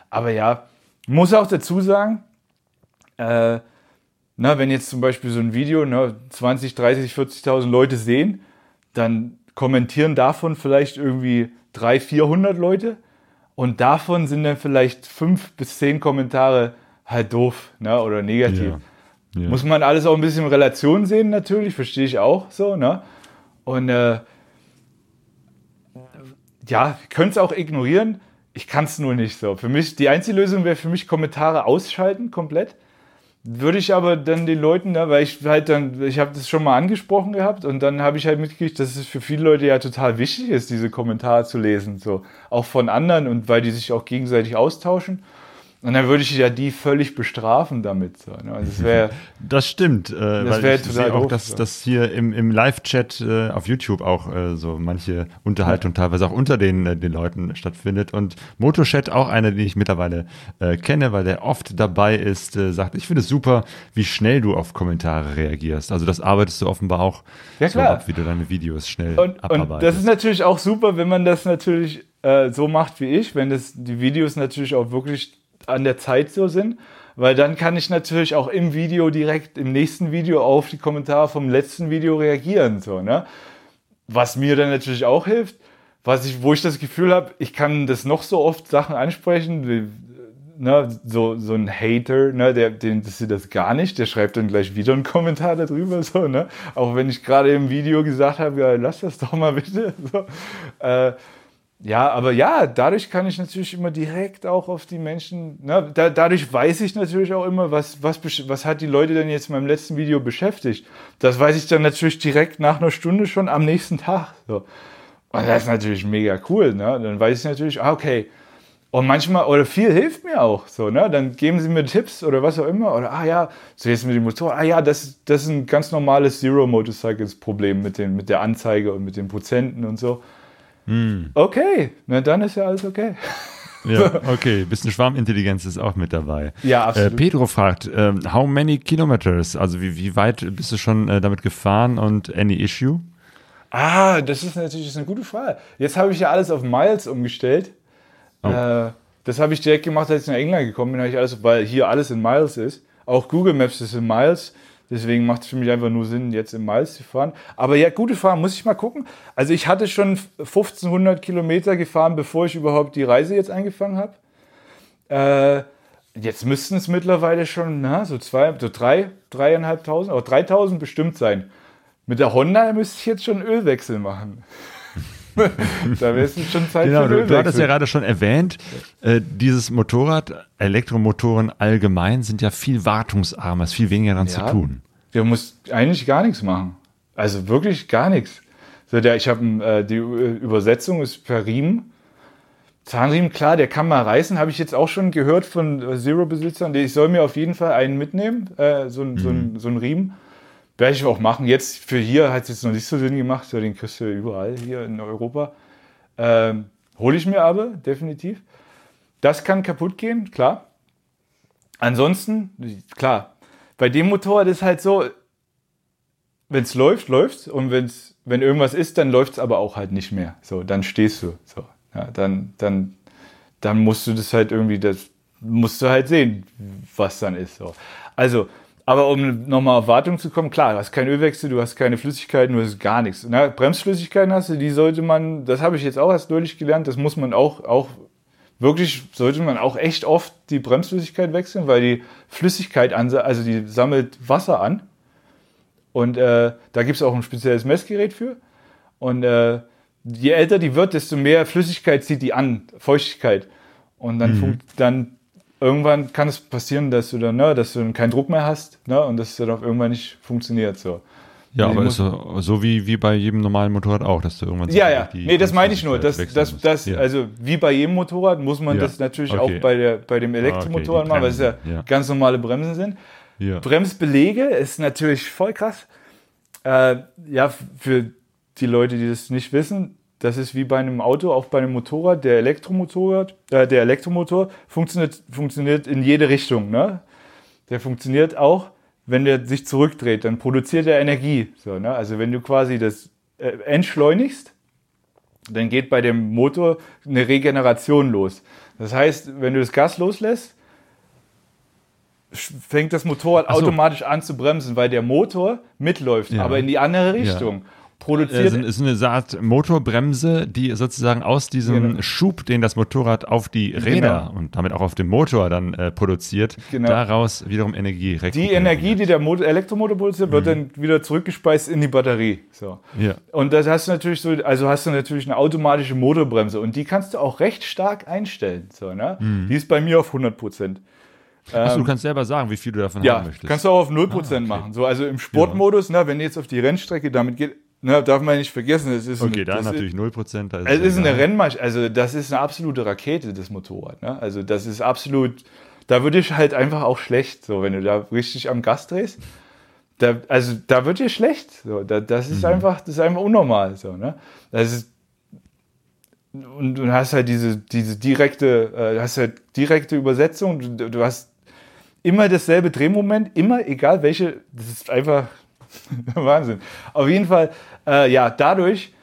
Aber ja, muss auch dazu sagen, äh, na, wenn jetzt zum Beispiel so ein Video ne, 20, 30, 40.000 Leute sehen, dann kommentieren davon vielleicht irgendwie 300, 400 Leute und davon sind dann vielleicht fünf bis zehn Kommentare halt doof ne, oder negativ. Ja. Ja. Muss man alles auch ein bisschen in Relation sehen, natürlich, verstehe ich auch so. Ne? Und äh, ja, könnt es auch ignorieren. Ich kann es nur nicht so. Für mich, die einzige Lösung wäre für mich Kommentare ausschalten komplett. Würde ich aber dann den Leuten, ne, weil ich halt dann, ich habe das schon mal angesprochen gehabt und dann habe ich halt mitgekriegt, dass es für viele Leute ja total wichtig ist, diese Kommentare zu lesen, so auch von anderen und weil die sich auch gegenseitig austauschen. Und dann würde ich ja die völlig bestrafen damit. So, ne? das, wär, das stimmt, äh, das ich sehe auch, doof, dass, so. dass hier im, im Live-Chat äh, auf YouTube auch äh, so manche Unterhaltung teilweise auch unter den, äh, den Leuten stattfindet. Und Motochat, auch einer, den ich mittlerweile äh, kenne, weil der oft dabei ist, äh, sagt, ich finde es super, wie schnell du auf Kommentare reagierst. Also das arbeitest du offenbar auch Ja, so klar. ab, wie du deine Videos schnell Und, abarbeitest. und das ist natürlich auch super, wenn man das natürlich so macht wie ich, wenn das die Videos natürlich auch wirklich an der Zeit so sind, weil dann kann ich natürlich auch im Video direkt im nächsten Video auf die Kommentare vom letzten Video reagieren, so, ne? Was mir dann natürlich auch hilft, was ich, wo ich das Gefühl habe, ich kann das noch so oft Sachen ansprechen, wie, ne, so, so ein Hater, ne, der, den interessiert das gar nicht, der schreibt dann gleich wieder einen Kommentar darüber, so, ne? Auch wenn ich gerade im Video gesagt habe, ja, lass das doch mal bitte. So. Äh, ja, aber ja, dadurch kann ich natürlich immer direkt auch auf die Menschen, ne, da, dadurch weiß ich natürlich auch immer, was, was, was hat die Leute denn jetzt in meinem letzten Video beschäftigt. Das weiß ich dann natürlich direkt nach einer Stunde schon am nächsten Tag. So. Und das ist natürlich mega cool, ne? Dann weiß ich natürlich, ah, okay. Und manchmal, oder viel hilft mir auch so, ne? Dann geben sie mir Tipps oder was auch immer. Oder, ah ja, so jetzt mit dem Motor, ah ja, das, das ist ein ganz normales Zero Motorcycles Problem mit, mit der Anzeige und mit den Prozenten und so. Okay, na dann ist ja alles okay. Ja, okay. Bisschen Schwarmintelligenz ist auch mit dabei. Ja, Äh, absolut. Pedro fragt, ähm, how many kilometers? Also wie, wie weit bist du schon äh, damit gefahren und any issue? Ah, das ist natürlich das ist eine gute Frage. Jetzt habe ich ja alles auf Miles umgestellt. Äh, das habe ich direkt gemacht, als ich nach England gekommen bin, habe ich alles, weil hier alles in Miles ist. Auch Google Maps ist in Miles. Deswegen macht es für mich einfach nur Sinn, jetzt in Miles zu fahren. Aber ja, gute Frage, muss ich mal gucken. Also ich hatte schon 1500 Kilometer gefahren, bevor ich überhaupt die Reise jetzt angefangen habe. Äh, jetzt müssten es mittlerweile schon, na, so zwei, so drei, dreieinhalbtausend, auch 3000 bestimmt sein. Mit der Honda müsste ich jetzt schon Ölwechsel machen. da wäre es schon Zeit Genau, für einen du, du hattest ja Ölwechsel. gerade schon erwähnt, äh, dieses Motorrad, Elektromotoren allgemein sind ja viel wartungsarmer, ist viel weniger daran Ja. zu tun. Der muss eigentlich gar nichts machen. Also wirklich gar nichts. So der, ich habe äh, die Übersetzung ist per Riemen. Zahnriemen, klar, der kann mal reißen, habe ich jetzt auch schon gehört von äh, Zero-Besitzern. Ich soll mir auf jeden Fall einen mitnehmen, äh, so, ein so, ein so ein Riemen. Werde ich auch machen. Jetzt für hier hat es jetzt noch nicht so Sinn gemacht, so den kriegst du überall hier in Europa. Ähm, Hole ich mir aber, definitiv. Das kann kaputt gehen, klar. Ansonsten, klar, bei dem Motorrad ist halt so, wenn es läuft, läuft's. Und wenn's, wenn irgendwas ist, dann läuft es aber auch halt nicht mehr. So, dann stehst du. So, ja, dann, dann, dann musst du das halt irgendwie, das musst du halt sehen, was dann ist. So. Also, aber um nochmal auf Wartung zu kommen, klar, du hast keinen Ölwechsel, du hast keine Flüssigkeiten, du hast gar nichts. Na, Bremsflüssigkeiten hast du, die sollte man, das habe ich jetzt auch erst neulich gelernt, das muss man auch, auch wirklich, sollte man auch echt oft die Bremsflüssigkeit wechseln, weil die Flüssigkeit, an, also die sammelt Wasser an. Und äh, da gibt es auch ein spezielles Messgerät für. Und äh, je älter die wird, desto mehr Flüssigkeit zieht die an, Feuchtigkeit. Und dann, funkt, dann irgendwann kann es passieren, dass du dann, ne, dass du dann keinen Druck mehr hast ne, und dass es dann auch irgendwann nicht funktioniert. So. Ja, aber ist so, so wie, wie bei jedem normalen Motorrad auch, dass du irgendwann Ja, so ja. Nee, das meine ich nur. Das, das, das. Ja. also wie bei jedem Motorrad muss man Ja. das natürlich Okay. auch bei, der, bei dem Ah, Elektromotorrad okay, die machen, weil es ja, ja. ganz normale Bremsen sind. ja. Bremsbelege ist natürlich voll krass. Äh, ja, für die Leute, die das nicht wissen, das ist wie bei einem Auto, auch bei einem Motorrad. Der Elektromotorrad, äh, der Elektromotor funktioniert, funktioniert in jede Richtung. Ne? Der funktioniert auch, wenn der sich zurückdreht, dann produziert er Energie. So, ne? Also wenn du quasi das äh, entschleunigst, dann geht bei dem Motor eine Regeneration los. Das heißt, wenn du das Gas loslässt, fängt das Motorrad so. automatisch an zu bremsen, weil der Motor mitläuft, Ja. aber in die andere Richtung. Produziert. Es ist eine Art Motorbremse, die sozusagen aus diesem Genau. Schub, den das Motorrad auf die Räder und damit auch auf dem Motor dann äh, produziert, Genau. daraus wiederum Energie die Energie, die der Motor, Elektromotor produziert, Mhm. wird dann wieder zurückgespeist in die Batterie. So. Ja. Und das hast du natürlich so, also hast du natürlich eine automatische Motorbremse und die kannst du auch recht stark einstellen. So, ne? Mhm. Die ist bei mir auf 100 Prozent. Achso, du kannst selber sagen, wie viel du davon Ähm, Ja, haben möchtest. kannst du auch auf 0% machen. So, also im Sportmodus, ne, wenn du jetzt auf die Rennstrecke damit geht, ne, darf man nicht vergessen, es ist, okay, ein, da das natürlich 0%. Da ist es ja ist eine egal. Rennmaschine, also das ist eine absolute Rakete, das Motorrad. Ne? Also das ist absolut, da würde ich halt einfach auch schlecht, so wenn du da richtig am Gas drehst. Da, also da wird dir schlecht. So, da, das ist einfach, das ist einfach unnormal. So, ne? Das ist, und du hast halt diese, diese direkte, äh, hast halt direkte Übersetzung. Du, du hast immer dasselbe Drehmoment, immer egal welche. Das ist einfach Wahnsinn. Auf jeden Fall, äh, ja, dadurch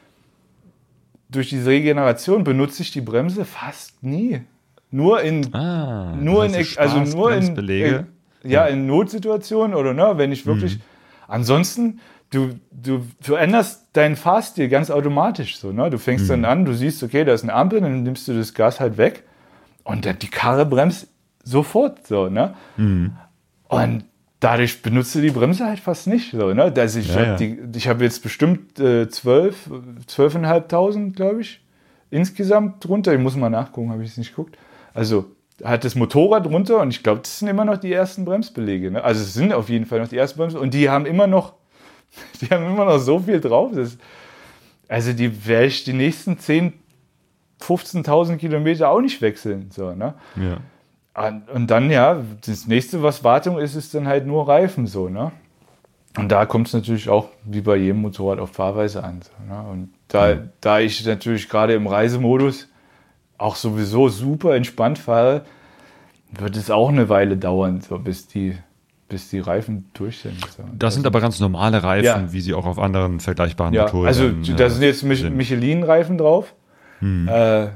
durch diese Regeneration benutze ich die Bremse fast nie. Nur in, Ah, nur in, du also nur in, in ja, in Notsituationen oder ne, wenn ich wirklich, Mhm. ansonsten, du, du, du änderst deinen Fahrstil ganz automatisch so, ne, du fängst Mhm. dann an, du siehst, okay, da ist eine Ampel, dann nimmst du das Gas halt weg und dann die Karre bremst sofort so, ne, Mhm. und dadurch benutzt du die Bremse halt fast nicht so, ne, also ich Ja, habe ja. habe jetzt bestimmt äh, zwölf, zwölfeinhalbtausend, glaube ich, insgesamt drunter. Ich muss mal nachgucken, habe ich es nicht geguckt. Also hat das Motorrad drunter und ich glaube, das sind immer noch die ersten Bremsbeläge. Ne? Also es sind auf jeden Fall noch die ersten Bremse und die haben immer noch, die haben immer noch so viel drauf. Das, also die werde ich die nächsten 10, 15.000 Kilometer auch nicht wechseln. So, ne? Ja. Und, dann, ja, das nächste, was Wartung ist, ist dann halt nur Reifen so, ne? Und da kommt es natürlich auch wie bei jedem Motorrad auf Fahrweise an. So, ne? Und da, da ich natürlich gerade im Reisemodus auch sowieso super entspannt fahre, wird es auch eine Weile dauern, so, bis, die, bis die Reifen durch sind. So. Das sind aber ganz normale Reifen, Ja. wie sie auch auf anderen vergleichbaren ja, Motoren also äh, da sind jetzt Mich. Michelin-Reifen drauf. Äh,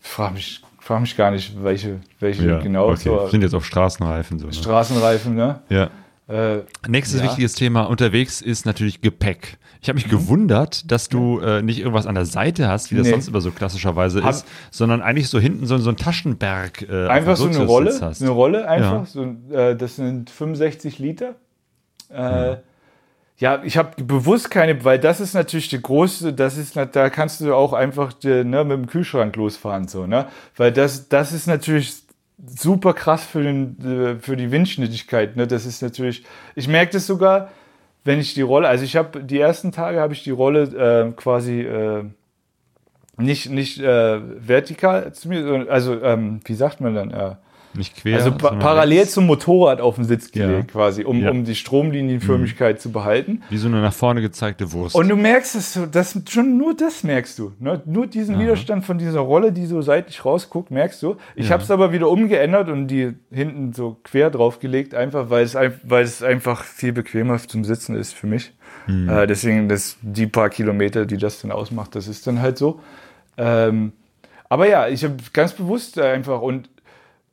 frag, mich, frag mich gar nicht, welche, welche ja, genau. okay. So, sind jetzt auf Straßenreifen so. Ne? Straßenreifen, ne? ja. Äh, Nächstes Ja. wichtiges Thema unterwegs ist natürlich Gepäck. Ich habe mich gewundert, dass du äh, nicht irgendwas an der Seite hast, wie das Nee. sonst immer so klassischerweise Hab- ist, sondern eigentlich so hinten so, so ein Taschenberg. Äh, Einfach so eine Rolle, eine Rolle einfach. Ja. So, äh, das sind 65 Liter. Äh, ja, ich habe bewusst keine, weil das ist natürlich die große, das ist, da kannst du auch einfach die, ne, mit dem Kühlschrank losfahren, so, ne? Weil das, das ist natürlich super krass für, den, äh, für die Windschnittigkeit, ne? Das ist natürlich, ich merke das sogar, wenn ich die Rolle, also ich habe die ersten Tage habe ich die Rolle äh, quasi äh, nicht, nicht äh, vertikal zu mir, also ähm, wie sagt man dann? Nicht quer. also pa parallel rechts. zum Motorrad auf den Sitz Ja. gelegt, quasi, um, Ja. Mhm. um die Stromlinienförmigkeit zu behalten. Wie so eine nach vorne gezeigte Wurst. Und du merkst es, so, das, schon nur das merkst du. Ne? Nur diesen Widerstand von dieser Rolle, die so seitlich rausguckt, merkst du. Ich Ja. habe es aber wieder umgeändert und die hinten so quer draufgelegt, einfach weil es, weil es einfach viel bequemer zum Sitzen ist für mich. Mhm. Äh, deswegen das, die paar Kilometer, die das dann ausmacht, das ist dann halt so. Ähm, aber ja, ich habe ganz bewusst einfach und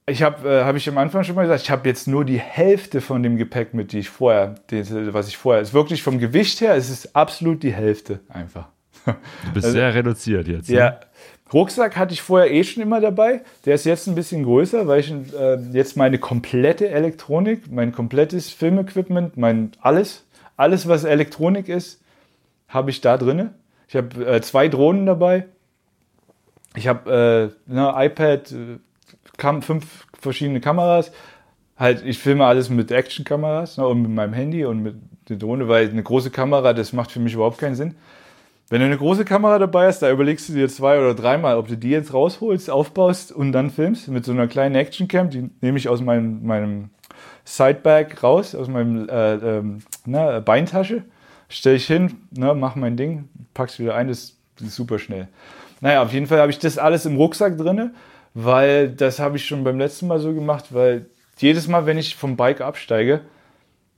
ich habe, äh, habe ich am Anfang schon mal gesagt, ich habe jetzt nur die Hälfte von dem Gepäck mit, die ich vorher, die, was ich vorher, ist wirklich vom Gewicht her, es ist absolut die Hälfte einfach. du bist sehr reduziert jetzt. ne? Also Ja. Rucksack hatte ich vorher eh schon immer dabei. Der ist jetzt ein bisschen größer, weil ich äh, jetzt meine komplette Elektronik, mein komplettes Filmequipment, mein alles, alles was Elektronik ist, habe ich da drinne. Ich habe äh, zwei Drohnen dabei. Ich habe äh, ne, iPad, äh, kam fünf verschiedene Kameras. Halt, ich filme alles mit Actionkameras ne, und mit meinem Handy und mit der Drohne, weil eine große Kamera, das macht für mich überhaupt keinen Sinn. Wenn du eine große Kamera dabei hast, da überlegst du dir zwei oder dreimal, ob du die jetzt rausholst, aufbaust und dann filmst. Mit so einer kleinen Actioncam, die nehme ich aus meinem, meinem Sidebag raus, aus meinem äh, ähm, na, Beintasche, stelle ich hin, ne, mach mein Ding, pack's wieder ein, das ist super schnell. Naja, auf jeden Fall habe ich das alles im Rucksack drinne, weil das habe ich schon beim letzten Mal so gemacht, weil jedes Mal, wenn ich vom Bike absteige,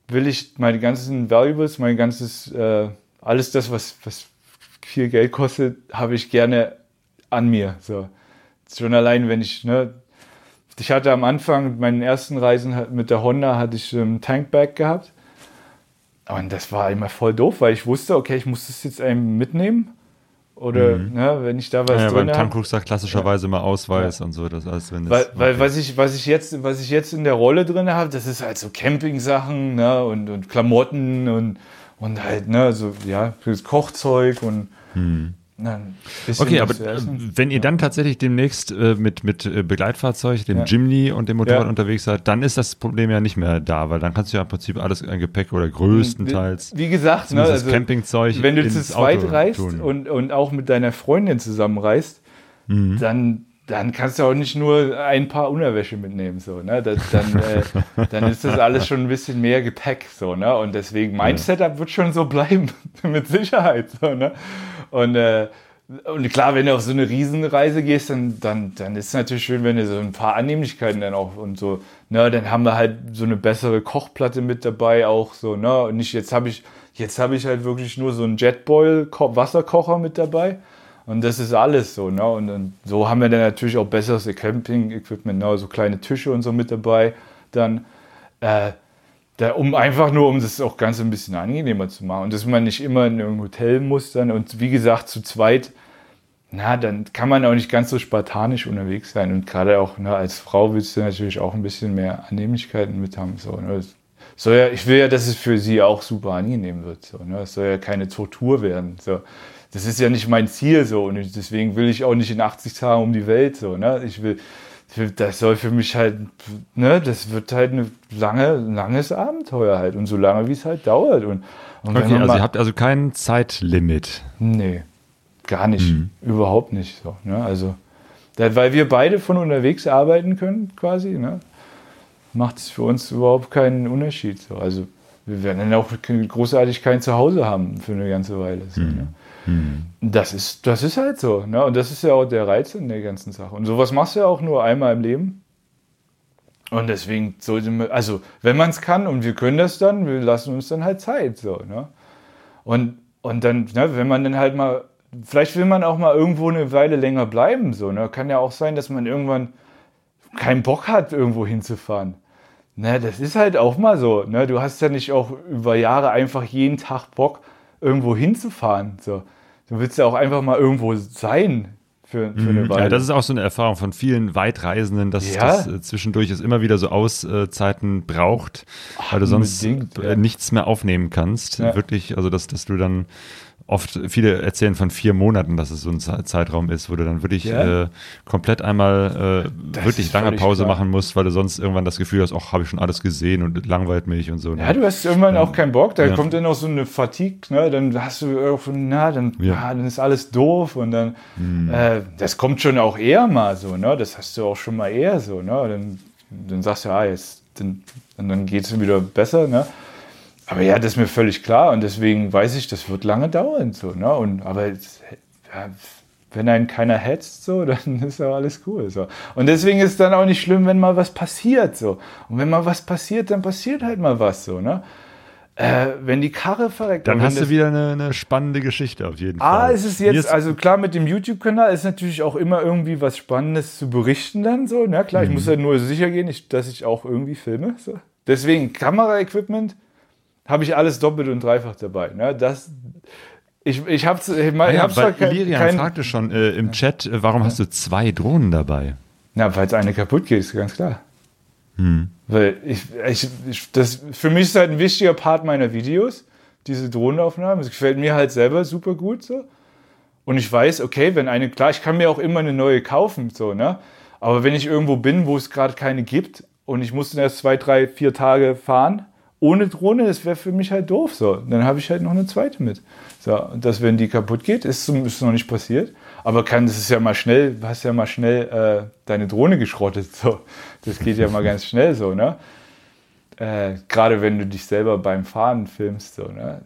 will ich meine ganzen Valuables, mein ganzes, äh, alles das, was, was viel Geld kostet, habe ich gerne an mir. So. Schon allein, wenn ich, ne, ich hatte am Anfang meinen ersten Reisen mit der Honda hatte ich ein Tankbag gehabt. Und das war immer voll doof, weil ich wusste, okay, ich muss das jetzt eben mitnehmen. Oder ne, wenn ich da was Mhm. Ja, drin beim. Tankrucksack klassischerweise mal Ausweis und so. Das heißt, wenn das, Weil, weil okay. was, ich, was, ich jetzt, was ich jetzt in der Rolle drin habe, das ist halt so Camping-Sachen ne, und, und Klamotten und, und halt, ne, so, ja, fürs Kochzeug und na, ein bisschen Hm. Okay, aber äh, wenn ihr dann tatsächlich demnächst äh, mit, mit äh, Begleitfahrzeug, dem Ja. Jimny und dem Motorrad Ja. unterwegs seid, dann ist das Problem ja nicht mehr da, weil dann kannst du ja im Prinzip alles ein Gepäck oder größtenteils Wie gesagt, ne, zumindest das also, Campingzeug wenn du zu zweit Auto reist tun. und, und auch mit deiner Freundin zusammen reist, Mhm. dann, dann kannst du auch nicht nur ein paar Unterwäsche mitnehmen. So, ne? das, dann, äh, dann ist das alles schon ein bisschen mehr Gepäck. So, ne? Und deswegen, mein Setup wird schon so bleiben, mit Sicherheit. So, ne? Und äh, und klar, wenn du auf so eine Riesenreise gehst, dann, dann, dann ist es natürlich schön, wenn du so ein paar Annehmlichkeiten dann auch und so, ne, dann haben wir halt so eine bessere Kochplatte mit dabei auch so, ne, und nicht, jetzt habe ich, jetzt habe ich halt wirklich nur so einen Jetboil Wasserkocher mit dabei und das ist alles so, ne, und, und so haben wir dann natürlich auch besseres Camping-Equipment, ne, so kleine Tische und so mit dabei, dann, äh, da, um einfach nur, um das auch ganz ein bisschen angenehmer zu machen und dass man nicht immer in irgendein Hotel muss dann und wie gesagt zu zweit, na, dann kann man auch nicht ganz so spartanisch unterwegs sein und gerade auch ne, als Frau willst du natürlich auch ein bisschen mehr Annehmlichkeiten mit haben. So, ne. Soll ja, ich will ja, dass es für sie auch super angenehm wird. So, ne. Es soll ja keine Tortur werden. So. Das ist ja nicht mein Ziel so und deswegen will ich auch nicht in 80 Tagen um die Welt. So, ne. Ich will, das soll für mich halt, ne, das wird halt ein lange, langes Abenteuer halt und so lange, wie es halt dauert. Und, und Okay, also ihr habt also kein Zeitlimit. Nee, gar nicht. Überhaupt nicht so. Ne? Also, da, weil wir beide von unterwegs arbeiten können, quasi, ne? macht es für uns überhaupt keinen Unterschied. So. Also, wir werden dann auch großartig kein Zuhause haben für eine ganze Weile. So, ne? Das, ist, das ist halt so. Ne? Und das ist ja auch der Reiz in der ganzen Sache. Und sowas machst du ja auch nur einmal im Leben. Und deswegen sollte man, also wenn man es kann und wir können das dann, wir lassen uns dann halt Zeit. So, ne? Und, und dann, ne, wenn man dann halt mal, vielleicht will man auch mal irgendwo eine Weile länger bleiben. So, ne? Kann ja auch sein, dass man irgendwann keinen Bock hat, irgendwo hinzufahren. Ne, das ist halt auch mal so. Ne? Du hast ja nicht auch über Jahre einfach jeden Tag Bock, irgendwo hinzufahren. So. Du willst ja auch einfach mal irgendwo sein für, für eine Weile. Ja, das ist auch so eine Erfahrung von vielen Weitreisenden, dass Ja. das äh, zwischendurch es immer wieder so Auszeiten braucht, weil du sonst äh, ja. nichts mehr aufnehmen kannst. Ja. Wirklich, also dass, dass du dann oft, viele erzählen von vier Monaten, dass es so ein Ze- Zeitraum ist, wo du dann wirklich Ja. äh, komplett einmal äh, wirklich lange Pause klar. machen musst, weil du sonst irgendwann das Gefühl hast, ach, habe ich schon alles gesehen und langweilt mich und so. Ja, du hast irgendwann auch keinen Bock, da Ja. kommt dann auch so eine Fatigue, ne? dann hast du irgendwie, na, dann, Ja. ah, dann ist alles doof und dann, äh, das kommt schon auch eher mal so, ne? das hast du auch schon mal eher so, ne? dann, dann sagst du, ah, jetzt, dann, und dann geht es wieder besser, ne? Aber ja, das ist mir völlig klar und deswegen weiß ich, das wird lange dauern, so, ne? und, aber ja, wenn einen keiner hetzt, so, dann ist auch alles cool. So. Und deswegen ist es dann auch nicht schlimm, wenn mal was passiert. So. Und wenn mal was passiert, dann passiert halt mal was. So, ne? äh, wenn die Karre verreckt. Dann hast du wieder eine, eine spannende Geschichte auf jeden Ah, Fall. ist es jetzt, also klar, mit dem YouTube-Kanal ist natürlich auch immer irgendwie was Spannendes zu berichten dann so. Na klar, ich muss ja nur sicher gehen, dass ich auch irgendwie filme. So. Deswegen Kameraequipment habe ich alles doppelt und dreifach dabei. Ne? Das, ich ich habe ich Ah ja, hab's weil kein, fragte schon äh, im Chat, äh, warum hast du zwei Drohnen dabei? Na, weil es eine kaputt geht, ist ganz klar. Hm. Weil ich, ich, ich, das, für mich ist halt ein wichtiger Part meiner Videos, diese Drohnenaufnahmen. Es gefällt mir halt selber super gut so. Und ich weiß, okay, wenn eine, klar, ich kann mir auch immer eine neue kaufen, so, ne? Aber wenn ich irgendwo bin, wo es gerade keine gibt und ich muss dann erst zwei, drei, vier Tage fahren, ohne Drohne, das wäre für mich halt doof, so. Dann habe ich halt noch eine zweite mit. So, und das, wenn die kaputt geht, ist, ist noch nicht passiert. Aber kann, das ist ja mal schnell, hast ja mal schnell äh, deine Drohne geschrottet, so. Das geht ja mal ganz schnell, so, ne? Äh, Gerade wenn du dich selber beim Fahren filmst, so, ne?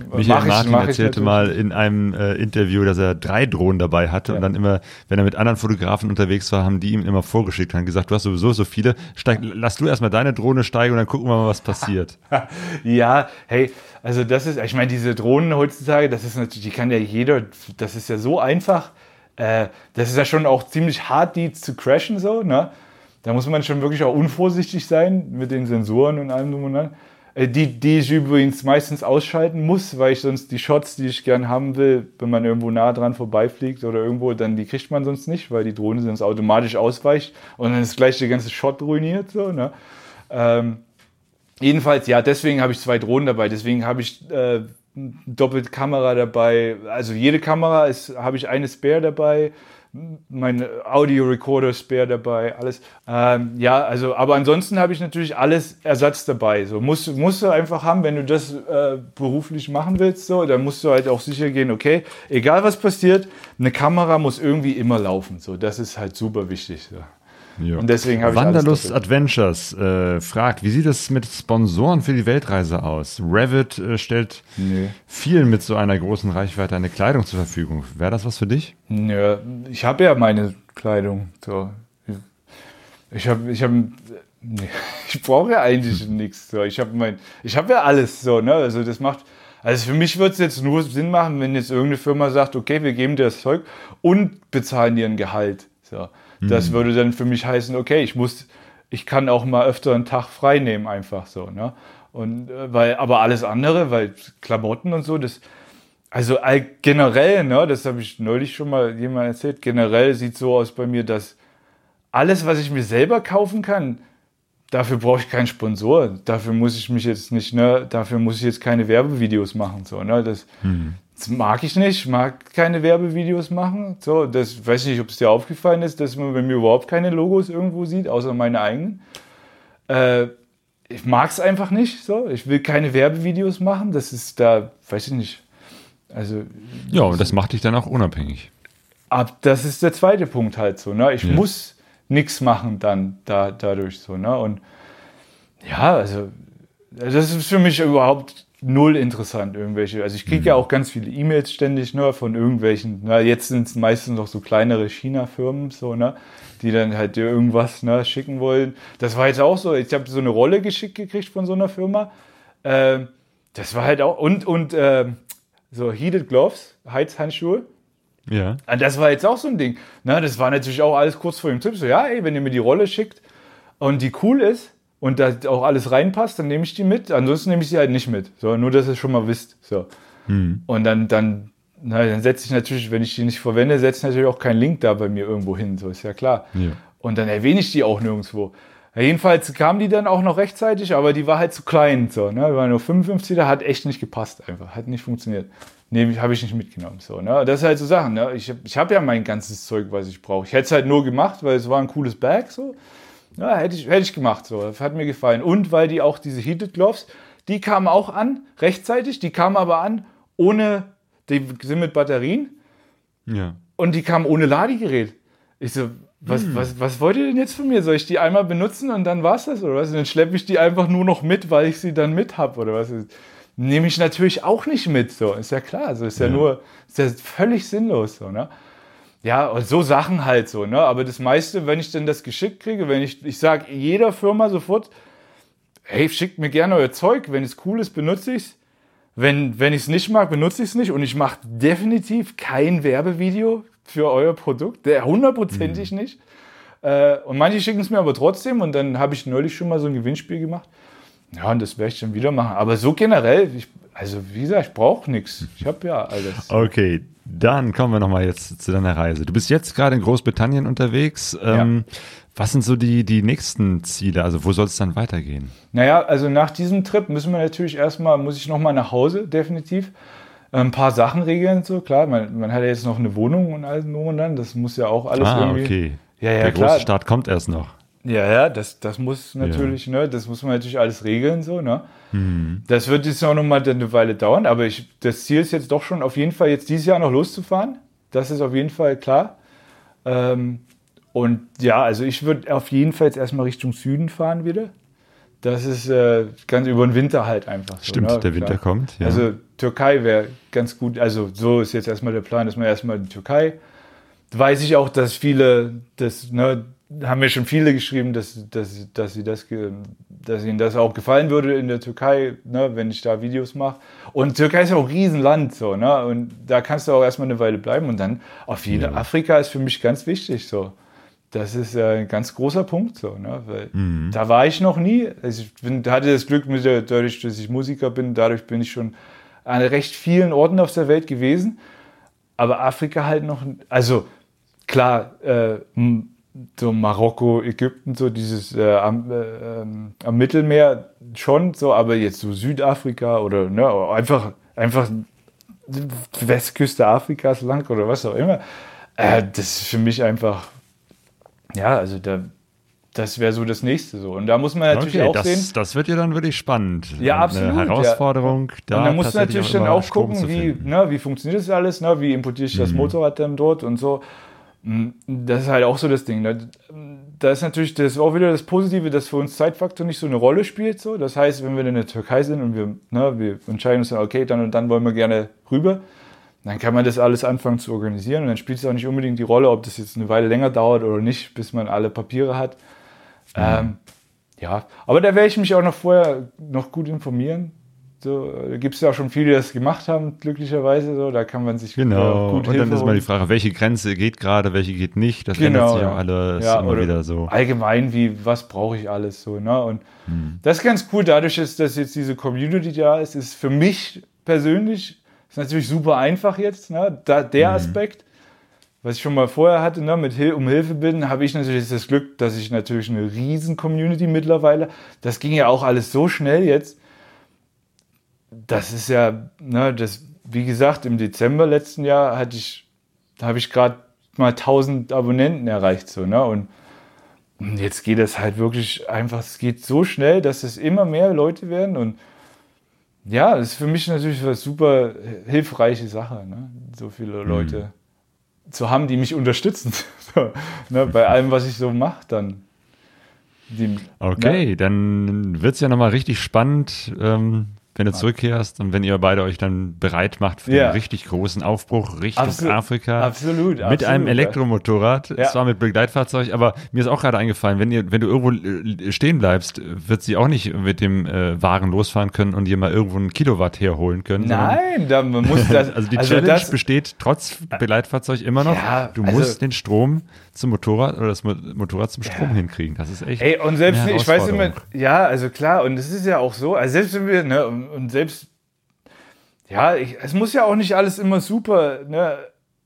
Michael ich- Martin erzählte mal in einem äh, Interview, dass er drei Drohnen dabei hatte und dann immer, wenn er mit anderen Fotografen unterwegs war, haben die ihm immer vorgeschickt und gesagt, du hast sowieso so viele, steig, lass du erstmal deine Drohne steigen und dann gucken wir mal, was passiert. Ja, hey, also das ist, ich meine, diese Drohnen heutzutage, das ist natürlich, die kann ja jeder, das ist ja so einfach, äh, das ist ja schon auch ziemlich hart, die zu crashen so, ne? Da muss man schon wirklich auch unvorsichtig sein mit den Sensoren und allem drum und dran. Äh, Die, die ich übrigens meistens ausschalten muss, weil ich sonst die Shots, die ich gern haben will, wenn man irgendwo nah dran vorbeifliegt oder irgendwo, dann die kriegt man sonst nicht, weil die Drohne sonst automatisch ausweicht und dann ist gleich der ganze Shot ruiniert. So, ne? ähm, jedenfalls, ja, deswegen habe ich zwei Drohnen dabei. Deswegen habe ich äh, doppelte Kamera dabei. Also jede Kamera habe ich eine Spare dabei. Mein Audio-Recorder Spare dabei, alles. Ähm, ja, also, aber ansonsten habe ich natürlich alles Ersatz dabei. So musst, musst du einfach haben, wenn du das äh, beruflich machen willst, so, dann musst du halt auch sicher gehen, okay, egal was passiert, eine Kamera muss irgendwie immer laufen. So, das ist halt super wichtig. So. Ja. Und deswegen habe ich Wanderlust. Adventures äh, fragt, wie sieht es mit Sponsoren für die Weltreise aus? Revit äh, stellt Nee. vielen mit so einer großen Reichweite eine Kleidung zur Verfügung. Wäre das was für dich? Ja, ich habe ja meine Kleidung. So. Ich habe, ich habe, nee, ich brauche ja eigentlich nichts. So. Ich habe mein, ich habe ja alles so. Ne? Also das macht, also für mich wird es jetzt nur Sinn machen, wenn jetzt irgendeine Firma sagt, okay, wir geben dir das Zeug und bezahlen dir ein Gehalt. So. Das würde dann für mich heißen, okay, ich muss, ich kann auch mal öfter einen Tag frei nehmen, einfach so. Ne? Und äh, weil, aber alles andere, weil Klamotten und so, das, also all, generell, ne, das habe ich neulich schon mal jemand erzählt, generell sieht so aus bei mir, dass alles, was ich mir selber kaufen kann, dafür brauche ich keinen Sponsor. Dafür muss ich mich jetzt nicht, ne, dafür muss ich jetzt keine Werbevideos machen. So, ne, das, das mag ich nicht, ich mag keine Werbevideos machen. So, das weiß ich nicht, ob es dir aufgefallen ist, dass man bei mir überhaupt keine Logos irgendwo sieht, außer meine eigenen. Äh, ich mag es einfach nicht. So, ich will keine Werbevideos machen. Das ist da, weiß ich nicht. Also Ja, und das macht dich dann auch unabhängig. ab, das ist der zweite Punkt halt so. Ne? Ich Ja. muss nichts machen dann da, dadurch so. Ne? Und ja, also das ist für mich überhaupt null interessant, irgendwelche. Also ich kriege ja auch ganz viele E-Mails ständig ne, von irgendwelchen, na, jetzt sind es meistens noch so kleinere China-Firmen, so, ne, die dann halt dir irgendwas ne, schicken wollen. Das war jetzt auch so, ich habe so eine Rolle geschickt gekriegt von so einer Firma. Ähm, das war halt auch, und, und ähm, so Heated Gloves, Heizhandschuhe. Ja. Ah, Das war jetzt auch so ein Ding. Na, das war natürlich auch alles kurz vor dem Tipp. So, ja, ey, wenn ihr mir die Rolle schickt und die cool ist und da auch alles reinpasst, dann nehme ich die mit. Ansonsten nehme ich sie halt nicht mit. So, nur, dass ihr es schon mal wisst. So. Und dann, dann, na, dann setze ich natürlich, wenn ich die nicht verwende, setze ich natürlich auch keinen Link da bei mir irgendwo hin. So ist ja klar. Ja. Und dann erwähne ich die auch nirgendwo. Ja, jedenfalls kam die dann auch noch rechtzeitig, aber die war halt zu klein. So, ne? War nur 55, da hat echt nicht gepasst einfach. Hat nicht funktioniert. Nee, habe ich nicht mitgenommen. So, ne? Das ist halt so Sachen. Ne? Ich habe ich hab ja mein ganzes Zeug, was ich brauche. Ich hätte es halt nur gemacht, weil es war ein cooles Bag. So. Ja, hätte ich, hätte ich gemacht. So. Das hat mir gefallen. Und weil die auch diese Heated Gloves, die kamen auch an, rechtzeitig. Die kamen aber an ohne, die sind mit Batterien Ja. und die kamen ohne Ladegerät. Ich so, was, was, was wollt ihr denn jetzt von mir? Soll ich die einmal benutzen und dann war's das oder was? Und dann schleppe ich die einfach nur noch mit, weil ich sie dann mit hab oder was? Nehme ich natürlich auch nicht mit, so ist ja klar. So ist ja, Ja. nur, ist ja völlig sinnlos, so ne? Ja, und so Sachen halt so, ne? Aber das meiste, wenn ich dann das geschickt kriege, wenn ich, ich sage jeder Firma sofort, hey, schickt mir gerne euer Zeug, wenn es cool ist, benutze ich's. Wenn, wenn ich es nicht mag, benutze ich es nicht und ich mache definitiv kein Werbevideo für euer Produkt, der hundertprozentig nicht. Äh, und manche schicken es mir aber trotzdem und dann habe ich neulich schon mal so ein Gewinnspiel gemacht. Ja, und das werde ich dann wieder machen. Aber so generell, ich, also wie gesagt, ich brauche nichts. Ich habe ja alles. Okay, dann kommen wir nochmal jetzt zu deiner Reise. Du bist jetzt gerade in Großbritannien unterwegs. Ähm, Was sind so die, die nächsten Ziele? Also wo soll es dann weitergehen? Naja, also nach diesem Trip müssen wir natürlich erstmal, muss ich nochmal nach Hause, definitiv. Ein paar Sachen regeln, so klar. Man, man hat ja jetzt noch eine Wohnung und alles drum und dann. Das muss ja auch alles ah, irgendwie. okay. Ja, ja, Der klar. große Start kommt erst noch. Ja, ja, das, das muss natürlich, ne, das muss man natürlich alles regeln, so, ne. Mhm. Das wird jetzt auch noch mal eine Weile dauern, aber ich, das Ziel ist jetzt doch schon auf jeden Fall jetzt dieses Jahr noch loszufahren. Das ist auf jeden Fall klar. Ähm, und ja, also ich würde auf jeden Fall jetzt erstmal Richtung Süden fahren wieder. Das ist äh, ganz über den Winter halt einfach. So, Stimmt, ne? der Winter Klar. kommt. Ja. Also Türkei wäre ganz gut. Also so ist jetzt erstmal der Plan, dass man erstmal in die Türkei. Weiß ich auch, dass viele, das ne, haben mir schon viele geschrieben, dass, dass, dass, sie das, dass ihnen das auch gefallen würde in der Türkei, ne, wenn ich da Videos mache. Und Türkei ist ja auch ein Riesenland, so, ne? Und da kannst du auch erstmal eine Weile bleiben und dann auf jeden Ja. Afrika ist für mich ganz wichtig, so. das ist äh, ein ganz großer Punkt so, ne? Weil da war ich noch nie. Also ich bin, hatte das Glück, mit der, dadurch, dass ich Musiker bin, dadurch bin ich schon an recht vielen Orten auf der Welt gewesen. Aber Afrika halt noch, also klar, äh, so Marokko, Ägypten, so dieses äh, am, äh, ähm, am Mittelmeer schon so, aber jetzt so Südafrika oder ne, einfach, einfach Westküste Afrikas lang oder was auch immer, äh, das ist für mich einfach, ja, also da, das wäre so das nächste so. Und da muss man natürlich Okay, auch sehen, das, das wird ja dann wirklich spannend. Ja, Eine absolut, ja. Herausforderung. Da und dann du tatsächlich natürlich dann immer auch gucken, wie, ne, wie funktioniert das alles, ne, wie importiere ich das Motorrad dann dort und so. Mm, Das ist halt auch so das Ding. Ne? Da ist natürlich das auch wieder das Positive, dass für uns Zeitfaktor nicht so eine Rolle spielt. So. Das heißt, wenn wir in der Türkei sind und wir, ne, wir entscheiden uns dann, okay, dann und dann wollen wir gerne rüber, dann kann man das alles anfangen zu organisieren und dann spielt es auch nicht unbedingt die Rolle, ob das jetzt eine Weile länger dauert oder nicht, bis man alle Papiere hat. Ähm, ja, aber da werde ich mich auch noch vorher noch gut informieren. So, da gibt es ja auch schon viele, die das gemacht haben, glücklicherweise. So, da kann man sich Genau. äh, gut und dann Hilfe ist mal die. Frage, welche Grenze geht gerade, welche geht nicht. Das ändert sich ja. auch alles Ja, immer wieder so. Allgemein, wie, was brauche ich alles so. Ne? Und Hm. das ist ganz cool, dadurch, ist, dass jetzt diese Community da ist, ist für mich persönlich, ist natürlich super einfach jetzt, ne? da, Hm. der Aspekt. Was ich schon mal vorher hatte, ne, mit Hil um Hilfe bitten, habe ich natürlich das Glück, dass ich natürlich eine riesen Community mittlerweile. Das ging ja auch alles so schnell jetzt. Das ist ja, ne, das, wie gesagt, im Dezember letzten Jahr hatte ich, habe ich gerade mal 1000 Abonnenten erreicht, so, ne, und jetzt geht es halt wirklich einfach, es geht so schnell, dass es immer mehr Leute werden und ja, das ist für mich natürlich eine super hilfreiche Sache, ne? so viele Leute zu haben, die mich unterstützen. so, ne? Bei allem, was ich so mache, dann. Die, Okay, Ne? dann wird es ja nochmal richtig spannend, ähm, wenn du zurückkehrst und wenn ihr beide euch dann bereit macht für Ja. den richtig großen Aufbruch Richtung Absolut, Afrika. absolut, Mit absolut, einem ja. Elektromotorrad, Ja. zwar mit Begleitfahrzeug, aber mir ist auch gerade eingefallen, wenn, ihr, wenn du irgendwo stehen bleibst, wird sie auch nicht mit dem äh, Wagen losfahren können und dir mal irgendwo einen Kilowatt herholen können. Nein, da, man muss das. Also die Challenge das, besteht trotz Begleitfahrzeug immer noch. Ja, du also- musst den Strom zum Motorrad oder das Mo- Motorrad zum Strom hinkriegen. Das ist echt. Ey, und selbst, ich weiß immer, ja, also klar, und es ist ja auch so, also selbst wenn wir, ne, und, und selbst, ja, ich, es muss ja auch nicht alles immer super, ne,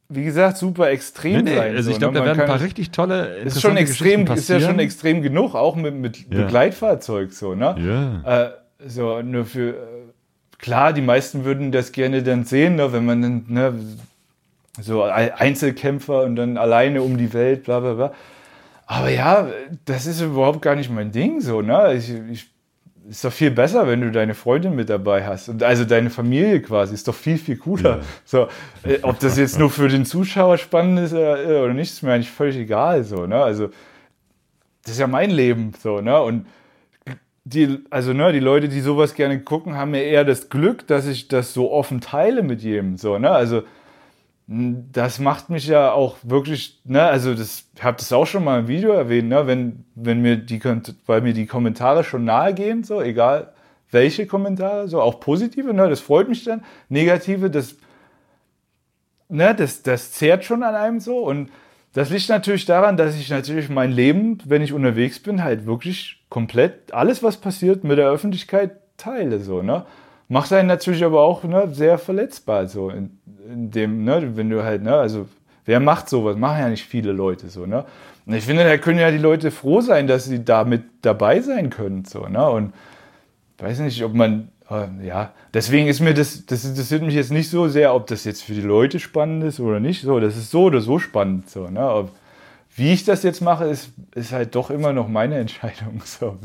wie gesagt, super extrem Nee, nee, sein. also ich glaube, ne? da werden ein paar richtig tolle. ist schon extrem, ist ja schon extrem genug, auch mit, mit Ja. Begleitfahrzeug, so, ne? Ja. Äh, so, nur für, äh, klar, die meisten würden das gerne dann sehen, ne, wenn man dann, ne, so Ei- Einzelkämpfer und dann alleine um die Welt, bla bla bla. Aber ja, das ist überhaupt gar nicht mein Ding, so, ne? Ich, ich, ist doch viel besser, wenn du deine Freundin mit dabei hast. Und also deine Familie quasi, ist doch viel, viel cooler. Ja. So, äh, ob das jetzt nur für den Zuschauer spannend ist äh, oder nicht, ist mir eigentlich völlig egal, so, ne? Also, das ist ja mein Leben, so, ne? Und die, also ne, die Leute, die sowas gerne gucken, haben ja eher das Glück, dass ich das so offen teile mit jedem. So, ne? Also das macht mich ja auch wirklich, ne, also das habe das auch schon mal im Video erwähnt, ne, wenn, wenn mir die weil mir die Kommentare schon nahe gehen, so, egal welche Kommentare, so auch positive, ne, das freut mich dann. Negative, das, ne, das, das zehrt schon an einem so und das liegt natürlich daran, dass ich natürlich mein Leben, wenn ich unterwegs bin, halt wirklich komplett alles, was passiert, mit der Öffentlichkeit teile. So, ne? Macht einen natürlich aber auch ne, sehr verletzbar. So, in, in dem, ne, wenn du halt, ne, also wer macht sowas? Machen ja nicht viele Leute so, ne? Und ich finde, da können ja die Leute froh sein, dass sie damit dabei sein können. So, ne? Und weiß nicht, ob man, äh, ja, deswegen ist mir das, das interessiert mich jetzt nicht so sehr, ob das jetzt für die Leute spannend ist oder nicht. So, das ist so oder so spannend. So, ne? Ob, wie ich das jetzt mache, ist, ist halt doch immer noch meine Entscheidung, so,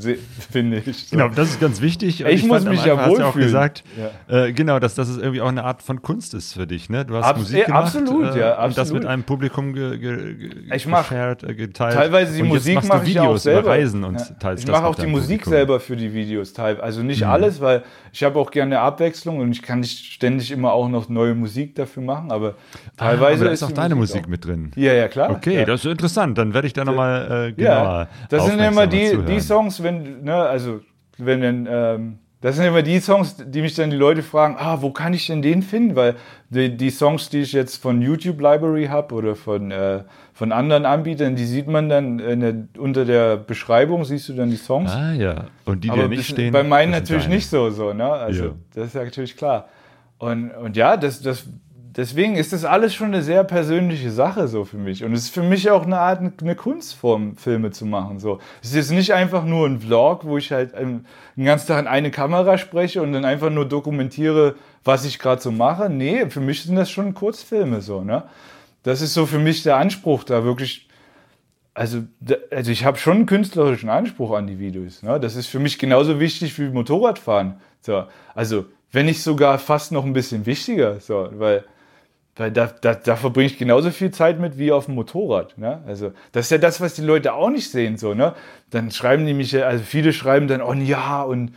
finde ich. So. Genau, das ist ganz wichtig. Und Ich muss fand, mich ja Anfang hast du auch wohlfühlen. gesagt, äh, genau, dass das irgendwie auch eine Art von Kunst ist für dich. Ne? Du hast Abs- Musik gemacht absolut, äh, ja, und das absolut. mit einem Publikum ge, ge, ge, Ich mach geshared, äh, geteilt. Teilweise die Musik mache ich ja auch Videos selber. Reisen und Ja. teilst ich mache auch die Musik Publikum. selber für die Videos teil. Also nicht alles, weil ich habe auch gerne Abwechslung und ich kann nicht ständig immer auch noch neue Musik dafür machen, aber Ah, teilweise aber da ist auch deine Musik auch- mit drin. Ja, ja, klar. Okay, ja. das ist interessant. Dann werde ich da nochmal äh, genauer Ja, das sind immer die, zuhören. die Songs, wenn, ne, also wenn dann, ähm, Das sind immer die Songs, die mich dann die Leute fragen, ah, wo kann ich denn den finden? Weil die, die Songs, die ich jetzt von YouTube Library habe oder von, äh, von anderen Anbietern, die sieht man dann der, unter der Beschreibung, siehst du dann die Songs. Ah ja, und die, die ja nicht stehen. bei meinen natürlich deine. nicht so, so, ne? Also, Ja. das ist ja natürlich klar. Und, und ja, das, das, deswegen ist das alles schon eine sehr persönliche Sache so für mich. Und es ist für mich auch eine Art, eine Kunstform, Filme zu machen. So. Es ist nicht einfach nur ein Vlog, wo ich halt ähm, den ganzen Tag in eine Kamera spreche und dann einfach nur dokumentiere, was ich gerade so mache. Nee, für mich sind das schon Kurzfilme so, ne? Das ist so für mich der Anspruch, da wirklich also, also ich habe schon einen künstlerischen Anspruch an die Videos. Ne? Das ist für mich genauso wichtig wie Motorradfahren. So, also, wenn nicht sogar fast noch ein bisschen wichtiger. So, weil weil da, da, da verbringe ich genauso viel Zeit mit wie auf dem Motorrad. Ne? Also, das ist ja das, was die Leute auch nicht sehen. So, ne? Dann schreiben die mich, also viele schreiben dann, oh ja, und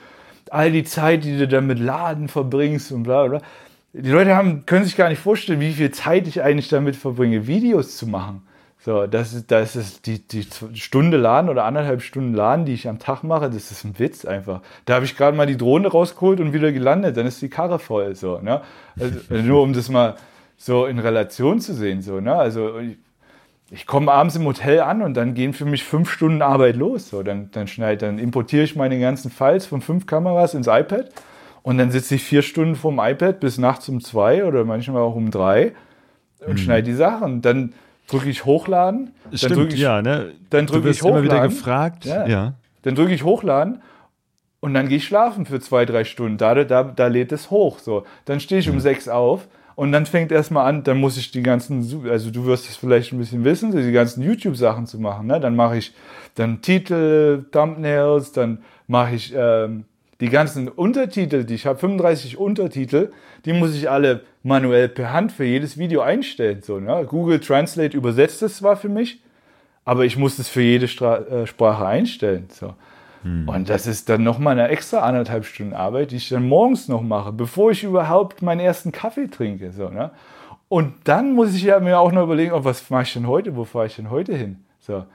all die Zeit, die du dann mit Laden verbringst und bla bla. bla. Die Leute haben, können sich gar nicht vorstellen, wie viel Zeit ich eigentlich damit verbringe, Videos zu machen. So, das ist, das ist die, die Stunde Laden oder anderthalb Stunden Laden, die ich am Tag mache, das ist ein Witz einfach. Da habe ich gerade mal die Drohne rausgeholt und wieder gelandet, dann ist die Karre voll. So, ne? also, nur um das mal so in Relation zu sehen. So, ne? Also ich, ich komme abends im Hotel an und dann gehen für mich fünf Stunden Arbeit los. So, dann, dann, schneid, dann importiere ich meine ganzen Files von fünf Kameras ins iPad und dann sitze ich vier Stunden vorm iPad bis nachts um zwei oder manchmal auch um drei und schneide die Sachen. Dann drücke ich Hochladen. dann Stimmt, drücke ich, ja, ne? dann drücke ich immer wieder hochladen. gefragt. Ja. ja. Dann drücke ich Hochladen und dann gehe ich schlafen für zwei, drei Stunden. Da, da, da lädt es hoch. So. Dann stehe ich um sechs auf und dann fängt erstmal an, dann muss ich die ganzen, also du wirst es vielleicht ein bisschen wissen, die ganzen YouTube-Sachen zu machen. Ne? Dann mache ich dann Titel, Thumbnails, dann mache ich ähm, die ganzen Untertitel, die ich habe, 35 Untertitel, die muss ich alle manuell per Hand für jedes Video einstellen. So, ne? Google Translate übersetzt es zwar für mich, aber ich muss es für jede Stra äh, Sprache einstellen. So. Und das ist dann nochmal eine extra anderthalb Stunden Arbeit, die ich dann morgens noch mache, bevor ich überhaupt meinen ersten Kaffee trinke. So, ne? Und dann muss ich ja mir auch noch überlegen, oh, was mache ich denn heute, wo fahre ich denn heute hin? So.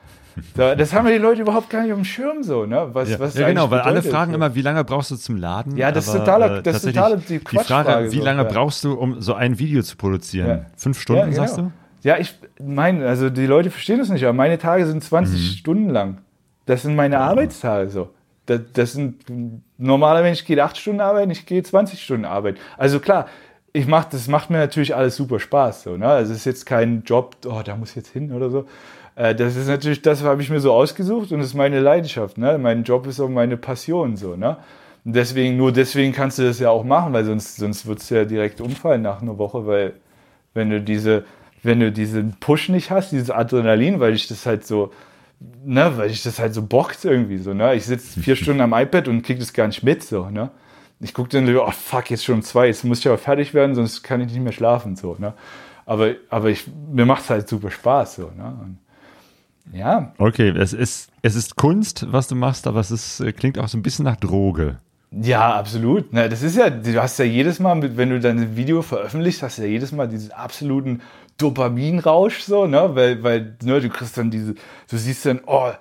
Da, das haben ja die Leute überhaupt gar nicht auf dem Schirm so, ne? Was, Ja, was ja genau, weil alle fragen so. immer, wie lange brauchst du zum Laden? Ja, das ist totaler- äh, das ist total die die Frage, wie so, lange ja. brauchst du, um so ein Video zu produzieren? Ja. Fünf Stunden, Ja, sagst genau. du? Ja, ich meine, also die Leute verstehen das nicht, aber meine Tage sind 20 Mhm. Stunden lang. Das sind meine Arbeitstage so. Das, das sind normaler Mensch geht 8 Stunden arbeiten, ich gehe 20 Stunden arbeiten. Also klar, ich mach, das macht mir natürlich alles super Spaß. So, ne? Also es ist jetzt kein Job, oh, da muss ich jetzt hin oder so. Äh, Das ist natürlich, das habe ich mir so ausgesucht und das ist meine Leidenschaft. Ne? Mein Job ist auch meine Passion. So, ne? Und deswegen, nur deswegen kannst du das ja auch machen, weil sonst, sonst wird es ja direkt umfallen nach einer Woche, weil wenn du diese, wenn du diesen Push nicht hast, dieses Adrenalin, weil ich das halt so, ne, weil ich das halt so bockt irgendwie so, ne? Ich sitze vier Stunden am iPad und krieg das gar nicht mit, so, ne? Ich gucke dann so, oh fuck, jetzt schon um zwei, jetzt muss ich aber fertig werden, sonst kann ich nicht mehr schlafen, so, ne? Aber, aber ich, mir macht es halt super Spaß, so, ne? Und, ja, Okay, es ist, es ist Kunst, was du machst, aber es ist, äh, klingt auch so ein bisschen nach Droge. Ja, absolut. Na, das ist ja, du hast ja jedes Mal, wenn du dein Video veröffentlichst, hast du ja jedes Mal diesen absoluten Dopaminrausch, so, ne? Weil, weil ne, du kriegst dann diese, du siehst dann, oh,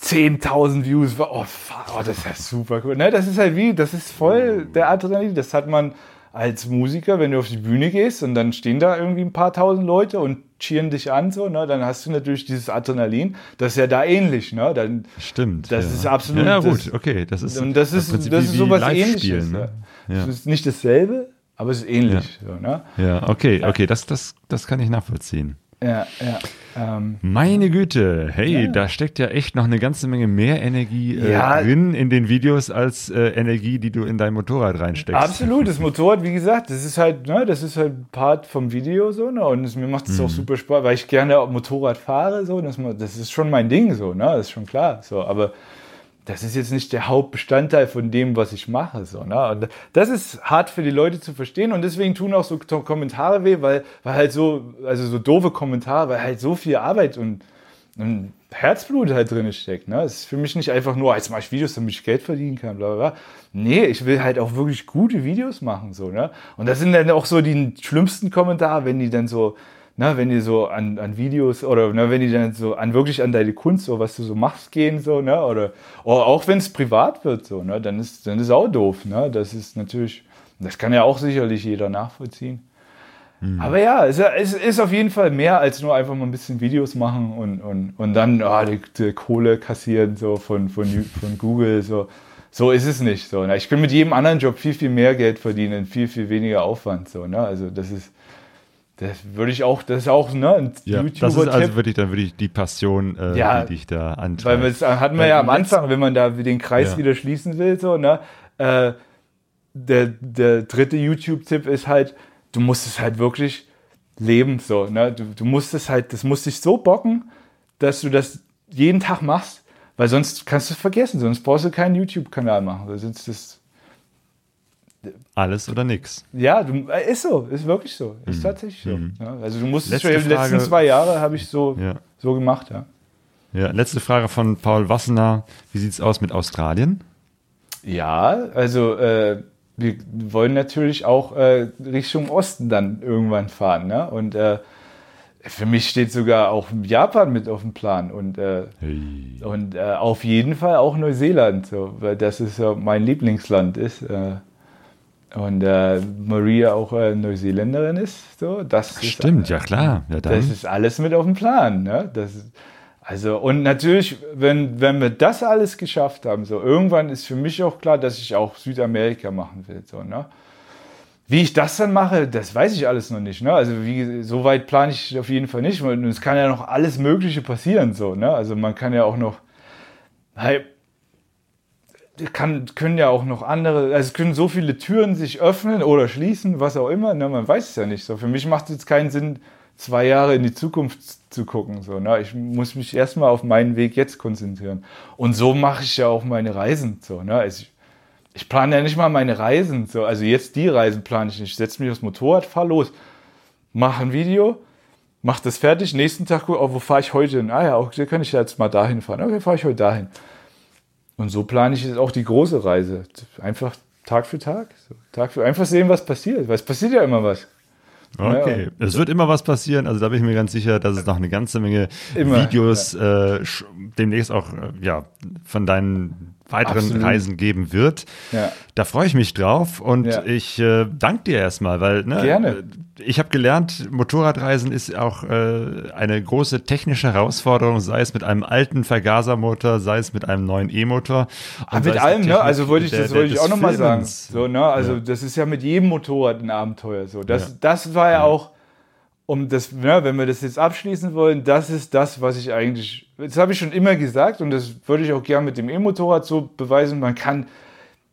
10.000 Views, oh, oh, das ist ja super cool. Ne, das ist halt wie, das ist voll der Adrenalin. Das hat man als Musiker, wenn du auf die Bühne gehst und dann stehen da irgendwie ein paar tausend Leute und cheeren dich an, so, ne? Dann hast du natürlich dieses Adrenalin. Das ist ja da ähnlich, ne? Dann, Stimmt. Das ja. ist absolut- Ja, das- gut, okay. Das ist, und das ist, das ist sowas ähnliches. ne? Ja. Es ist nicht dasselbe, aber es ist ähnlich. So, ne? Ja, okay, okay, das, das, das kann ich nachvollziehen. Ja, ja. Ähm, Meine Güte, hey, Ja. da steckt ja echt noch eine ganze Menge mehr Energie äh, Ja. drin in den Videos als äh, Energie, die du in dein Motorrad reinsteckst. absolut, das Motorrad, wie gesagt, das ist halt, ne, das ist halt Part vom Video so, ne? Und es, mir macht es auch super Spaß, weil ich gerne auch Motorrad fahre, so, das, das ist schon mein Ding, so, ne? Das ist schon klar. So, aber das ist jetzt nicht der Hauptbestandteil von dem, was ich mache. So, ne? Und das ist hart für die Leute zu verstehen und deswegen tun auch so Ko- Kommentare weh, weil, weil halt so, also so doofe Kommentare, weil halt so viel Arbeit und, und Herzblut halt drin steckt. Ne? Es ist für mich nicht einfach nur, "Ah, jetzt mache ich Videos, damit ich Geld verdienen kann, bla bla bla. Nee, ich will halt auch wirklich gute Videos machen. So, ne? Und das sind dann auch so die schlimmsten Kommentare, wenn die dann so, na, wenn die so an, an Videos oder na, wenn die dann so an wirklich an deine Kunst, so was du so machst, gehen, so, ne? Oder, oder auch wenn es privat wird, so, ne, dann ist, dann ist auch doof, ne? Das ist natürlich, das kann ja auch sicherlich jeder nachvollziehen. Aber ja, es, es ist auf jeden Fall mehr als nur einfach mal ein bisschen Videos machen und, und, und dann ah, die, die Kohle kassieren so von, von, von Google. So. so ist es nicht. So, ne? Ich kann mit jedem anderen Job viel, viel mehr Geld verdienen, viel, viel weniger Aufwand. So, ne? Also das ist, das würde ich auch, das ist auch ne, ein Ja, das ist also wirklich dann wirklich die Passion, äh, Ja, die dich da Weil antreibt. wir- das hatten wir Weil ja am Anfang, wenn man da den Kreis Ja. wieder schließen will, so, ne? Äh, der, der dritte YouTube-Tipp ist halt, du musst es halt wirklich leben, so, ne? Du, du musst es halt, das muss dich so bocken, dass du das jeden Tag machst, weil sonst kannst du es vergessen, sonst brauchst du keinen YouTube-Kanal machen, weil sonst ist Alles oder nix. ja, du, äh, ist so, ist wirklich so, ist tatsächlich so. Ja, also du musst es Letzte schon, die letzten zwei Jahre habe ich so, Ja. so gemacht, ja. Ja, letzte Frage von Paul Wassener. Wie sieht's aus mit Australien? Ja, also äh, wir wollen natürlich auch äh, Richtung Osten dann irgendwann fahren. Ne? Und äh, für mich steht sogar auch Japan mit auf dem Plan und, äh, Hey. und äh, auf jeden Fall auch Neuseeland, so, weil das ist ja mein Lieblingsland ist. Äh, und äh, Maria auch äh, Neuseeländerin ist. So, das ist, Stimmt, ja klar. Ja, dann. das ist alles mit auf dem Plan. Ne? Das ist, also, und natürlich, wenn, wenn wir das alles geschafft haben, so irgendwann ist für mich auch klar, dass ich auch Südamerika machen will. So, ne? Wie ich das dann mache, das weiß ich alles noch nicht. Ne? Also, wie, so weit plane ich auf jeden Fall nicht. Und es kann ja noch alles Mögliche passieren. So, ne? Also, man kann ja auch noch. Hey, kann, können ja auch noch andere, also es können so viele Türen sich öffnen oder schließen, was auch immer, ne, man weiß es ja nicht so. Für mich macht es jetzt keinen Sinn, zwei Jahre in die Zukunft zu gucken. So, ne? Ich muss mich erstmal auf meinen Weg jetzt konzentrieren. Und so mache ich ja auch meine Reisen. So, ne? also ich, ich plane ja nicht mal meine Reisen. So. Also jetzt die Reisen plane ich nicht. Ich setze mich aufs Motorrad, fahre los, mache ein Video, mache das fertig, nächsten Tag, guck, oh, wo fahre ich heute hin? Ah ja, okay, kann ich jetzt mal dahin fahren. Okay, fahre ich heute dahin. Und so plane ich jetzt auch die große Reise. Einfach Tag für Tag. Tag für einfach sehen, was passiert. Weil es passiert ja immer was. Okay, Ja. es wird immer was passieren. Also da bin ich mir ganz sicher, dass es noch eine ganze Menge Immer, Videos äh, sch- demnächst auch äh, ja, von deinen weiteren Absolut. Reisen geben wird. Ja. Da freue ich mich drauf und Ja. ich äh, danke dir erstmal, weil ne, Gerne. äh, ich habe gelernt, Motorradreisen ist auch äh, eine große technische Herausforderung, sei es mit einem alten Vergasermotor, sei es mit einem neuen E-Motor. Ah, mit allem, ne? Also wollte ich, der- das wollte ich auch nochmal sagen. So, ne? Also Ja. das ist ja mit jedem Motorrad ein Abenteuer. So, das, das war ja, auch, um das, ne, wenn wir das jetzt abschließen wollen, das ist das, was ich eigentlich, das habe ich schon immer gesagt und das würde ich auch gerne mit dem E-Motorrad so beweisen. Man kann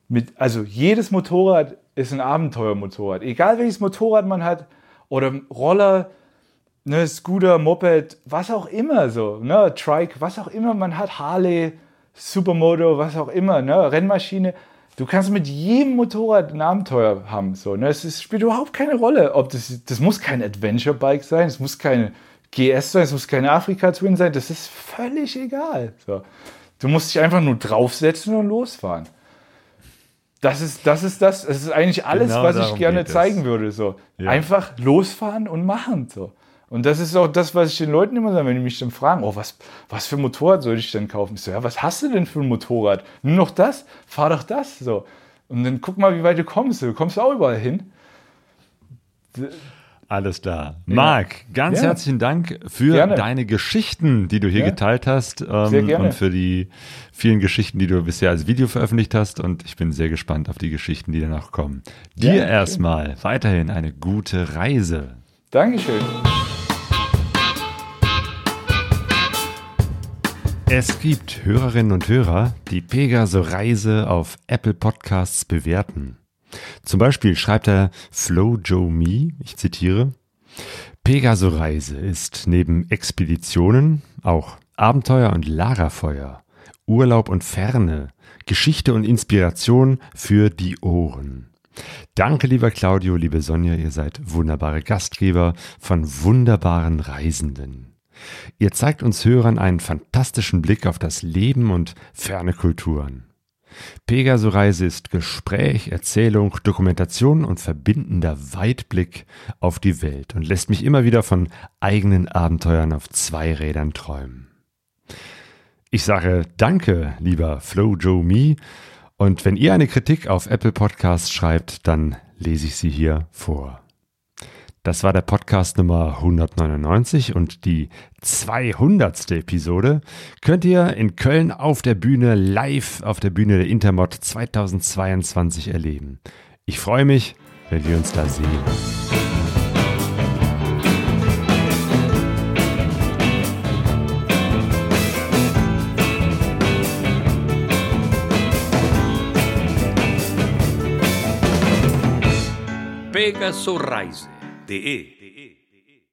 mit, also jedes Motorrad ist ein Abenteuermotorrad. Egal welches Motorrad man hat oder Roller, ne, Scooter, Moped, was auch immer so, ne, Trike, was auch immer man hat, Harley, Supermoto, was auch immer, ne, Rennmaschine. Du kannst mit jedem Motorrad ein Abenteuer haben, so, ne, es ist, spielt überhaupt keine Rolle, ob das, das muss kein Adventure-Bike sein, es muss keine GS sein, es muss keine Afrika-Twin sein, das ist völlig egal, so. Du musst dich einfach nur draufsetzen und losfahren. Das ist, das ist das, das ist eigentlich alles, Genau was ich gerne es. zeigen würde. So. Ja. Einfach losfahren und machen. So. Und das ist auch das, was ich den Leuten immer sage, wenn die mich dann fragen, oh, was, was für ein Motorrad soll ich denn kaufen? Ich so, ja, was hast du denn für ein Motorrad? Nur noch das? Fahr doch das. So. Und dann guck mal, wie weit du kommst. Du kommst auch überall hin. Alles klar. Marc, ganz Ja. herzlichen Dank für Gerne. deine Geschichten, die du hier Ja. geteilt hast ähm, Sehr gerne. und für die vielen Geschichten, die du bisher als Video veröffentlicht hast. Und ich bin sehr gespannt auf die Geschichten, die danach kommen. Dir Ja, erstmal weiterhin eine gute Reise. Dankeschön. Es gibt Hörerinnen und Hörer, die Pegaso Reise auf Apple Podcasts bewerten. Zum Beispiel schreibt er Flow Joe Me, ich zitiere, Pegaso Reise ist neben Expeditionen auch Abenteuer und Lagerfeuer, Urlaub und Ferne, Geschichte und Inspiration für die Ohren. Danke, lieber Claudio, liebe Sonja, ihr seid wunderbare Gastgeber von wunderbaren Reisenden. Ihr zeigt uns Hörern einen fantastischen Blick auf das Leben und ferne Kulturen. Pegaso-Reise ist Gespräch, Erzählung, Dokumentation und verbindender Weitblick auf die Welt und lässt mich immer wieder von eigenen Abenteuern auf zwei Rädern träumen. Ich sage Danke, lieber Flo Joe Me. Und wenn ihr eine Kritik auf Apple Podcasts schreibt, dann lese ich sie hier vor. Das war der Podcast Nummer 199 und die 200. Episode könnt ihr in Köln auf der Bühne live auf der Bühne der Intermod 2022 erleben. Ich freue mich, wenn wir uns da sehen. det är